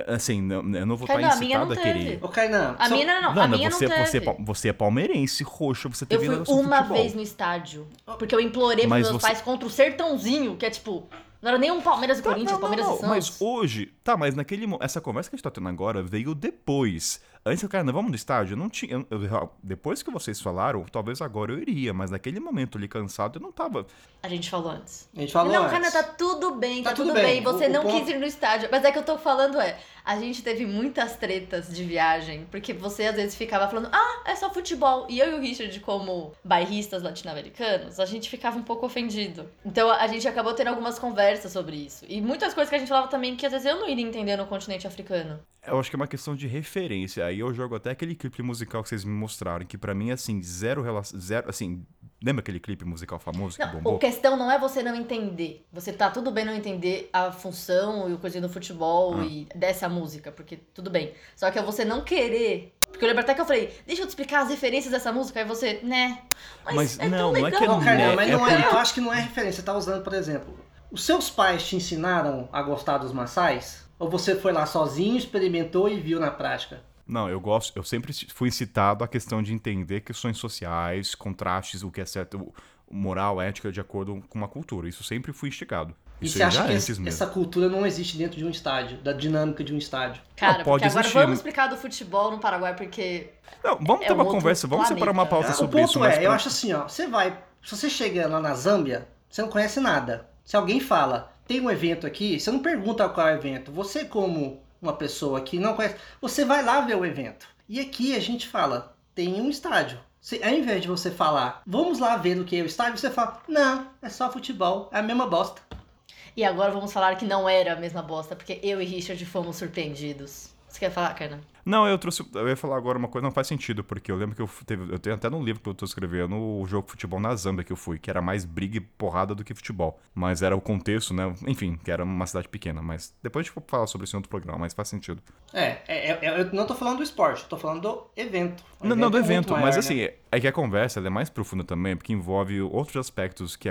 assim, não- eu não vou estar Kainan, a minha incitado não a teve. querer. Ô, Kainan, A só- minha não, não, Não, a minha você, não teve. você, é você é palmeirense, roxo, você Eu teve fui relação com uma vez no estádio. Porque eu implorei pros Mas meus você- pais contra o Sertãozinho, que é tipo. Não era nem um Palmeiras e Tá, Corinthians, não, Palmeiras não, e Santos. Mas hoje, tá, mas naquele essa conversa que a gente tá tendo agora veio depois. Antes eu, cara, não vamos no estádio, eu não tinha, eu- eu- depois que vocês falaram, talvez agora eu iria, mas naquele momento ali cansado eu não tava. A gente falou antes. A gente falou não, antes. cara, tá tudo bem, tá, Tá tudo, tudo bem. bem. Você O- o não ponto- quis ir no estádio. Mas é que eu tô falando é, a gente teve muitas tretas de viagem, porque você às vezes ficava falando, ah, é só futebol. E eu e o Richard, como bairristas latino-americanos, a gente ficava um pouco ofendido. Então a gente acabou tendo algumas conversas sobre isso. E muitas coisas que a gente falava também que às vezes eu não iria entender no continente africano. Eu acho que é uma questão de referência. Aí eu jogo até aquele clipe musical que vocês me mostraram, que pra mim, assim, zero relação. Zero, assim, lembra aquele clipe musical famoso que Não, bombou? a questão não é você não entender. Você tá tudo bem não entender a função e o coisinho do futebol Ah. e dessa música, porque tudo bem. Só que é você não querer. Porque eu lembro até que eu falei, deixa eu te explicar as referências dessa música, aí você, né? Mas, Mas é não, tão não é que legal. Não, Kainan, Né, mas é não é, porque- eu acho que não é referência. Você tá usando, por exemplo, os seus pais te ensinaram a gostar dos maçais? Ou você foi lá sozinho, experimentou e viu na prática? Não, eu gosto, eu sempre fui incitado à questão de entender questões sociais, contrastes, o que é certo, o- moral, ética, de acordo com uma cultura. Isso sempre fui instigado. E Isso você acha que antes essa, essa cultura não existe dentro de um estádio, da dinâmica de um estádio? Cara, Não, pode porque agora existir, vamos mas- explicar do futebol no Paraguai, porque Não, vamos é ter um uma conversa, vamos separar uma planeta. pauta o sobre ponto isso. mas é, eu acho assim, ó, você vai, se você chega lá na Zâmbia, você não conhece nada. Se alguém fala, tem um evento aqui, você não pergunta qual é o evento. Você como uma pessoa que não conhece, você vai lá ver o evento. E aqui a gente fala, tem um estádio. Se, ao invés de você falar, vamos lá ver o que é o estádio, você fala, não, é só futebol, é a mesma bosta. E agora vamos falar que não era a mesma bosta, porque eu e Richard fomos surpreendidos. Você quer falar, Karna? Não, eu trouxe. Eu ia falar agora uma coisa, não faz sentido, porque eu lembro que eu teve. Eu tenho até no livro que eu tô escrevendo o jogo de futebol na Zâmbia que eu fui, que era mais briga e porrada do que futebol. Mas era o contexto, né? Enfim, que era uma cidade pequena. Mas depois a gente pode falar sobre isso em outro programa, mas faz sentido. É, é, é- eu não tô falando do esporte, eu tô falando do evento. Não, não, do é evento, maior, mas né? assim, é- é que a conversa ela é mais profunda também, porque envolve outros aspectos que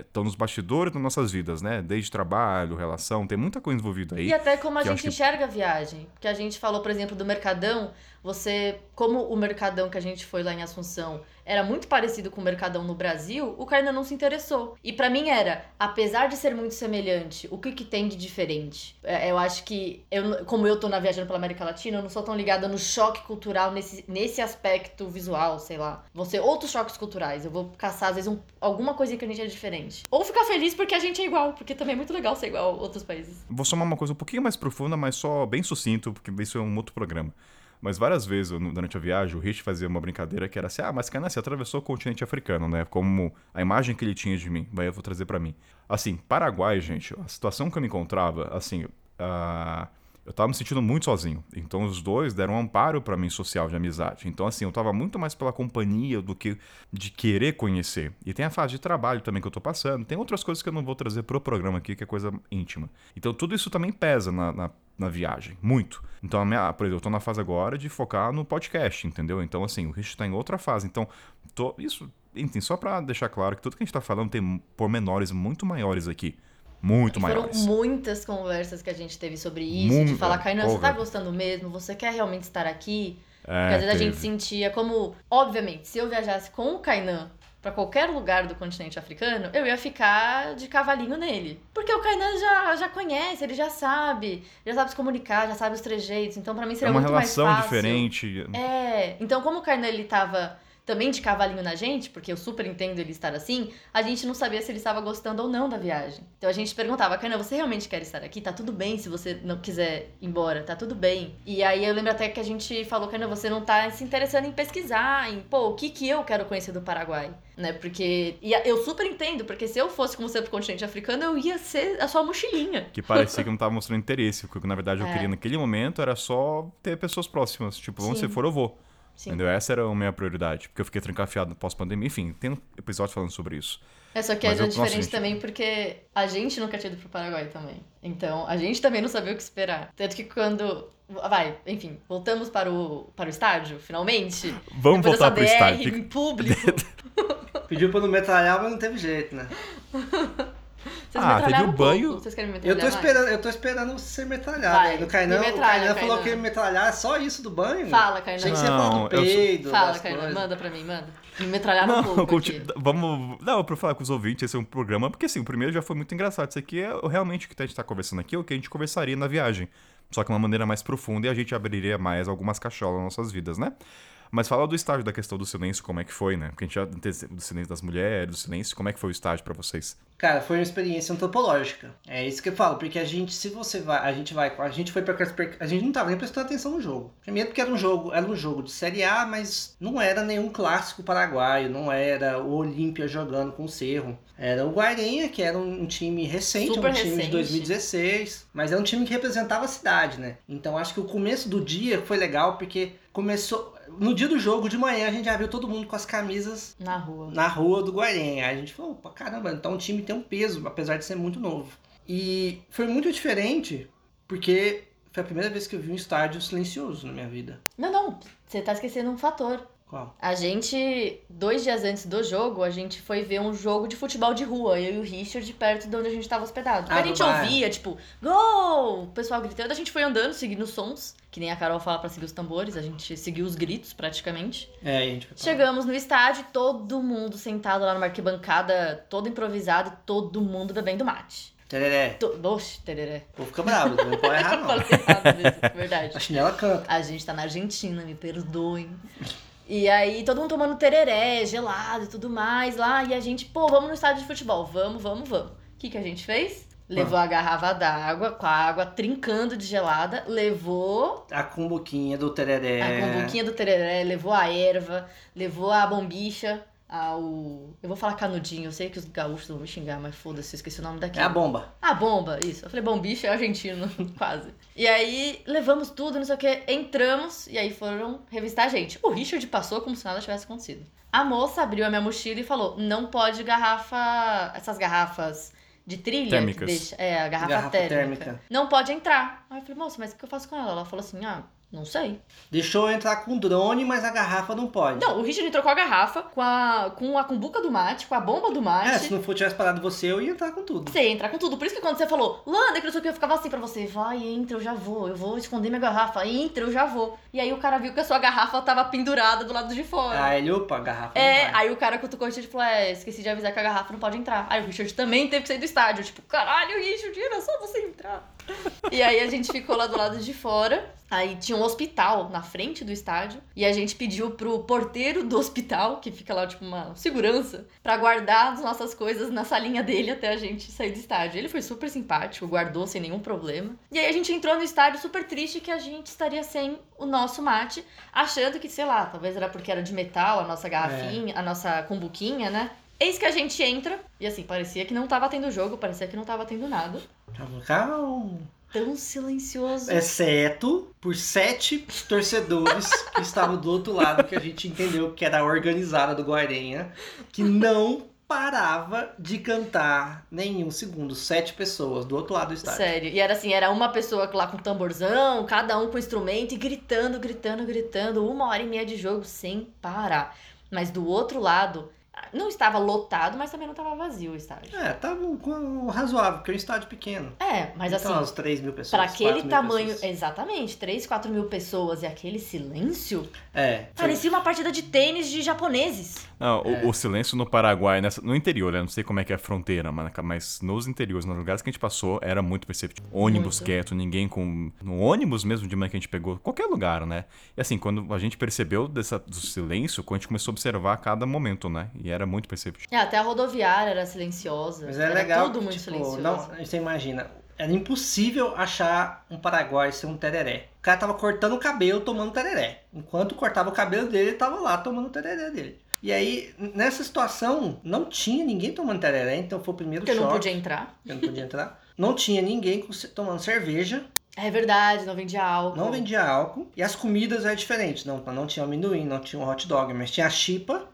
estão nos bastidores das nossas vidas, né? Desde trabalho, relação, tem muita coisa envolvida aí. E até como a gente acho que- enxerga a viagem. Porque a gente falou, por exemplo, do Mercadão. Você, como o Mercadão que a gente foi lá em Assunção era muito parecido com o Mercadão no Brasil, o Kainan não se interessou. E pra mim era, apesar de ser muito semelhante, o que que tem de diferente? É, Eu acho que, eu, como eu tô na viajando pela América Latina, eu não sou tão ligada no choque cultural nesse, nesse aspecto visual, sei lá. Vão ser outros choques culturais. Eu vou caçar, às vezes, um- alguma coisinha que a gente é diferente. Ou ficar feliz porque a gente é igual, porque também é muito legal ser igual a outros países. Vou somar uma coisa um pouquinho mais profunda, mas só bem sucinto, porque isso é um outro programa. Mas várias vezes, durante a viagem, o Rich fazia uma brincadeira que era assim, ah, mas Cana, você atravessou o continente africano, né? Como a imagem que ele tinha de mim. Daí eu vou trazer pra mim. Assim, Paraguai, gente, a situação que eu me encontrava, assim, ah, eu tava me sentindo muito sozinho. Então os dois deram um amparo pra mim social de amizade. Então, assim, eu tava muito mais pela companhia do que de querer conhecer. E tem a fase de trabalho também que eu tô passando. Tem outras coisas que eu não vou trazer pro programa aqui, que é coisa íntima. Então tudo isso também pesa na, na, na viagem, muito. Então, minha, por exemplo, eu tô na fase agora de focar no podcast, entendeu? Então, assim, o Rich tá em outra fase. Então, tô, isso, enfim, só pra deixar claro que tudo que a gente tá falando tem pormenores muito maiores aqui. Muito Foram maiores. muitas conversas que a gente teve sobre isso, de falar, Kainan, você tá gostando mesmo? Você quer realmente estar aqui? Porque É, às vezes a gente teve. sentia como, obviamente, se eu viajasse com o Kainan pra qualquer lugar do continente africano, eu ia ficar de cavalinho nele. Porque o Kainan já, já conhece, ele já sabe, já sabe se comunicar, já sabe os trejeitos, então pra mim É seria uma muito mais relação fácil. diferente. É, então como o Kainan ele tava também de cavalinho na gente, porque eu super entendo ele estar assim, a gente não sabia se ele estava gostando ou não da viagem. Então a gente perguntava, Kainan, você realmente quer estar aqui? Tá tudo bem se você não quiser ir embora, tá tudo bem. E aí eu lembro até que a gente falou, Kainan, você não tá se interessando em pesquisar, em, pô, o que que eu quero conhecer do Paraguai? Né? Porque. E eu super entendo, porque se eu fosse com você pro continente africano, eu ia ser a sua mochilinha. Que parecia que não tava mostrando interesse. Porque na verdade eu É. queria naquele momento era só ter pessoas próximas. Tipo, Sim. você for, eu vou. Sim. Entendeu? Essa era a minha prioridade. Porque eu fiquei trancafiado pós-pandemia. Enfim, tem um episódio falando sobre isso. É só que Mas era eu- nossa, diferente gente. também porque a gente nunca tinha ido pro Paraguai também. Então, a gente também não sabia o que esperar. Tanto que quando. Vai, enfim, voltamos para o, para o estádio, finalmente. Vamos Depois voltar pro BR estádio. em público. Pediu pra não metralhar, mas não teve jeito, né? Vocês Ah, metralharam teve o um banho. pouco. Vocês querem me Eu metralhar tô mais? esperando, eu tô esperando você ser metralhado. Vai, aí. Do Kainan, me o metralha, Kainan falou Kainan. que ia metralhar é só isso do banho. Fala, Kainan. Achei que você ia falar Não, do eu sou- peido. Fala, Kainan, coisas. manda pra mim, manda. Me metralharam um pouco Não, aqui. continu... vamos. Não, pra falar com os ouvintes, esse é um programa, porque assim, o primeiro já foi muito engraçado. Isso aqui é realmente o que a gente tá conversando aqui, é o que a gente conversaria na viagem. Só que de uma maneira mais profunda e a gente abriria mais algumas cacholas nas nossas vidas, né? Mas fala do estágio da questão do silêncio, como é que foi, né? Porque a gente já do silêncio das mulheres, do silêncio, como é que foi o estágio pra vocês? Cara, foi uma experiência antropológica. É isso que eu falo, porque a gente, se você vai, a gente vai, a gente foi para a gente não tava nem prestando atenção no jogo. Primeiro porque era um jogo, era um jogo de Série A, mas não era nenhum clássico paraguaio, não era o Olímpia jogando com o Cerro. Era o Guairenha, que era um time recente, Super um time recente. de 2016, mas era um time que representava a cidade, né? Então acho que o começo do dia foi legal porque começou no dia do jogo de manhã a gente já viu todo mundo com as camisas Na rua. na rua do Guarém. Aí a gente falou, opa, caramba, então o time tem um peso, apesar de ser muito novo. E foi muito diferente, porque foi a primeira vez que eu vi um estádio silencioso na minha vida. Não, não. Você tá esquecendo um fator. Qual? A gente, dois dias antes do jogo, a gente foi ver um jogo de futebol de rua, eu e o Richard, perto de onde a gente tava hospedado. Ah, a gente ouvia, tipo, gol! O pessoal gritando, a gente foi andando, seguindo os sons, que nem a Carol fala pra seguir os tambores, a gente seguiu os gritos praticamente. É, a gente foi. Chegamos no estádio, todo mundo sentado lá numa arquibancada, todo improvisado, todo mundo bebendo mate. Tereré. To... Oxe, tereré. O povo fica bravo, não pode errar não. Falei errado mesmo, verdade. A chinela canta. A gente tá na Argentina, me perdoem. E aí, todo mundo tomando tereré, gelado e tudo mais lá. E a gente, pô, vamos no estádio de futebol. Vamos, vamos, vamos. O que, que a gente fez? Levou a garrafa d'água, com a água trincando de gelada. Levou A cumbuquinha do tereré. a cumbuquinha do tereré, levou a erva, levou a bombicha, ao... Eu vou falar canudinho, eu sei que os gaúchos vão me xingar, mas foda-se, eu esqueci o nome É daquilo. a bomba. Ah, bomba, isso. Eu falei, bom, bicho é argentino, quase. E aí, levamos tudo, não sei o que, entramos, e aí foram revistar a gente. O Richard passou como se nada tivesse acontecido. A moça abriu a minha mochila e falou, não pode garrafa, essas garrafas de trilha. Térmicas. deixa- é, a garrafa, Garrafa térmica. térmica. Não pode entrar. Aí eu falei, moça, mas o que eu faço com ela? Ela falou assim, ah, não sei. Deixou eu entrar com drone, mas a garrafa não pode. Não, o Richard entrou com a garrafa, com a, com a cumbuca do mate, com a bomba do mate. É, se não for tivesse parado você, eu ia entrar com tudo. Você ia entrar com tudo. Por isso que quando você falou, Landa, que não sei o que, eu ficava assim pra você. Vai, entra, eu já vou. Eu vou esconder minha garrafa. Entra, eu já vou. E aí o cara viu que a sua garrafa tava pendurada do lado de fora. Aí ele, opa, a garrafa É, não vai. aí o cara cutucou o Richard e falou: É, esqueci de avisar que a garrafa não pode entrar. Aí o Richard também teve que sair do estádio. Tipo, caralho, Richard, era só você entrar. E aí a gente ficou lá do lado de fora. Aí tinha um hospital na frente do estádio. E a gente pediu pro porteiro do hospital, que fica lá, tipo, uma segurança, pra guardar as nossas coisas na salinha dele até a gente sair do estádio. Ele foi super simpático, guardou sem nenhum problema. E aí a gente entrou no estádio super triste que a gente estaria sem o nosso mate, achando que, sei lá, talvez era porque era de metal a nossa garrafinha, a nossa cumbuquinha, né? Eis que a gente entra, e assim, parecia que não tava tendo jogo, parecia que não tava tendo nada. Calma. Tão silencioso. Exceto por sete torcedores que estavam do outro lado, que a gente entendeu que era a organizada do Guarenha, que não parava de cantar nenhum segundo. Sete pessoas do outro lado do estádio. Sério. E era assim, era uma pessoa lá com tamborzão, cada um com instrumento, e gritando, gritando, gritando, uma hora e meia de jogo sem parar. Mas do outro lado, Não estava lotado, mas também não estava vazio o estádio. É, tava um razoável, porque é um estádio pequeno. É, mas então, assim, umas 3 mil pessoas. pra 4 aquele tamanho, pessoas. exatamente, 3, 4 mil pessoas e aquele silêncio, É. foi- parecia uma partida de tênis de japoneses. Não, o- É. o, silêncio no Paraguai, nessa- no interior, né? Não sei como é que é a fronteira, mas, mas nos interiores, nos lugares que a gente passou, era muito perceptível. Ônibus Muito. quieto, ninguém com. No ônibus mesmo de manhã que a gente pegou, qualquer lugar, né? E assim, quando a gente percebeu dessa, do silêncio, quando a gente começou a observar a cada momento, né? E era muito perceptível. É, até a rodoviária era silenciosa. Mas é era legal. tudo que, muito tipo, silencioso. não, você imagina. Era impossível achar um paraguai ser um tereré. O cara tava cortando o cabelo tomando tereré. Enquanto cortava o cabelo dele, ele tava lá tomando o tereré dele. E aí, nessa situação, não tinha ninguém tomando tereré, então foi o primeiro Porque choque. não podia entrar. Eu não podia entrar. Não tinha ninguém com- tomando cerveja, É verdade, não vendia álcool. não vendia álcool. E as comidas eram diferentes. Não, não tinha amendoim, não tinha um hot dog, mas tinha a chipa.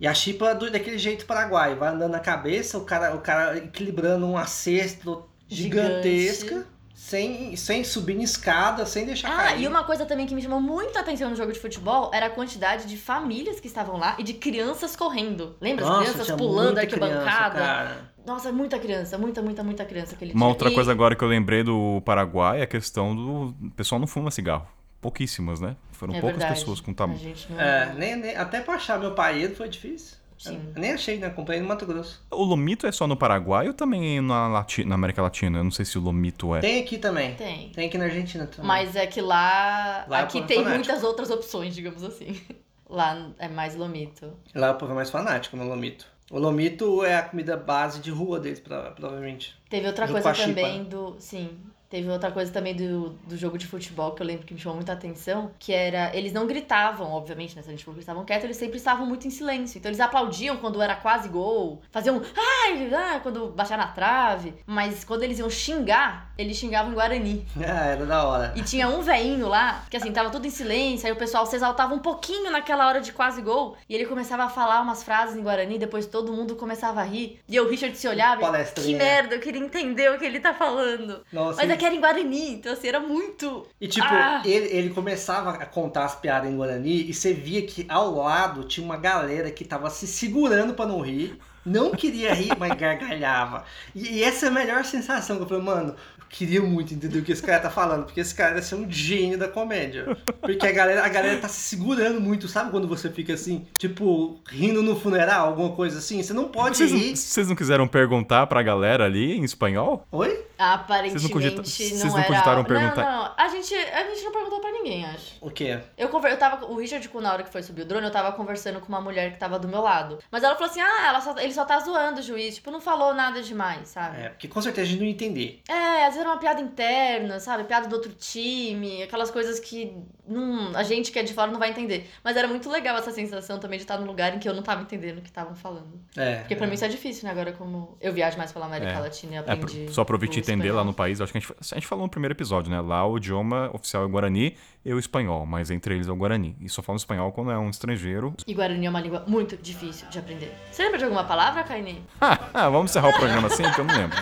E a chipa do, daquele jeito paraguaio. Vai andando na cabeça, o cara, o cara equilibrando uma cesta gigantesca, sem, sem subir em escada, sem deixar Ah, cair. e uma coisa também que me chamou muita atenção no jogo de futebol era a quantidade de famílias que estavam lá e de crianças correndo. Lembra? Nossa, As crianças pulando a criança, arquibancada. cara. Nossa, muita criança, muita, muita, muita criança aquele Uma dia. outra E- coisa agora que eu lembrei do Paraguai é a questão do. O pessoal não fuma cigarro. Pouquíssimas, né? Foram É poucas verdade. pessoas com tamanho. não... É, nem, nem- até pra achar meu paedo foi difícil. Sim. Eu nem achei, né? Comprei no Mato Grosso. O lomito é só no Paraguai ou também na, Lati- na América Latina? Eu não sei se o lomito é. Tem aqui também. Tem. Tem aqui na Argentina também. Mas é que lá. Lá é aqui tem fanático. muitas outras opções, digamos assim. Lá é mais lomito. Lá o povo é mais fanático no lomito. O lomito é a comida base de rua deles, prova- provavelmente. Teve outra Junto coisa também do. Sim. Teve outra coisa também do, do jogo de futebol que eu lembro que me chamou muita atenção, que era. Eles não gritavam, obviamente, né? Se eles estavam quietos, eles sempre estavam muito em silêncio. Então eles aplaudiam quando era quase gol, faziam. Ai, ah, quando baixar na trave. Mas quando eles iam xingar, eles xingavam em Guarani. Ah, era da hora. E tinha um veinho lá, que assim, tava tudo em silêncio, aí o pessoal se exaltava um pouquinho naquela hora de quase gol, e ele começava a falar umas frases em Guarani, depois todo mundo começava a rir, e o Richard se olhava e, Palestrinha. que merda, eu queria entender o que ele tá falando. Nossa, Mas é que era em Guarani, então assim, era muito... E tipo, Ah! ele, ele começava a contar as piadas em Guarani e você via que ao lado tinha uma galera que tava se segurando pra não rir. Não queria rir, mas gargalhava. E, e essa é a melhor sensação que eu falei, mano, queria muito entender o que esse cara tá falando, porque esse cara deve ser um gênio da comédia. Porque a galera, a galera tá se segurando muito, sabe quando você fica assim, tipo, rindo no funeral, alguma coisa assim? Você não pode Vocês, rir. não- vocês não quiseram perguntar pra galera ali em espanhol? Oi? Aparentemente cogita- não, vocês não era... cogitaram perguntar? Não, não, a gente, a gente não perguntou pra ninguém, acho. O quê? Eu, conver... eu tava. O Richard, na hora que foi subir o drone, eu tava conversando com uma mulher que tava do meu lado. Mas ela falou assim: ah, ela só- ele só tá zoando o juiz. Tipo, não falou nada demais, sabe? É, porque com certeza a gente não ia entender. É, às vezes era uma piada interna, sabe? Piada do outro time, aquelas coisas que não, a gente que é de fora não vai entender. Mas era muito legal essa sensação também de estar num lugar em que eu não tava entendendo o que estavam falando. É. Porque pra mim isso é difícil, né? Agora, como eu viajo mais pela América É. Latina e É, aprendi. pro- só pra te entender lá no país, acho que a gente, a gente falou no primeiro episódio, né? Lá o idioma oficial é Guarani e o espanhol, mas entre eles é o Guarani. E só falam espanhol quando é um estrangeiro. E Guarani é uma língua muito difícil de aprender. Você lembra de alguma palavra, Kaine? Ah, vamos encerrar o programa assim, que eu não lembro.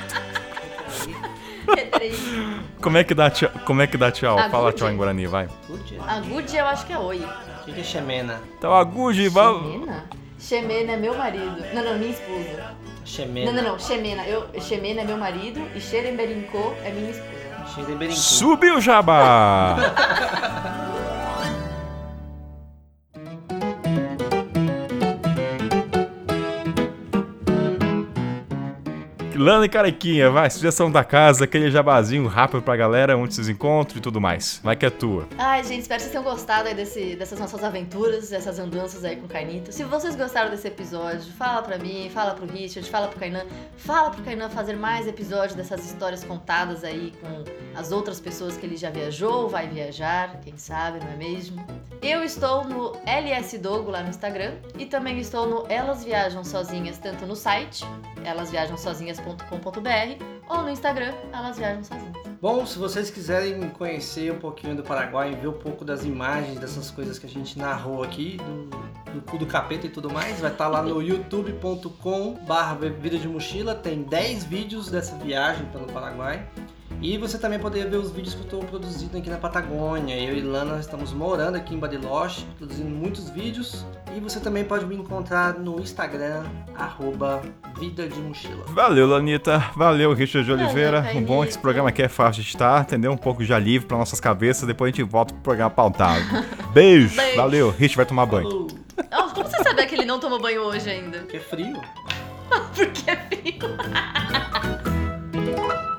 Como é que dá tchau? Como é que dá tchau? Fala Agude. tchau em Guarani, vai. Agude eu acho que é oi. O que que é xemena? Então, Agude, vamos. Xemena? Xemena é meu marido. Não, não, minha esposa. Xemena. Não, não, não. Xemena. Eu, Xemena é meu marido e Xeremberincô é minha esposa. Xereberim. Subiu, Jabá! Lana e Carequinha, vai, sugestão da casa, aquele jabazinho rápido pra galera, onde vocês encontram e tudo mais. Vai que é tua. Ai, gente, espero que vocês tenham gostado aí desse, dessas nossas aventuras, dessas andanças aí com o Cainito. Se vocês gostaram desse episódio, fala pra mim, fala pro Richard, fala pro Kainan. Fala pro Kainan fazer mais episódios dessas histórias contadas aí com as outras pessoas que ele já viajou, vai viajar, quem sabe, não é mesmo? Eu estou no LS Dogo lá no Instagram e também estou no Elas Viajam Sozinhas, tanto no site, elasviajamsozinhas.com.br ou no Instagram, Elas Viajam Sozinhas. Bom, se vocês quiserem conhecer um pouquinho do Paraguai e ver um pouco das imagens dessas coisas que a gente narrou aqui, do, do cu do capeta e tudo mais, vai estar lá no youtube.com barra vida de mochila, tem 10 vídeos dessa viagem pelo Paraguai. E você também poderia ver os vídeos que eu estou produzindo aqui na Patagônia. Eu e Lana estamos morando aqui em Bariloche, produzindo muitos vídeos. E você também pode me encontrar no Instagram, arroba Vida de Mochila. Valeu, Lanita. Valeu, Richard de Valeu, Oliveira. O bom é que esse programa aqui é fácil de estar, entendeu? Um pouco de alívio para nossas cabeças. Depois a gente volta pro programa pautado. Beijo. Beijo. Valeu. Richard vai tomar banho. Falou! Nossa, como você sabe que ele não tomou banho hoje ainda? Que frio. Porque é frio.